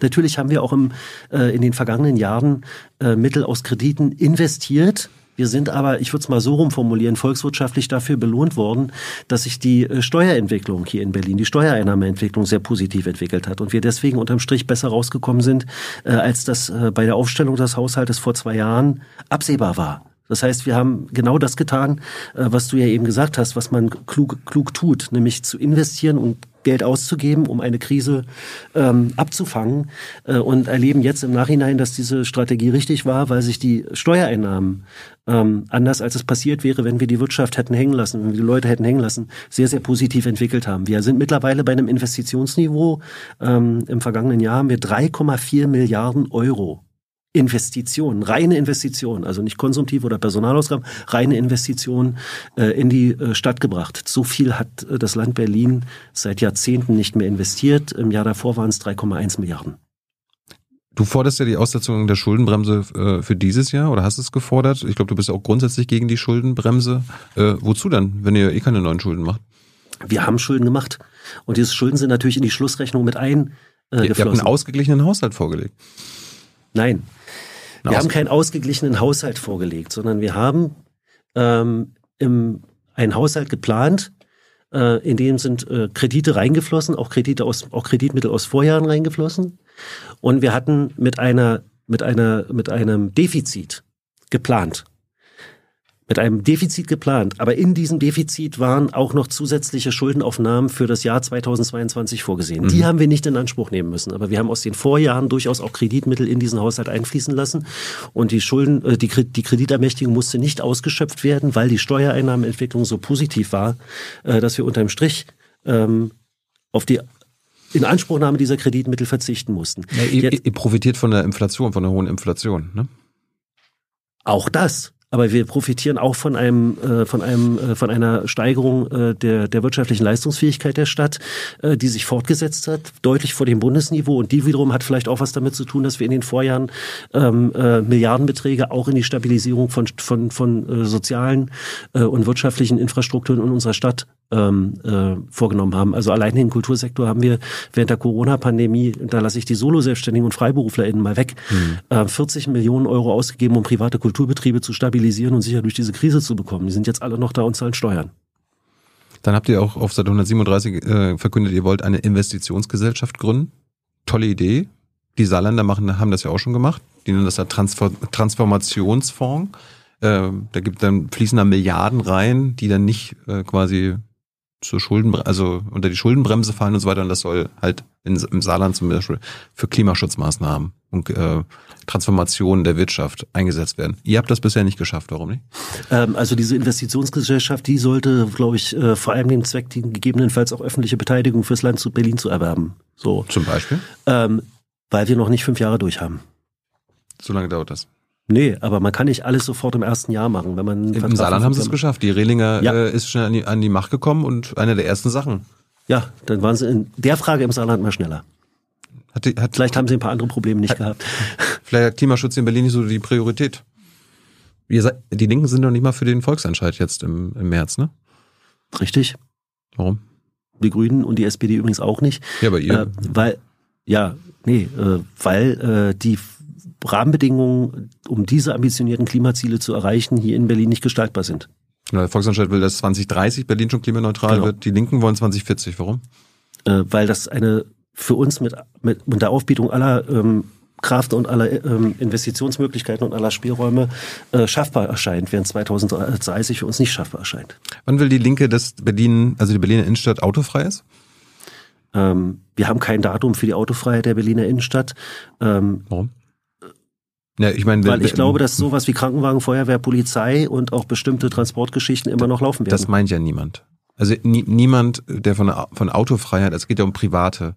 Natürlich haben wir auch im, äh, in den vergangenen Jahren äh, Mittel aus Krediten investiert wir sind aber, ich würde es mal so rumformulieren, volkswirtschaftlich dafür belohnt worden, dass sich die äh, Steuerentwicklung hier in Berlin, die Steuereinnahmeentwicklung sehr positiv entwickelt hat und wir deswegen unterm Strich besser rausgekommen sind, äh, als das äh, bei der Aufstellung des Haushaltes vor zwei Jahren absehbar war. Das heißt, wir haben genau das getan, was du ja eben gesagt hast, was man klug, klug tut, nämlich zu investieren und Geld auszugeben, um eine Krise ähm, abzufangen äh, und erleben jetzt im Nachhinein, dass diese Strategie richtig war, weil sich die Steuereinnahmen ähm, anders als es passiert wäre, wenn wir die Wirtschaft hätten hängen lassen, wenn wir die Leute hätten hängen lassen, sehr, sehr positiv entwickelt haben. Wir sind mittlerweile bei einem Investitionsniveau. Ähm, Im vergangenen Jahr haben wir 3,4 Milliarden Euro Investitionen, reine Investitionen, also nicht konsumtiv oder Personalausgaben, reine Investitionen äh, in die äh, Stadt gebracht. So viel hat äh, das Land Berlin seit Jahrzehnten nicht mehr investiert. Im Jahr davor waren es 3,1 Milliarden. Du forderst ja die Aussetzung der Schuldenbremse äh, für dieses Jahr oder hast es gefordert? Ich glaube, du bist auch grundsätzlich gegen die Schuldenbremse. Äh, wozu dann, wenn ihr eh keine neuen Schulden macht? Wir haben Schulden gemacht und diese Schulden sind natürlich in die Schlussrechnung mit ein. Äh, ihr habt einen ausgeglichenen Haushalt vorgelegt. Nein, wir haben keinen ausgeglichenen Haushalt vorgelegt, sondern wir haben ähm, im, einen Haushalt geplant, äh, in dem sind äh, Kredite reingeflossen, auch Kredite aus, auch Kreditmittel aus Vorjahren reingeflossen. Und wir hatten mit einer, mit einer, mit einem Defizit geplant mit einem Defizit geplant. Aber in diesem Defizit waren auch noch zusätzliche Schuldenaufnahmen für das Jahr 2022 vorgesehen. Mhm. Die haben wir nicht in Anspruch nehmen müssen. Aber wir haben aus den Vorjahren durchaus auch Kreditmittel in diesen Haushalt einfließen lassen. Und die Schulden, äh, die, die Kreditermächtigung musste nicht ausgeschöpft werden, weil die Steuereinnahmenentwicklung so positiv war, äh, dass wir unterm Strich ähm, auf die Inanspruchnahme dieser Kreditmittel verzichten mussten. Ja, ihr, ihr profitiert von der Inflation, von der hohen Inflation, ne? Auch das. Aber wir profitieren auch von einem äh, von einem äh, von einer Steigerung äh, der der wirtschaftlichen Leistungsfähigkeit der Stadt, äh, die sich fortgesetzt hat, deutlich vor dem Bundesniveau. Und die wiederum hat vielleicht auch was damit zu tun, dass wir in den Vorjahren ähm, äh, Milliardenbeträge auch in die Stabilisierung von von von äh, sozialen äh, und wirtschaftlichen Infrastrukturen in unserer Stadt ähm, äh, vorgenommen haben. Also allein den Kultursektor haben wir während der Corona-Pandemie, da lasse ich die Solo-Selbstständigen und FreiberuflerInnen mal weg, mhm. äh, 40 Millionen Euro ausgegeben, um private Kulturbetriebe zu stabilisieren und sicher durch diese Krise zu bekommen. Die sind jetzt alle noch da und zahlen Steuern. Dann habt ihr auch auf Seite 137 äh, verkündet, ihr wollt eine Investitionsgesellschaft gründen. Tolle Idee. Die Saarländer machen, haben das ja auch schon gemacht. Die nennen das ja Transfer Transformationsfonds. Äh, da gibt dann fließen da Milliarden rein, die dann nicht äh, quasi zur Schulden, also unter die Schuldenbremse fallen und so weiter. Und das soll halt in, im Saarland zum Beispiel für Klimaschutzmaßnahmen und äh, Transformation der Wirtschaft eingesetzt werden. Ihr habt das bisher nicht geschafft, warum nicht? Ähm, also diese Investitionsgesellschaft, die sollte, glaube ich, äh, vor allem den Zweck dienen, gegebenenfalls auch öffentliche Beteiligung fürs Land zu Berlin zu erwerben. So. Zum Beispiel? Ähm, weil wir noch nicht fünf Jahre durch haben. So lange dauert das. Nee, aber man kann nicht alles sofort im ersten Jahr machen. Wenn man Im Saarland haben sie es geschafft. Die Rehlinger ja. äh, ist schnell an die, an die Macht gekommen und eine der ersten Sachen. Ja, dann waren sie in der Frage im Saarland mal schneller. Hat die, hat, vielleicht haben sie ein paar andere Probleme nicht hat, gehabt. [LAUGHS] Vielleicht hat Klimaschutz in Berlin nicht so die Priorität. Seid, die Linken sind doch nicht mal für den Volksentscheid jetzt im, im März, ne? Richtig. Warum? Die Grünen und die SPD übrigens auch nicht. Ja, aber ihr. Äh, weil, ja, nee, äh, weil äh, die Rahmenbedingungen, um diese ambitionierten Klimaziele zu erreichen, hier in Berlin nicht gestaltbar sind. Der Volksentscheid will, dass 2030 Berlin schon klimaneutral genau. wird. Die Linken wollen 2040. Warum? Äh, weil das eine für uns mit, mit unter Aufbietung aller ähm, Kraft und aller ähm, Investitionsmöglichkeiten und aller Spielräume äh, schaffbar erscheint, während 2030 für uns nicht schaffbar erscheint. Wann will die Linke, dass Berlin, also die Berliner Innenstadt autofrei ist? Ähm, wir haben kein Datum für die Autofreiheit der Berliner Innenstadt. Ähm, Warum? Ja, ich meine, weil ich glaube, dass sowas wie Krankenwagen, Feuerwehr, Polizei und auch bestimmte Transportgeschichten immer noch laufen werden. Das meint ja niemand. Also nie, niemand, der von, von Autofreiheit, es geht ja um private,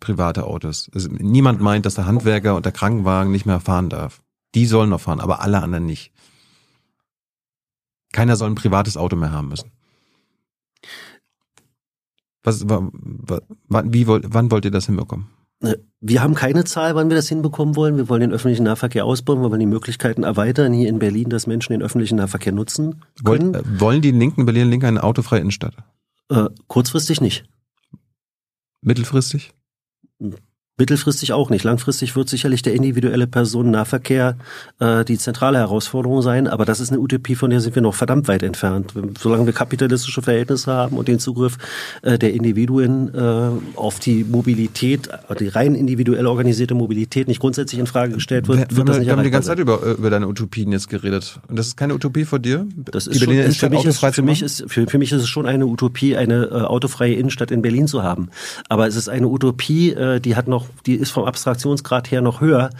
private Autos. Also niemand meint, dass der Handwerker und der Krankenwagen nicht mehr fahren darf. Die sollen noch fahren, aber alle anderen nicht. Keiner soll ein privates Auto mehr haben müssen. Was, wie, wann wollt ihr das hinbekommen? Äh, wir haben keine Zahl, wann wir das hinbekommen wollen. Wir wollen den öffentlichen Nahverkehr ausbauen, wir wollen die Möglichkeiten erweitern hier in Berlin, dass Menschen den öffentlichen Nahverkehr nutzen können. Wollen, äh, wollen die Linken Berlin Linke eine autofreie Innenstadt? Äh, kurzfristig nicht. Mittelfristig? Mittelfristig auch nicht. Langfristig wird sicherlich der individuelle Personennahverkehr äh, die zentrale Herausforderung sein, aber das ist eine Utopie, von der sind wir noch verdammt weit entfernt. Solange wir kapitalistische Verhältnisse haben und den Zugriff äh, der Individuen äh, auf die Mobilität, die rein individuell organisierte Mobilität nicht grundsätzlich in Frage gestellt wird, wir, wird das nicht Wir haben die ganze Zeit über, über deine Utopien jetzt geredet. Und das ist keine Utopie von dir? Das ist, schon, ist für, mich ist, für, mich ist, für, für mich ist es schon eine Utopie, eine äh, autofreie Innenstadt in Berlin zu haben. Aber es ist eine Utopie, äh, die hat noch die ist vom Abstraktionsgrad her noch höher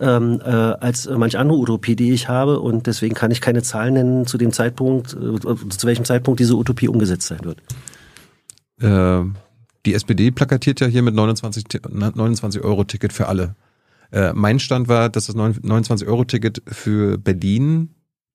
ähm, äh, als manch andere Utopie, die ich habe. Und deswegen kann ich keine Zahlen nennen zu dem Zeitpunkt, äh, zu welchem Zeitpunkt diese Utopie umgesetzt sein wird. Äh, die SPD plakatiert ja hier mit 29, 29 Euro Ticket für alle. Äh, mein Stand war, dass das 29 Euro Ticket für Berlin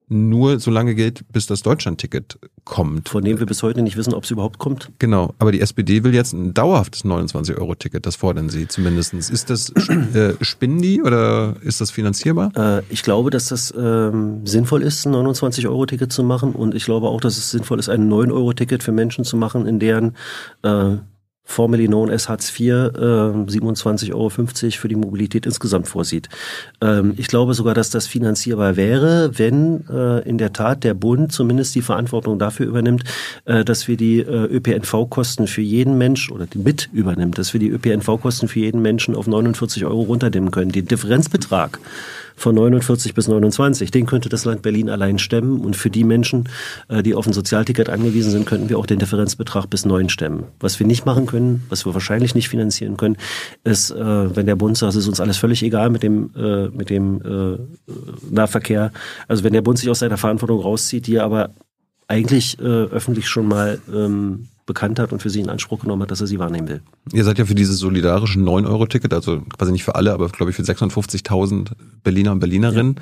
nur so lange gilt, bis das Deutschlandticket kommt. Von dem wir bis heute nicht wissen, ob es überhaupt kommt. Genau, aber die SPD will jetzt ein dauerhaftes 29-Euro-Ticket, das fordern sie zumindest. Ist das [CLEARS THROAT] äh, Spindi oder ist das finanzierbar? Äh, ich glaube, dass das ähm, sinnvoll ist, ein 29-Euro-Ticket zu machen und ich glaube auch, dass es sinnvoll ist, ein 9-Euro-Ticket für Menschen zu machen, in deren äh, formerly known as Hartz IV, äh, 27,50 Euro für die Mobilität insgesamt vorsieht. Ähm, ich glaube sogar, dass das finanzierbar wäre, wenn äh, in der Tat der Bund zumindest die Verantwortung dafür übernimmt, äh, dass wir die äh, ÖPNV-Kosten für jeden Mensch oder die mit übernimmt, dass wir die ÖPNV-Kosten für jeden Menschen auf 49 Euro runterdimmen können. Den Differenzbetrag von 49 bis 29. Den könnte das Land Berlin allein stemmen. Und für die Menschen, äh, die auf ein Sozialticket angewiesen sind, könnten wir auch den Differenzbetrag bis 9 stemmen. Was wir nicht machen können, was wir wahrscheinlich nicht finanzieren können, ist, äh, wenn der Bund sagt, es ist uns alles völlig egal mit dem, äh, mit dem Nahverkehr. Also wenn der Bund sich aus seiner Verantwortung rauszieht, die er aber eigentlich öffentlich schon mal ähm, bekannt hat und für sie in Anspruch genommen hat, dass er sie wahrnehmen will. Ihr seid ja für dieses solidarische 9-Euro-Ticket, also quasi nicht für alle, aber glaube ich für 650.000 Berliner und Berlinerinnen.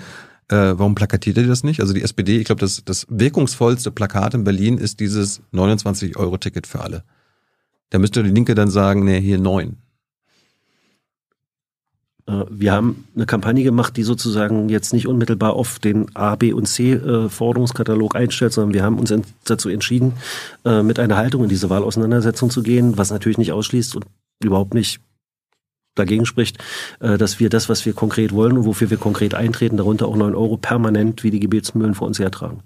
Äh, warum plakatiert ihr das nicht? Also die SPD, ich glaube, das, das wirkungsvollste Plakat in Berlin ist dieses 29-Euro-Ticket für alle. Da müsste die Linke dann sagen, nee, hier neun. Äh, wir haben eine Kampagne gemacht, die sozusagen jetzt nicht unmittelbar auf den A, B und C äh, Forderungskatalog einstellt, sondern wir haben uns dazu entschieden, äh, mit einer Haltung in diese Wahlauseinandersetzung zu gehen, was natürlich nicht ausschließt und überhaupt nicht dagegen spricht, dass wir das, was wir konkret wollen und wofür wir konkret eintreten, darunter auch neun Euro permanent wie die Gebetsmühlen vor uns hertragen.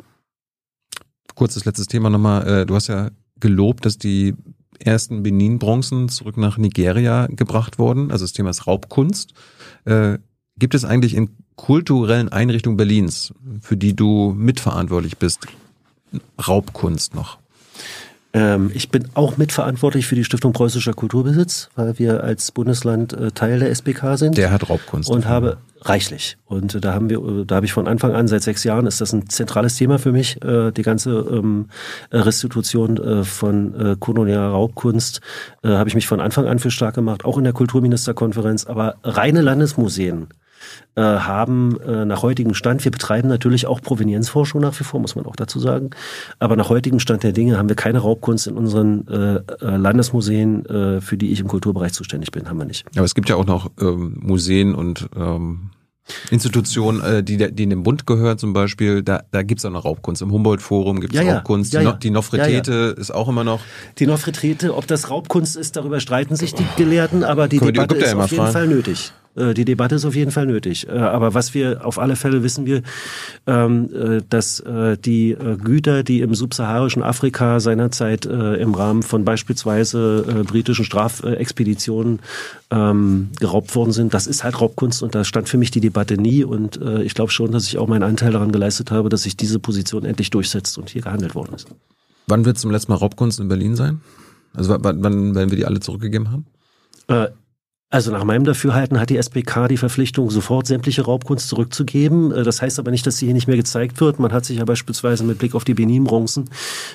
Kurzes letztes Thema nochmal. Du hast ja gelobt, dass die ersten Benin-Bronzen zurück nach Nigeria gebracht worden. Also das Thema ist Raubkunst. Äh, gibt es eigentlich in kulturellen Einrichtungen Berlins, für die du mitverantwortlich bist, Raubkunst noch? Ähm, ich bin auch mitverantwortlich für die Stiftung Preußischer Kulturbesitz, weil wir als Bundesland äh, Teil der SBK sind. Der hat Raubkunst. Und habe reichlich. Und äh, da haben wir, äh, da habe ich von Anfang an, seit sechs Jahren, ist das ein zentrales Thema für mich, äh, die ganze ähm, Restitution äh, von äh, kolonialer Raubkunst, äh, habe ich mich von Anfang an für stark gemacht, auch in der Kulturministerkonferenz, aber reine Landesmuseen äh, haben äh, nach heutigem Stand, wir betreiben natürlich auch Provenienzforschung nach wie vor, muss man auch dazu sagen, aber nach heutigem Stand der Dinge haben wir keine Raubkunst in unseren äh, äh, Landesmuseen, äh, für die ich im Kulturbereich zuständig bin, haben wir nicht. Aber es gibt ja auch noch ähm, Museen und ähm Institutionen, äh, die, die in den Bund gehören zum Beispiel, da, da gibt es auch noch Raubkunst. Im Humboldt-Forum gibt es ja, Raubkunst. Ja, ja. Die, Nofretete ist auch immer noch. Die Nofretete, ob das Raubkunst ist, darüber streiten sich die Gelehrten, aber die Debatte ist auf jeden fragen. Fall nötig. Äh, die Debatte ist auf jeden Fall nötig. Äh, aber was wir auf alle Fälle wissen wir, ähm, äh, dass die Güter, die im subsaharischen Afrika seinerzeit im Rahmen von beispielsweise britischen Strafexpeditionen ähm, geraubt worden sind, das ist halt Raubkunst und da stand für mich die Debatte nie und ich glaube schon, dass ich auch meinen Anteil daran geleistet habe, dass sich diese Position endlich durchsetzt und hier gehandelt worden ist. Wann wird zum letzten Mal Raubkunst in Berlin sein? Also wann, wann werden wir die alle zurückgegeben haben? Also nach meinem Dafürhalten hat die SBK die Verpflichtung, sofort sämtliche Raubkunst zurückzugeben. Äh, das heißt aber nicht, dass sie hier nicht mehr gezeigt wird. Man hat sich ja beispielsweise mit Blick auf die Benin-Bronzen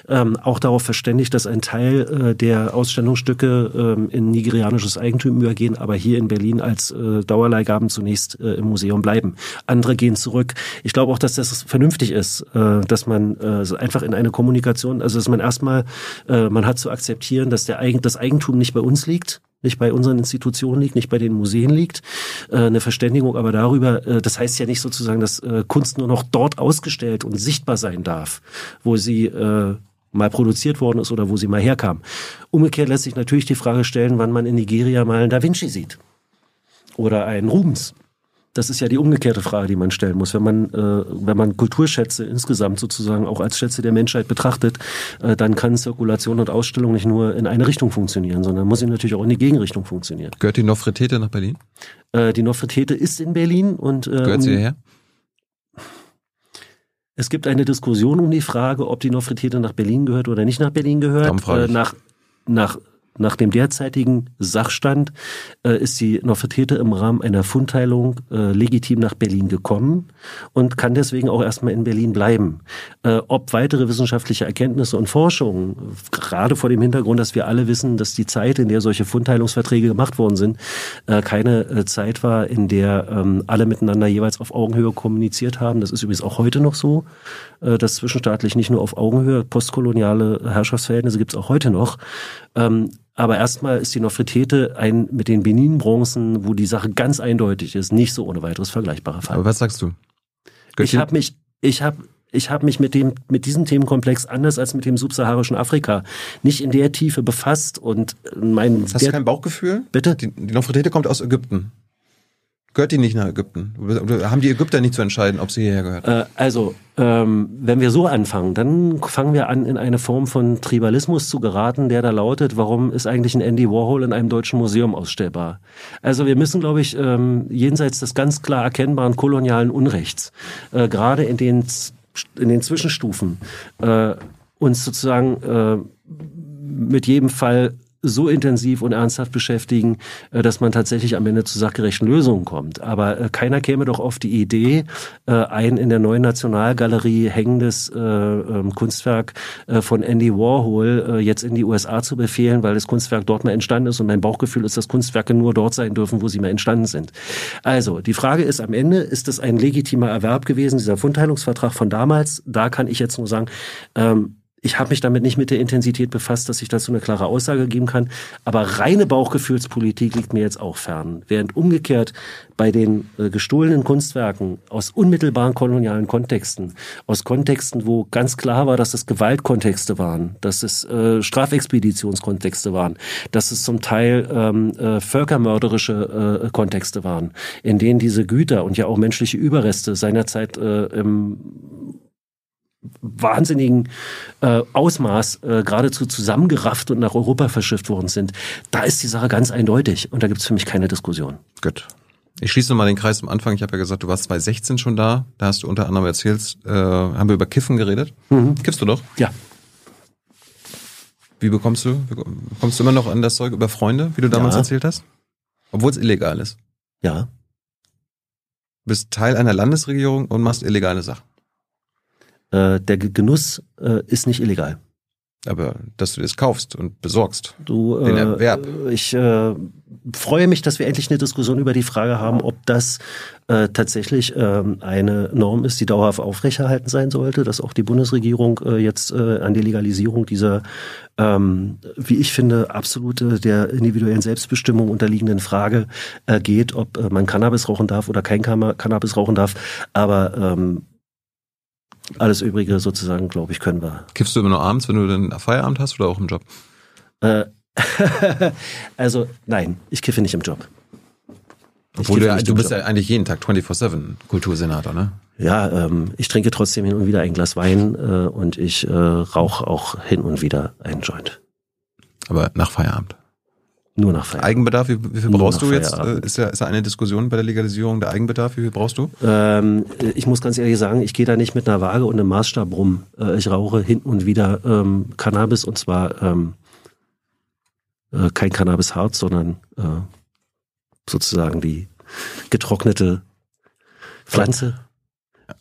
ähm, auch darauf verständigt, dass ein Teil äh, der Ausstellungsstücke ähm, in nigerianisches Eigentum übergehen, aber hier in Berlin als äh, Dauerleihgaben zunächst äh, im Museum bleiben. Andere gehen zurück. Ich glaube auch, dass das vernünftig ist, äh, dass man äh, einfach in eine Kommunikation, also dass man erstmal, man hat zu akzeptieren, dass der Eigen, das Eigentum nicht bei uns liegt, nicht bei unseren Institutionen liegt, nicht bei den Museen liegt. Äh, eine Verständigung aber darüber, äh, das heißt ja nicht sozusagen, dass äh, Kunst nur noch dort ausgestellt und sichtbar sein darf, wo sie mal produziert worden ist oder wo sie mal herkam. Umgekehrt lässt sich natürlich die Frage stellen, wann man in Nigeria mal einen Da Vinci sieht. Oder einen Rubens das ist ja die umgekehrte Frage, die man stellen muss. Wenn man, äh, wenn man Kulturschätze insgesamt sozusagen auch als Schätze der Menschheit betrachtet, äh, dann kann Zirkulation und Ausstellung nicht nur in eine Richtung funktionieren, sondern muss sie natürlich auch in die Gegenrichtung funktionieren. Gehört die Nofretete nach Berlin? Äh, die Nofretete ist in Berlin und äh, gehört sie hierher? Es gibt eine Diskussion um die Frage, ob die Nofretete nach Berlin gehört oder nicht nach Berlin gehört. Äh, nach, nach nach dem derzeitigen Sachstand äh, ist die Nofretete im Rahmen einer Fundteilung äh, legitim nach Berlin gekommen und kann deswegen auch erstmal in Berlin bleiben. Äh, ob weitere wissenschaftliche Erkenntnisse und Forschungen, gerade vor dem Hintergrund, dass wir alle wissen, dass die Zeit, in der solche Fundteilungsverträge gemacht worden sind, äh, keine äh, Zeit war, in der ähm, alle miteinander jeweils auf Augenhöhe kommuniziert haben. Das ist übrigens auch heute noch so, äh, dass zwischenstaatlich nicht nur auf Augenhöhe postkoloniale Herrschaftsverhältnisse gibt es auch heute noch. Ähm, aber erstmal ist die Nofretete ein mit den Benin-Bronzen, wo die Sache ganz eindeutig ist, nicht so ohne weiteres vergleichbarer Fall. Aber was sagst du? Göttchen? Ich habe mich, ich habe ich habe mich mit dem mit diesem Themenkomplex anders als mit dem subsaharischen Afrika nicht in der Tiefe befasst und mein Hast du kein Bauchgefühl? Bitte? Die, die Nofretete kommt aus Ägypten. Gehört die nicht nach Ägypten? Oder haben die Ägypter nicht zu entscheiden, ob sie hierher gehört? Äh, also, ähm, wenn wir so anfangen, dann fangen wir an, in eine Form von Tribalismus zu geraten, der da lautet, warum ist eigentlich ein Andy Warhol in einem deutschen Museum ausstellbar? Also wir müssen, glaube ich, ähm, jenseits des ganz klar erkennbaren kolonialen Unrechts, äh, gerade in den, in den Zwischenstufen, äh, uns sozusagen mit jedem Fall so intensiv und ernsthaft beschäftigen, äh, dass man tatsächlich am Ende zu sachgerechten Lösungen kommt. Aber äh, keiner käme doch auf die Idee, äh, ein in der neuen Nationalgalerie hängendes ähm, Kunstwerk von Andy Warhol jetzt in die USA zu befehlen, weil das Kunstwerk dort mal entstanden ist und mein Bauchgefühl ist, dass Kunstwerke nur dort sein dürfen, wo sie mal entstanden sind. Also, die Frage ist am Ende, ist es ein legitimer Erwerb gewesen, dieser Fundteilungsvertrag von damals? Da kann ich jetzt nur sagen, ähm, ich habe mich damit nicht mit der Intensität befasst, dass ich dazu eine klare Aussage geben kann. Aber reine Bauchgefühlspolitik liegt mir jetzt auch fern. Während umgekehrt bei den äh, gestohlenen Kunstwerken aus unmittelbaren kolonialen Kontexten, aus Kontexten, wo ganz klar war, dass es Gewaltkontexte waren, dass es äh, Strafexpeditionskontexte waren, dass es zum Teil ähm, äh, völkermörderische äh, Kontexte waren, in denen diese Güter und ja auch menschliche Überreste seinerzeit äh, im wahnsinnigen äh, Ausmaß äh, geradezu zusammengerafft und nach Europa verschifft worden sind, da ist die Sache ganz eindeutig und da gibt es für mich keine Diskussion. Gut. Ich schließe nochmal den Kreis am Anfang. Ich habe ja gesagt, du warst 2016 schon da. Da hast du unter anderem erzählt, äh, haben wir über Kiffen geredet. Mhm. Kiffst du doch? Ja. Wie bekommst du, bekommst du immer noch an das Zeug über Freunde, wie du damals ja. erzählt hast? Obwohl es illegal ist. Ja. Du bist Teil einer Landesregierung und machst illegale Sachen. Äh, der Genuss äh, ist nicht illegal. Aber dass du das kaufst und besorgst, du, den äh, Erwerb. Ich äh, freue mich, dass wir endlich eine Diskussion über die Frage haben, ob das äh, tatsächlich äh, eine Norm ist, die dauerhaft aufrechterhalten sein sollte, dass auch die Bundesregierung äh, jetzt äh, an die Legalisierung dieser, ähm, wie ich finde, absolute der individuellen Selbstbestimmung unterliegenden Frage äh, geht, ob äh, man Cannabis rauchen darf oder kein Cannabis rauchen darf. Aber ähm, alles Übrige sozusagen, glaube ich, können wir. Kiffst du immer nur abends, wenn du dann Feierabend hast oder auch im Job? Äh, [LAUGHS] also nein, ich kiffe nicht im Job. Obwohl du, ja, du bist Job. ja eigentlich jeden Tag 24-7 Kultursenator, ne? Ja, ähm, ich trinke trotzdem hin und wieder ein Glas Wein äh, und ich äh, rauche auch hin und wieder einen Joint. Aber nach Feierabend? Nur nach Feierabend. Eigenbedarf, wie, wie viel Nur brauchst du jetzt? Äh, ist ja, ist ja eine Diskussion bei der Legalisierung der Eigenbedarf. Wie viel brauchst du? Ähm, ich muss ganz ehrlich sagen, ich gehe da nicht mit einer Waage und einem Maßstab rum. Äh, ich rauche hin und wieder ähm, Cannabis und zwar ähm, äh, kein Cannabis-Harz, sondern äh, sozusagen die getrocknete Pflanze.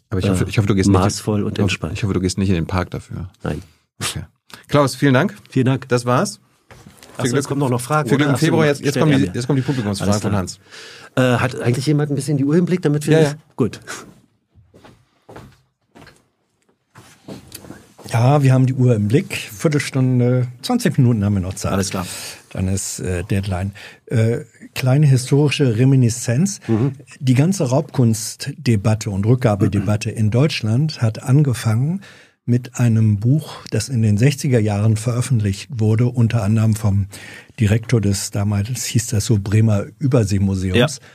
Aber ich hoffe, ich hoffe du gehst maßvoll nicht, und entspannt. Ich hoffe, du gehst nicht in den Park dafür. Nein. Okay. Klaus, vielen Dank. Vielen Dank. Das war's. Achso, jetzt kommen noch, noch Fragen. Für Glück im Februar, jetzt, jetzt, kommen die, jetzt kommen die Publikumsfragen von Hans. Äh, hat eigentlich jemand ein bisschen die Uhr im Blick, damit wir. Ja, ja. Gut. Ja, wir haben die Uhr im Blick. Viertelstunde, 20 Minuten haben wir noch Zeit. Alles klar. Dann ist äh, Deadline. Äh, kleine historische Reminiszenz. Mhm. Die ganze Raubkunstdebatte und Rückgabedebatte mhm. in Deutschland hat angefangen mit einem Buch, das in den 60er Jahren veröffentlicht wurde, unter anderem vom Direktor des damals hieß das so Bremer Überseemuseums. Ja.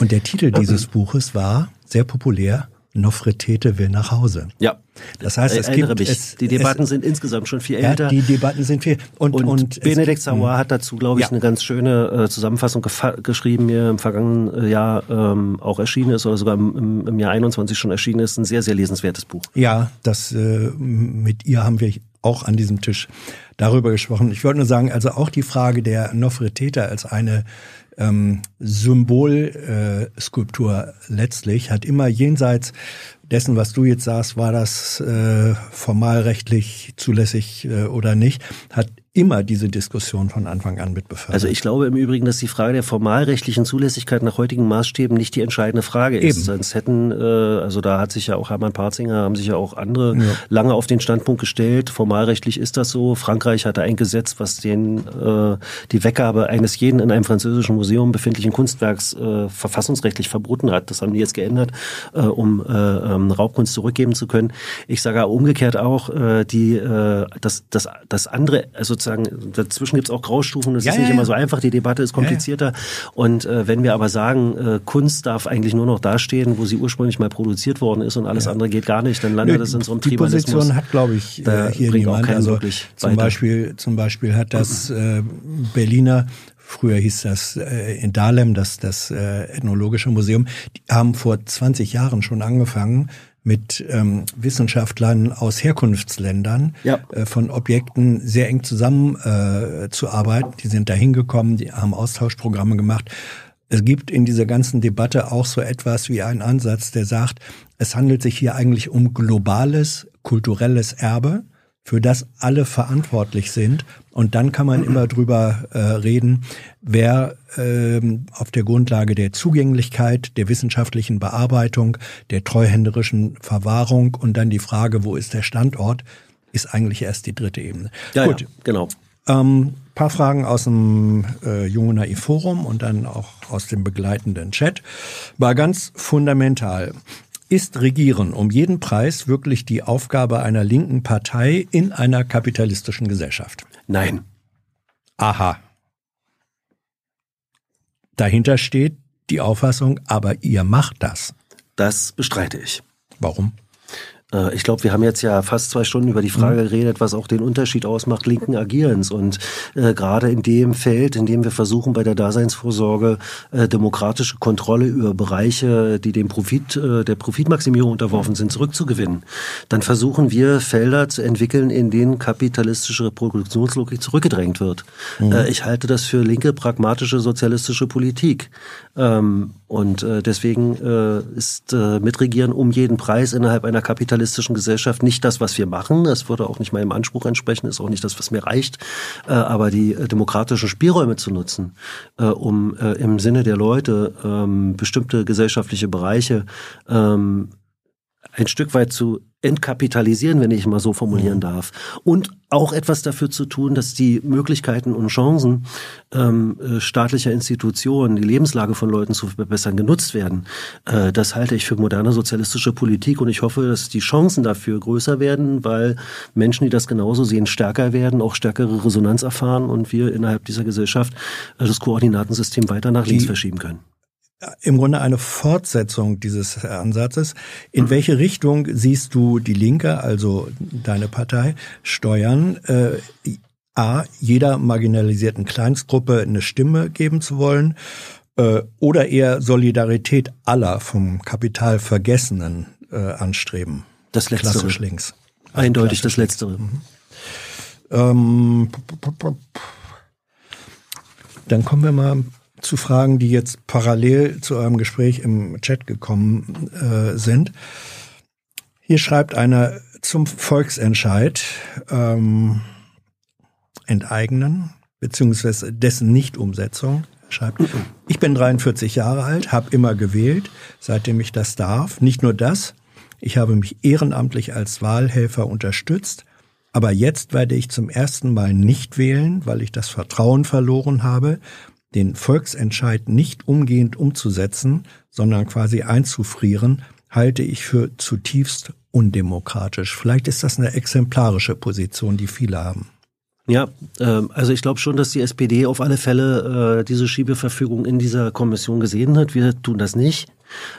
Und der Titel dieses Buches war sehr populär Nofretete will nach Hause. Ja. Das heißt, es gibt mich. Es, die Debatten es, sind insgesamt schon viel älter. Ja, die Debatten sind viel und und, und Benedikt Savoy hat dazu, glaube ich, ja. eine ganz schöne äh, Zusammenfassung geschrieben, mir im vergangenen äh, Jahr ähm, auch erschienen ist oder sogar im, im, Jahr 21 schon erschienen ist. Ein sehr sehr lesenswertes Buch. Ja, das äh, mit ihr haben wir auch an diesem Tisch darüber gesprochen. Ich wollte nur sagen, also auch die Frage der Nofretete als eine ähm, Symbolskulptur äh, letztlich hat immer jenseits dessen, was du jetzt sagst, war das äh, formalrechtlich zulässig äh, oder nicht, hat immer diese Diskussion von Anfang an mit befördert. Also ich glaube im Übrigen, dass die Frage der formalrechtlichen Zulässigkeit nach heutigen Maßstäben nicht die entscheidende Frage ist. Eben. Sonst hätten, äh, also da hat sich ja auch Hermann Parzinger, haben sich ja auch andere ja. lange auf den Standpunkt gestellt. Formalrechtlich ist das so. Frankreich hatte ein Gesetz, was den äh, die Weggabe eines jeden in einem französischen Museum befindlichen Kunstwerks äh, verfassungsrechtlich verboten hat. Das haben die jetzt geändert, äh, um äh, ähm, Raubkunst zurückgeben zu können. Ich sage umgekehrt auch, äh, die äh, das, das, das andere, also sozusagen, dazwischen gibt es auch Graustufen, das ja, ist nicht ja, immer so einfach, die Debatte ist komplizierter. Und äh, wenn wir aber sagen, äh, Kunst darf eigentlich nur noch dastehen, wo sie ursprünglich mal produziert worden ist und alles andere geht gar nicht, dann landet es in so einem Die Position hat, glaube ich, da äh, hier niemand. Also zum Beispiel, zum Beispiel hat das äh, Berliner Früher hieß das äh, in Dahlem das, das äh, Ethnologische Museum. Die haben vor 20 Jahren schon angefangen, mit ähm, Wissenschaftlern aus Herkunftsländern Ja. äh, von Objekten sehr eng zusammen äh, zu arbeiten. Die sind da hingekommen, die haben Austauschprogramme gemacht. Es gibt in dieser ganzen Debatte auch so etwas wie einen Ansatz, der sagt, es handelt sich hier eigentlich um globales kulturelles Erbe, für das alle verantwortlich sind. Und dann kann man immer drüber äh, reden, wer ähm, auf der Grundlage der Zugänglichkeit, der wissenschaftlichen Bearbeitung, der treuhänderischen Verwahrung und dann die Frage, wo ist der Standort, ist eigentlich erst die dritte Ebene. Ja, Gut, ja, genau. ähm, paar Fragen aus dem äh, Junge Naiv Forum und dann auch aus dem begleitenden Chat. War ganz fundamental. Ist Regieren um jeden Preis wirklich die Aufgabe einer linken Partei in einer kapitalistischen Gesellschaft? Nein. Aha. Dahinter steht die Auffassung, aber ihr macht das. Das bestreite ich. Warum? Äh, Ich glaube, wir haben jetzt ja fast zwei Stunden über die Frage geredet, was auch den Unterschied ausmacht linken Agierens. Und äh, gerade in dem Feld, in dem wir versuchen, bei der Daseinsvorsorge äh, demokratische Kontrolle über Bereiche, die dem Profit, äh, der Profitmaximierung unterworfen sind, zurückzugewinnen, dann versuchen wir Felder zu entwickeln, in denen kapitalistische Reproduktionslogik zurückgedrängt wird. Äh, ich halte das für linke, pragmatische, sozialistische Politik. Ähm, und äh, deswegen äh, ist äh, Mitregieren um jeden Preis innerhalb einer kapitalistischen Gesellschaft nicht das, was wir machen. Das würde auch nicht meinem Anspruch entsprechen, ist auch nicht das, was mir reicht. Äh, aber die äh, demokratischen Spielräume zu nutzen, äh, um äh, im Sinne der Leute ähm, bestimmte gesellschaftliche Bereiche ähm, ein Stück weit zu entkapitalisieren, wenn ich mal so formulieren darf. Und auch etwas dafür zu tun, dass die Möglichkeiten und Chancen ähm, äh, staatlicher Institutionen, die Lebenslage von Leuten zu verbessern, genutzt werden. Äh, das halte ich für moderne sozialistische Politik und ich hoffe, dass die Chancen dafür größer werden, weil Menschen, die das genauso sehen, stärker werden, auch stärkere Resonanz erfahren und wir innerhalb dieser Gesellschaft äh, das Koordinatensystem weiter nach links verschieben können. Im Grunde eine Fortsetzung dieses Ansatzes. In welche Richtung siehst du die Linke, also deine Partei, steuern? Äh, A, jeder marginalisierten Kleinstgruppe eine Stimme geben zu wollen äh, oder eher Solidarität aller vom Kapital Vergessenen äh, anstreben? Das Letztere. Klassisch links. Eindeutig das Letztere. Ähm, p- p- dann kommen wir mal zu Fragen, die jetzt parallel zu eurem Gespräch im Chat gekommen äh, sind. Hier schreibt einer zum Volksentscheid ähm, enteignen beziehungsweise dessen Nichtumsetzung. Schreibt, ich bin 43 Jahre alt, habe immer gewählt, seitdem ich das darf. Nicht nur das, ich habe mich ehrenamtlich als Wahlhelfer unterstützt, aber jetzt werde ich zum ersten Mal nicht wählen, weil ich das Vertrauen verloren habe, den Volksentscheid nicht umgehend umzusetzen, sondern quasi einzufrieren, halte ich für zutiefst undemokratisch. Vielleicht ist das eine exemplarische Position, die viele haben. Ja, ähm, also ich glaube schon, dass die SPD auf alle Fälle äh, diese Schiebeverfügung in dieser Kommission gesehen hat. Wir tun das nicht.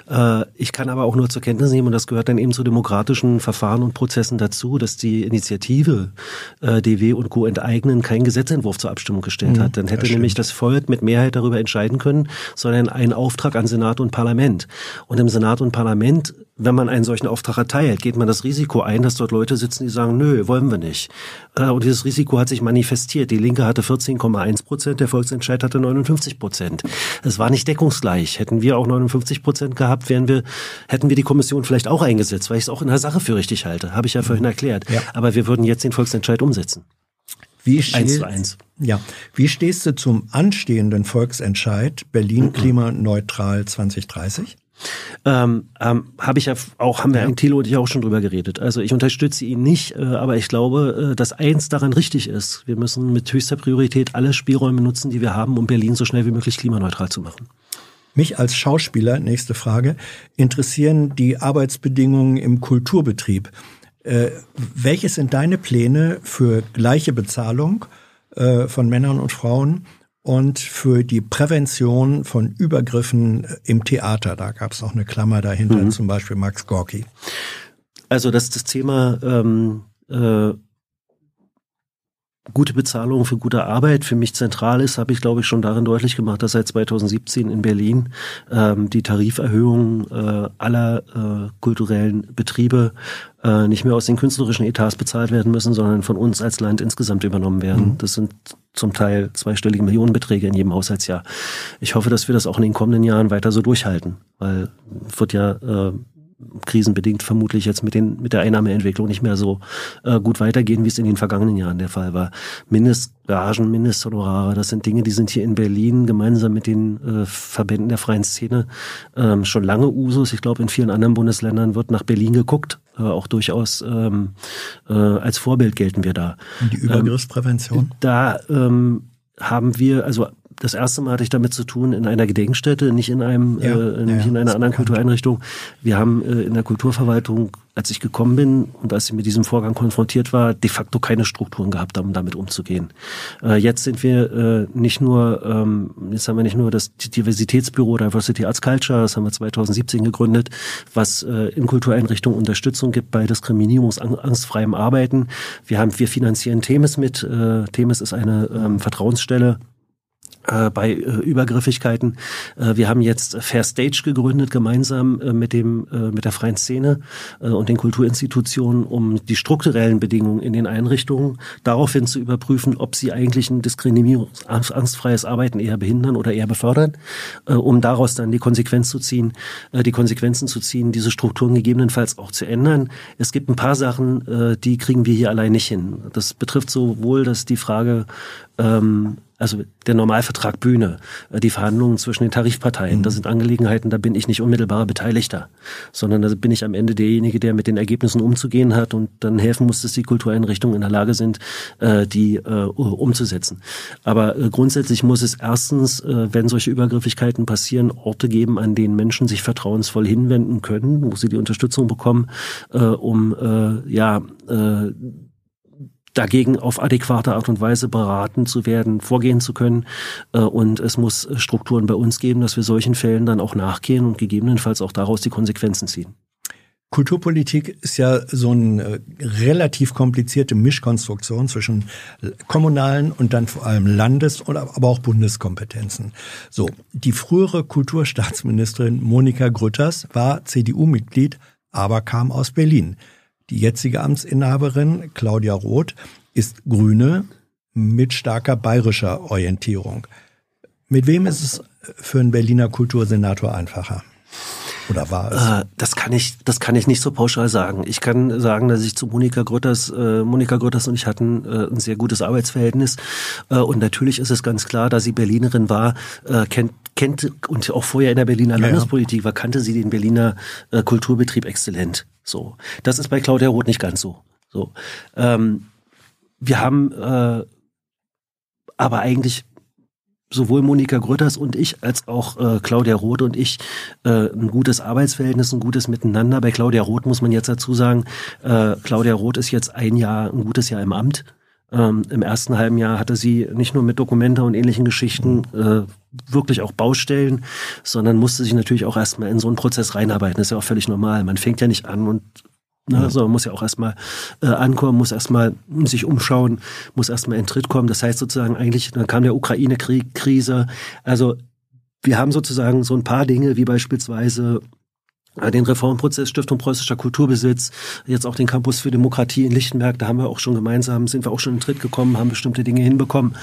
Äh, ich kann aber auch nur zur Kenntnis nehmen, und das gehört dann eben zu demokratischen Verfahren und Prozessen dazu, dass die Initiative äh, DW und Co. enteignen keinen Gesetzentwurf zur Abstimmung gestellt hat. Dann hätte stimmt. nämlich das Volk mit Mehrheit darüber entscheiden können, sondern einen Auftrag an Senat und Parlament. Und im Senat und Parlament, wenn man einen solchen Auftrag erteilt, geht man das Risiko ein, dass dort Leute sitzen, die sagen, nö, wollen wir nicht. Äh, Und dieses Risiko hat sich manifestiert. Die Linke hatte 14,1 Prozent, der Volksentscheid hatte 59 Prozent. Es war nicht deckungsgleich. Hätten wir auch 59 Prozent gehabt, wären wir, hätten wir die Kommission vielleicht auch eingesetzt, weil ich es auch in der Sache für richtig halte. Habe ich ja vorhin erklärt. Ja. Aber wir würden jetzt den Volksentscheid umsetzen. Wie Eins steh- zu eins. Ja. Wie stehst du zum anstehenden Volksentscheid Berlin [CLEARS THROAT] klimaneutral 2030? Ähm, ähm, habe ich ja auch, haben wir ja. Thilo und ich auch schon drüber geredet. Also ich unterstütze ihn nicht, äh, aber ich glaube, äh, dass eins daran richtig ist. Wir müssen mit höchster Priorität alle Spielräume nutzen, die wir haben, um Berlin so schnell wie möglich klimaneutral zu machen. Mich als Schauspieler, nächste Frage, interessieren die Arbeitsbedingungen im Kulturbetrieb. Äh, welche sind deine Pläne für gleiche Bezahlung äh, von Männern und Frauen und für die Prävention von Übergriffen im Theater? Da gab es noch eine Klammer dahinter, zum Beispiel Max Gorki. Also dass das Thema ähm, äh, gute Bezahlung für gute Arbeit für mich zentral ist, habe ich, glaube ich, schon darin deutlich gemacht, dass seit 2017 in Berlin ähm, die Tariferhöhung äh, aller äh, kulturellen Betriebe äh, nicht mehr aus den künstlerischen Etats bezahlt werden müssen, sondern von uns als Land insgesamt übernommen werden. Mhm. Das sind zum Teil zweistellige Millionenbeträge in jedem Haushaltsjahr. Ich hoffe, dass wir das auch in den kommenden Jahren weiter so durchhalten, weil wird ja äh, krisenbedingt vermutlich jetzt mit, den, mit der Einnahmeentwicklung nicht mehr so äh, gut weitergehen, wie es in den vergangenen Jahren der Fall war. Mindestgagen, Mindesthonorare, das sind Dinge, die sind hier in Berlin gemeinsam mit den äh, Verbänden der freien Szene ähm, schon lange Usus. Ich glaube, in vielen anderen Bundesländern wird nach Berlin geguckt. Äh, auch durchaus ähm, äh, als Vorbild gelten wir da. Und die Übergriffsprävention? Ähm, da ähm, haben wir, also das erste Mal hatte ich damit zu tun in einer Gedenkstätte, nicht in einem, ja, äh, nicht ja, in einer anderen Kultureinrichtung. Wir haben äh, in der Kulturverwaltung, als ich gekommen bin und als ich mit diesem Vorgang konfrontiert war, de facto keine Strukturen gehabt, um damit umzugehen. Äh, jetzt sind wir äh, nicht nur, ähm, jetzt haben wir nicht nur das Diversitätsbüro Diversity Arts Culture, das haben wir 2017 gegründet, was äh, in Kultureinrichtungen Unterstützung gibt bei diskriminierungsangstfreiem Arbeiten. Wir haben, wir finanzieren Themes mit. Äh, Themes ist eine ähm, Vertrauensstelle bei äh, Übergriffigkeiten. Äh, wir haben jetzt Fair Stage gegründet, gemeinsam äh, mit dem äh, mit der freien Szene äh, und den Kulturinstitutionen, um die strukturellen Bedingungen in den Einrichtungen daraufhin zu überprüfen, ob sie eigentlich ein diskriminierungsangstfreies Arbeiten eher behindern oder eher befördern, um daraus dann die Konsequenz zu ziehen, die Konsequenzen zu ziehen, diese Strukturen gegebenenfalls auch zu ändern. Es gibt ein paar Sachen, die kriegen wir hier allein nicht hin. Das betrifft sowohl, dass die Frage ähm, also der Normalvertrag Bühne, äh, die Verhandlungen zwischen den Tarifparteien, mhm. das sind Angelegenheiten, da bin ich nicht unmittelbarer Beteiligter, sondern da bin ich am Ende derjenige, der mit den Ergebnissen umzugehen hat und dann helfen muss, dass die Kultureinrichtungen in der Lage sind, äh, die äh, umzusetzen. Aber grundsätzlich muss es erstens, wenn solche Übergriffigkeiten passieren, Orte geben, an denen Menschen sich vertrauensvoll hinwenden können, wo sie die Unterstützung bekommen, um ja dagegen auf adäquate Art und Weise beraten zu werden, vorgehen zu können. Äh, und es muss Strukturen bei uns geben, dass wir solchen Fällen dann auch nachgehen und gegebenenfalls auch daraus die Konsequenzen ziehen. Kulturpolitik ist ja so eine relativ komplizierte Mischkonstruktion zwischen kommunalen und dann vor allem Landes- oder aber auch Bundeskompetenzen. So, die frühere Kulturstaatsministerin Monika Grütters war CDU-Mitglied, aber kam aus Berlin. Die jetzige Amtsinhaberin, Claudia Roth, ist Grüne mit starker bayerischer Orientierung. Mit wem ist es für einen Berliner Kultursenator einfacher? Oder war es? Äh, das kann ich, das kann ich nicht so pauschal sagen. Ich kann sagen, dass ich zu Monika Grütters, äh, Monika Grütters und ich hatten äh, ein sehr gutes Arbeitsverhältnis. Äh, und natürlich ist es ganz klar, da sie Berlinerin war, äh, kennt kennt und auch vorher in der Berliner ja, Landespolitik war, kannte sie den Berliner äh, Kulturbetrieb exzellent. So, das ist bei Claudia Roth nicht ganz so. So, ähm, wir haben äh, aber eigentlich sowohl Monika Grütters und ich als auch äh, Claudia Roth und ich äh, ein gutes Arbeitsverhältnis, ein gutes Miteinander. Bei Claudia Roth muss man jetzt dazu sagen, äh, Claudia Roth ist jetzt ein Jahr, ein gutes Jahr im Amt. Ähm, Im ersten halben Jahr hatte sie nicht nur mit Dokumenta und ähnlichen Geschichten äh, wirklich auch Baustellen, sondern musste sich natürlich auch erstmal in so einen Prozess reinarbeiten. Das ist ja auch völlig normal. Man fängt ja nicht an und Ne, so, man muss ja auch erstmal äh, ankommen, muss erstmal sich umschauen, muss erstmal in Tritt kommen. Das heißt sozusagen eigentlich, dann kam der Ukraine-Krise. Also wir haben sozusagen so ein paar Dinge, wie beispielsweise den Reformprozess Stiftung Preußischer Kulturbesitz, jetzt auch den Campus für Demokratie in Lichtenberg, da haben wir auch schon gemeinsam, sind wir auch schon in Tritt gekommen, haben bestimmte Dinge hinbekommen.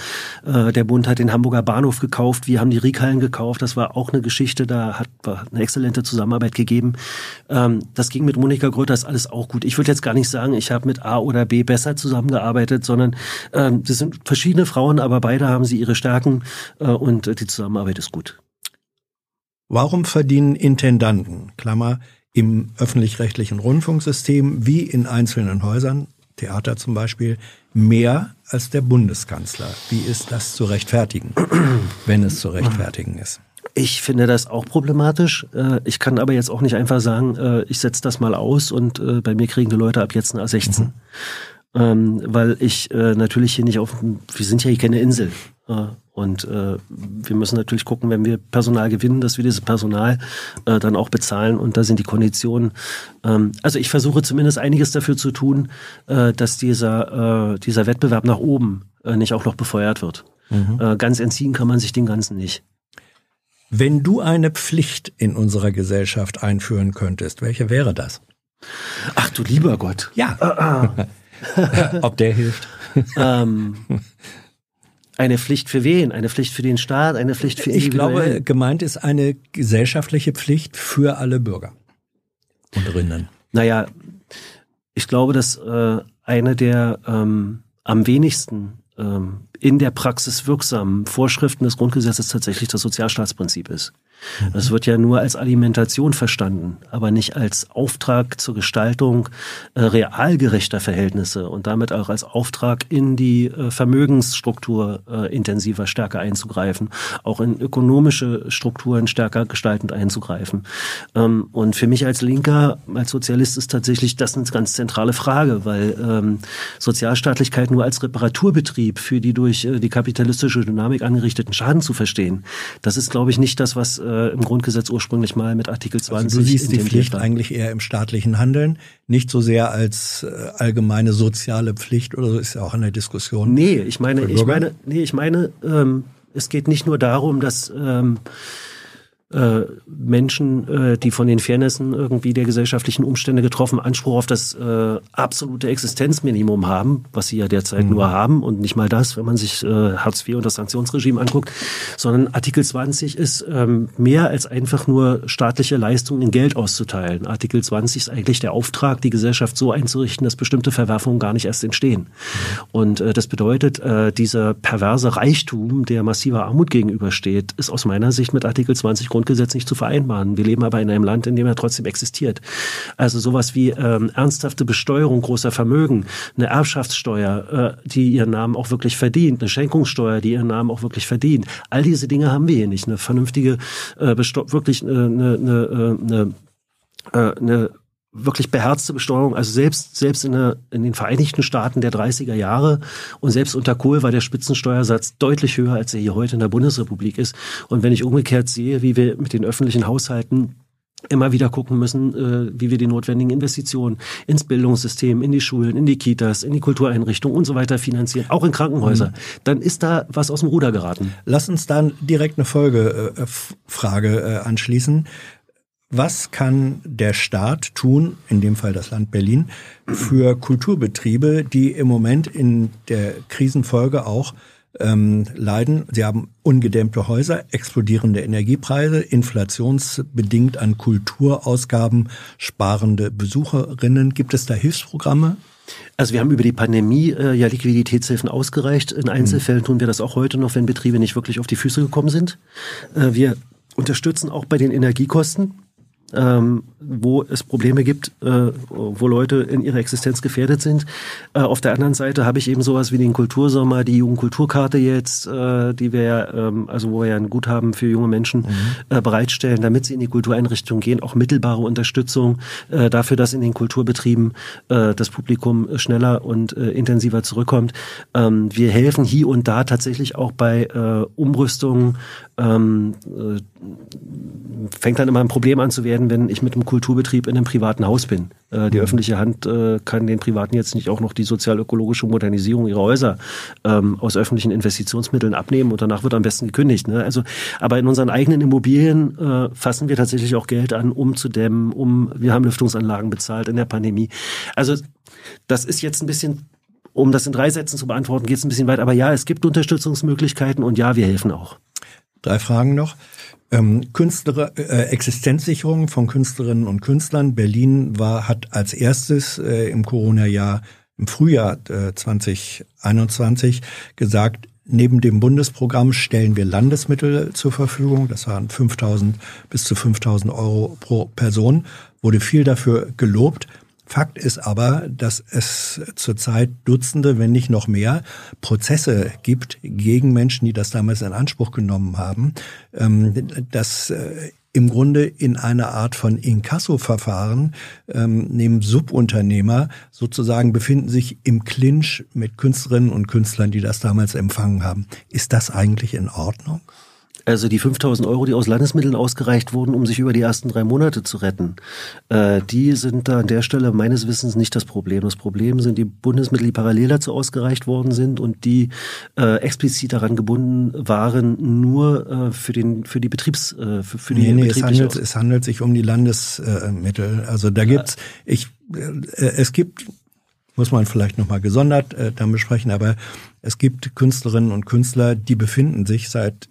Äh, der Bund hat den Hamburger Bahnhof gekauft, wir haben die Riekhallen gekauft, das war auch eine Geschichte, da hat eine exzellente Zusammenarbeit gegeben. Ähm, das ging mit Monika Gröter, ist alles auch gut. Ich würde jetzt gar nicht sagen, ich habe mit A oder B besser zusammengearbeitet, sondern ähm, das sind verschiedene Frauen, aber beide haben sie ihre Stärken äh, und die Zusammenarbeit ist gut. Warum verdienen Intendanten, Klammer, im öffentlich-rechtlichen Rundfunksystem wie in einzelnen Häusern, Theater zum Beispiel, mehr als der Bundeskanzler? Wie ist das zu rechtfertigen, wenn es zu rechtfertigen ist? Ich finde das auch problematisch. Äh, ich kann aber jetzt auch nicht einfach sagen, äh, ich setze das mal aus und äh, bei mir kriegen die Leute ab jetzt eine A16. Mhm. Ähm, weil ich äh, natürlich hier nicht auf, wir sind ja hier keine Insel. Äh, und äh, wir müssen natürlich gucken, wenn wir Personal gewinnen, dass wir dieses Personal äh, dann auch bezahlen. Und da sind die Konditionen. Ähm, also ich versuche zumindest einiges dafür zu tun, äh, dass dieser, äh, dieser Wettbewerb nach oben äh, nicht auch noch befeuert wird. Mhm. Äh, ganz entziehen kann man sich den Ganzen nicht. Wenn du eine Pflicht in unserer Gesellschaft einführen könntest, welche wäre das? Ach du lieber Gott. Ja. [LAUGHS] [LAUGHS] Ob der hilft. ähm, eine Pflicht für wen? Eine Pflicht für den Staat? Eine Pflicht für Ich glaube, gemeint ist eine gesellschaftliche Pflicht für alle Bürger und Rinnen. Naja, ich glaube, dass äh, eine der ähm, am wenigsten ähm, in der Praxis wirksamen Vorschriften des Grundgesetzes tatsächlich das Sozialstaatsprinzip ist. Das wird ja nur als Alimentation verstanden, aber nicht als Auftrag zur Gestaltung äh, realgerechter Verhältnisse und damit auch als Auftrag in die äh, Vermögensstruktur äh, intensiver stärker einzugreifen, auch in ökonomische Strukturen stärker gestaltend einzugreifen. Ähm, und für mich als Linker, als Sozialist ist tatsächlich das eine ganz zentrale Frage, weil ähm, Sozialstaatlichkeit nur als Reparaturbetrieb für die durch äh, die kapitalistische Dynamik angerichteten Schaden zu verstehen, das ist, glaube ich, nicht das, was äh, im Grundgesetz ursprünglich mal mit Artikel 20. Also du siehst die Pflicht war. eigentlich eher im staatlichen Handeln, nicht so sehr als äh, allgemeine soziale Pflicht oder so ist ja auch eine Diskussion. Nee, ich meine, ich meine, nee, ich meine, ähm, es geht nicht nur darum, dass ähm, äh, Menschen, äh, die von den Fairnessen irgendwie der gesellschaftlichen Umstände getroffen Anspruch auf das äh, absolute Existenzminimum haben, was sie ja derzeit mhm. nur haben und nicht mal das, wenn man sich äh, Hartz IV und das Sanktionsregime anguckt, sondern Artikel 20 ist ähm, mehr als einfach nur staatliche Leistungen in Geld auszuteilen. Artikel 20 ist eigentlich der Auftrag, die Gesellschaft so einzurichten, dass bestimmte Verwerfungen gar nicht erst entstehen. Mhm. Und äh, das bedeutet, äh, dieser perverse Reichtum, der massiver Armut gegenübersteht, ist aus meiner Sicht mit Artikel 20 Grundgesetz nicht zu vereinbaren. Wir leben aber in einem Land, in dem er trotzdem existiert. Also sowas wie ähm, ernsthafte Besteuerung großer Vermögen, eine Erbschaftssteuer, äh, die ihren Namen auch wirklich verdient, eine Schenkungssteuer, die ihren Namen auch wirklich verdient. All diese Dinge haben wir hier nicht. Eine vernünftige, äh, wirklich äh, eine, eine, eine, eine, eine wirklich beherzte Besteuerung. Also selbst, selbst in, der, in den Vereinigten Staaten der 30er Jahre und selbst unter Kohl war der Spitzensteuersatz deutlich höher, als er hier heute in der Bundesrepublik ist. Und wenn ich umgekehrt sehe, wie wir mit den öffentlichen Haushalten immer wieder gucken müssen, äh, wie wir die notwendigen Investitionen ins Bildungssystem, in die Schulen, in die Kitas, in die Kultureinrichtungen und so weiter finanzieren, auch in Krankenhäuser, mhm. dann ist da was aus dem Ruder geraten. Lass uns dann direkt eine Folgefrage äh, anschließen. Was kann der Staat tun, in dem Fall das Land Berlin, für Kulturbetriebe, die im Moment in der Krisenfolge auch ähm, leiden? Sie haben ungedämmte Häuser, explodierende Energiepreise, inflationsbedingt an Kulturausgaben sparende Besucherinnen. Gibt es da Hilfsprogramme? Also wir haben über die Pandemie äh, ja Liquiditätshilfen ausgereicht. In Einzelfällen tun wir das auch heute noch, wenn Betriebe nicht wirklich auf die Füße gekommen sind. Äh, wir unterstützen auch bei den Energiekosten ähm, wo es Probleme gibt, äh, wo Leute in ihrer Existenz gefährdet sind. Äh, auf der anderen Seite habe ich eben sowas wie den Kultursommer, die Jugendkulturkarte jetzt, äh, die wir ja, ähm, also wo wir ja ein Guthaben für junge Menschen mhm. äh, bereitstellen, damit sie in die Kultureinrichtungen gehen, auch mittelbare Unterstützung äh, dafür, dass in den Kulturbetrieben äh, das Publikum schneller und intensiver zurückkommt. Ähm, wir helfen hier und da tatsächlich auch bei Umrüstungen, ähm, äh, fängt dann immer ein Problem an zu werden, wenn ich mit einem Kulturbetrieb in einem privaten Haus bin. Äh, die mhm. öffentliche Hand äh, kann den Privaten jetzt nicht auch noch die sozial-ökologische Modernisierung ihrer Häuser ähm, aus öffentlichen Investitionsmitteln abnehmen und danach wird am besten gekündigt. Ne? Also, aber in unseren eigenen Immobilien äh, fassen wir tatsächlich auch Geld an, um zu dämmen, um wir haben Lüftungsanlagen bezahlt in der Pandemie. Also das ist jetzt ein bisschen um das in drei Sätzen zu beantworten, geht es ein bisschen weit. Aber ja, es gibt Unterstützungsmöglichkeiten und ja, wir helfen auch. Drei Fragen noch. Ähm, Künstler, äh, Existenzsicherung von Künstlerinnen und Künstlern. Berlin war, hat als erstes äh, im Corona-Jahr, im Frühjahr äh, 2021 gesagt, neben dem Bundesprogramm stellen wir Landesmittel zur Verfügung. Das waren 5000 bis zu 5000 Euro pro Person. Wurde viel dafür gelobt. Fakt ist aber, dass es zurzeit Dutzende, wenn nicht noch mehr, Prozesse gibt gegen Menschen, die das damals in Anspruch genommen haben. Ähm, das äh, im Grunde in einer Art von Inkasso-Verfahren ähm, nehmen Subunternehmer sozusagen befinden sich im Clinch mit Künstlerinnen und Künstlern, die das damals empfangen haben. Ist das eigentlich in Ordnung? Also die 5000 Euro, die aus Landesmitteln ausgereicht wurden, um sich über die ersten drei Monate zu retten, äh, die sind da an der Stelle meines Wissens nicht das Problem. Das Problem sind die Bundesmittel, die parallel dazu ausgereicht worden sind und die äh, explizit daran gebunden waren, nur äh, für den für die Betriebs äh, für, für die nee, nee, es handelt, es handelt sich um die Landesmittel. Also da gibt's ich äh, es gibt muss man vielleicht nochmal gesondert äh, dann besprechen, aber es gibt Künstlerinnen und Künstler, die befinden sich seit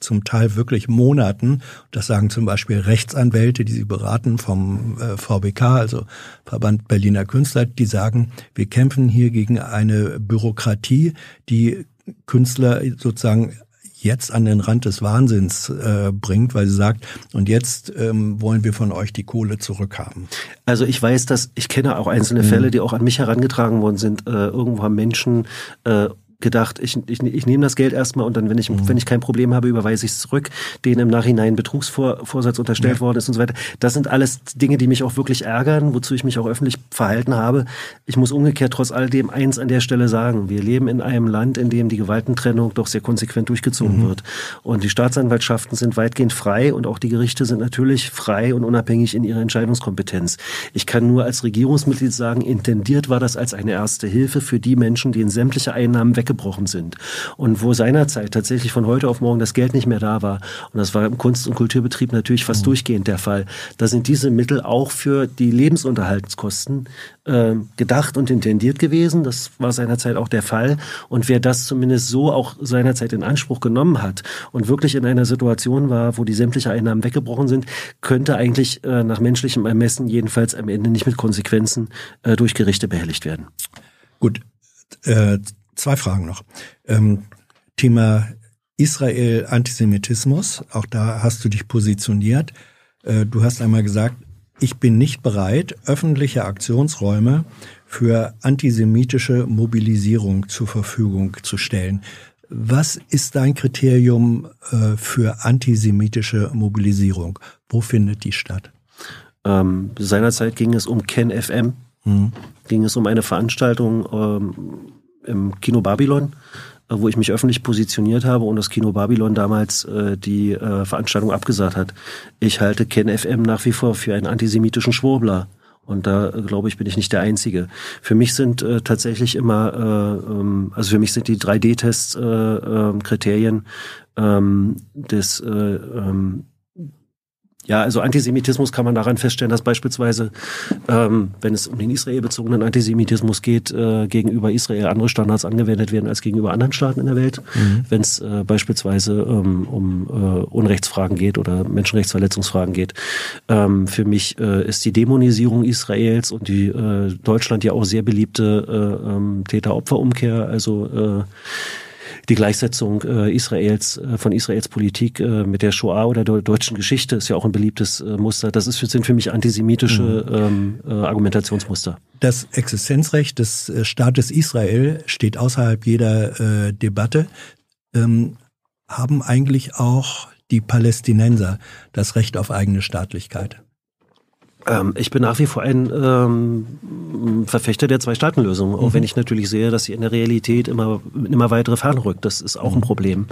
zum Teil wirklich Monaten. Das sagen zum Beispiel Rechtsanwälte, die sie beraten vom äh, VBK, also Verband Berliner Künstler, die sagen, wir kämpfen hier gegen eine Bürokratie, die Künstler sozusagen jetzt an den Rand des Wahnsinns äh, bringt, weil sie sagt, und jetzt ähm, wollen wir von euch die Kohle zurückhaben. Also ich weiß, dass ich kenne auch einzelne mhm. Fälle, die auch an mich herangetragen worden sind. Äh, irgendwo haben Menschen äh, gedacht, ich, ich, ich nehme das Geld erstmal und dann, wenn ich, mhm. wenn ich kein Problem habe, überweise ich es zurück, denen im Nachhinein Betrugsvorsatz unterstellt ja. worden ist und so weiter. Das sind alles Dinge, die mich auch wirklich ärgern, wozu ich mich auch öffentlich verhalten habe. Ich muss umgekehrt trotz alledem eins an der Stelle sagen. Wir leben in einem Land, in dem die Gewaltentrennung doch sehr konsequent durchgezogen mhm. wird. Und die Staatsanwaltschaften sind weitgehend frei und auch die Gerichte sind natürlich frei und unabhängig in ihrer Entscheidungskompetenz. Ich kann nur als Regierungsmitglied sagen, intendiert war das als eine erste Hilfe für die Menschen, denen sämtliche Einnahmen weg weggebrochen sind. Und wo seinerzeit tatsächlich von heute auf morgen das Geld nicht mehr da war, und das war im Kunst- und Kulturbetrieb natürlich fast mhm. durchgehend der Fall, da sind diese Mittel auch für die Lebensunterhaltskosten äh, gedacht und intendiert gewesen. Das war seinerzeit auch der Fall. Und wer das zumindest so auch seinerzeit in Anspruch genommen hat und wirklich in einer Situation war, wo die sämtliche Einnahmen weggebrochen sind, könnte eigentlich äh, nach menschlichem Ermessen jedenfalls am Ende nicht mit Konsequenzen äh, durch Gerichte behelligt werden. Gut, äh, zwei Fragen noch. Ähm, Thema Israel Antisemitismus, auch da hast du dich positioniert. Äh, du hast einmal gesagt, ich bin nicht bereit, öffentliche Aktionsräume für antisemitische Mobilisierung zur Verfügung zu stellen. Was ist dein Kriterium äh, für antisemitische Mobilisierung? Wo findet die statt? Ähm, seinerzeit ging es um Ken FM, hm. ging es um eine Veranstaltung ähm, im Kino Babylon, äh, wo ich mich öffentlich positioniert habe und das Kino Babylon damals äh, die äh, Veranstaltung abgesagt hat. Ich halte Ken FM nach wie vor für einen antisemitischen Schwurbler. Und da, äh, glaube ich, bin ich nicht der Einzige. Für mich sind äh, tatsächlich immer, äh, ähm, also für mich sind die 3D-Tests äh, äh, Kriterien ähm, des äh, ähm, ja, also Antisemitismus kann man daran feststellen, dass beispielsweise, ähm, wenn es um den israelbezogenen Antisemitismus geht, äh, gegenüber Israel andere Standards angewendet werden als gegenüber anderen Staaten in der Welt. Mhm. Wenn es äh, beispielsweise ähm, um äh, Unrechtsfragen geht oder Menschenrechtsverletzungsfragen geht. Ähm, für mich äh, ist die Dämonisierung Israels und die äh, Deutschland ja auch sehr beliebte äh, ähm, Täter-Opfer-Umkehr, also die Gleichsetzung äh, Israels äh, von Israels Politik äh, mit der Shoah oder der deutschen Geschichte ist ja auch ein beliebtes äh, Muster. Das ist für, sind für mich antisemitische mhm. ähm, äh, Argumentationsmuster. Das Existenzrecht des äh, Staates Israel steht außerhalb jeder äh, Debatte. Ähm, haben eigentlich auch die Palästinenser das Recht auf eigene Staatlichkeit? Ähm, ich bin nach wie vor ein ähm, Verfechter der Zwei-Staaten-Lösung, auch mhm. wenn ich natürlich sehe, dass sie in der Realität immer, immer weitere Fern rückt. Das ist auch mhm. ein Problem.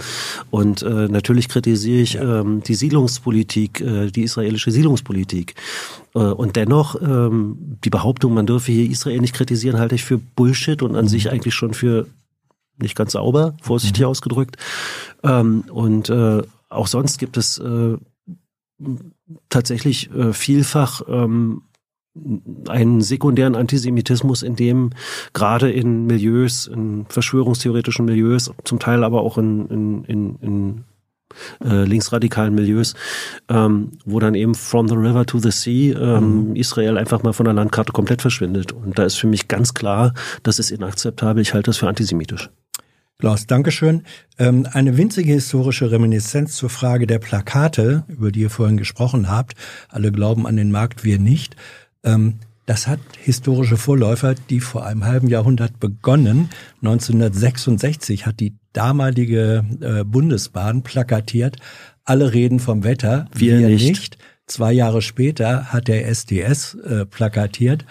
Und äh, natürlich kritisiere ich ähm, die Siedlungspolitik, äh, die israelische Siedlungspolitik. Äh, und dennoch, ähm, die Behauptung, man dürfe hier Israel nicht kritisieren, halte ich für Bullshit und an mhm. sich eigentlich schon für nicht ganz sauber, vorsichtig mhm. ausgedrückt. Ähm, und äh, auch sonst gibt es äh, tatsächlich äh, vielfach ähm, einen sekundären Antisemitismus, in dem gerade in Milieus, in verschwörungstheoretischen Milieus, zum Teil aber auch in, in, in, in äh, linksradikalen Milieus, ähm, wo dann eben from the river to the sea ähm, mhm. Israel einfach mal von der Landkarte komplett verschwindet. Und da ist für mich ganz klar, das ist inakzeptabel. Ich halte das für antisemitisch. Klaus, Dankeschön. Ähm, eine winzige historische Reminiszenz zur Frage der Plakate, über die ihr vorhin gesprochen habt. Alle glauben an den Markt, wir nicht. Ähm, das hat historische Vorläufer, die vor einem halben Jahrhundert begonnen. 1966 hat die damalige äh, Bundesbahn plakatiert, alle reden vom Wetter, wir, wir nicht. nicht. Zwei Jahre später hat der SDS äh, plakatiert,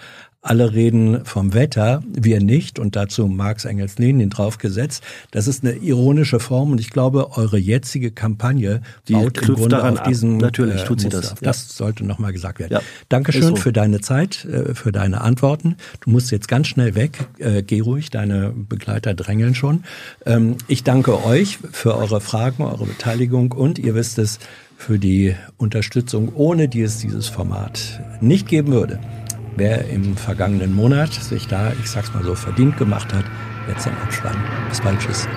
alle reden vom Wetter, wir nicht und dazu Marx, Engels, Lenin draufgesetzt. Das ist eine ironische Form und ich glaube, eure jetzige Kampagne Die baut im Grunde auf diesen Natürlich äh, tut sie das. Das sollte nochmal gesagt werden. Ja. Dankeschön so. für deine Zeit, äh, für deine Antworten. Du musst jetzt ganz schnell weg. Äh, geh ruhig, deine Begleiter drängeln schon. Ähm, ich danke euch für eure Fragen, eure Beteiligung und ihr wisst es, für die Unterstützung, ohne die es dieses Format nicht geben würde wer im vergangenen Monat sich da, ich sag's mal so, verdient gemacht hat, jetzt am Abspann. Bis bald, tschüss.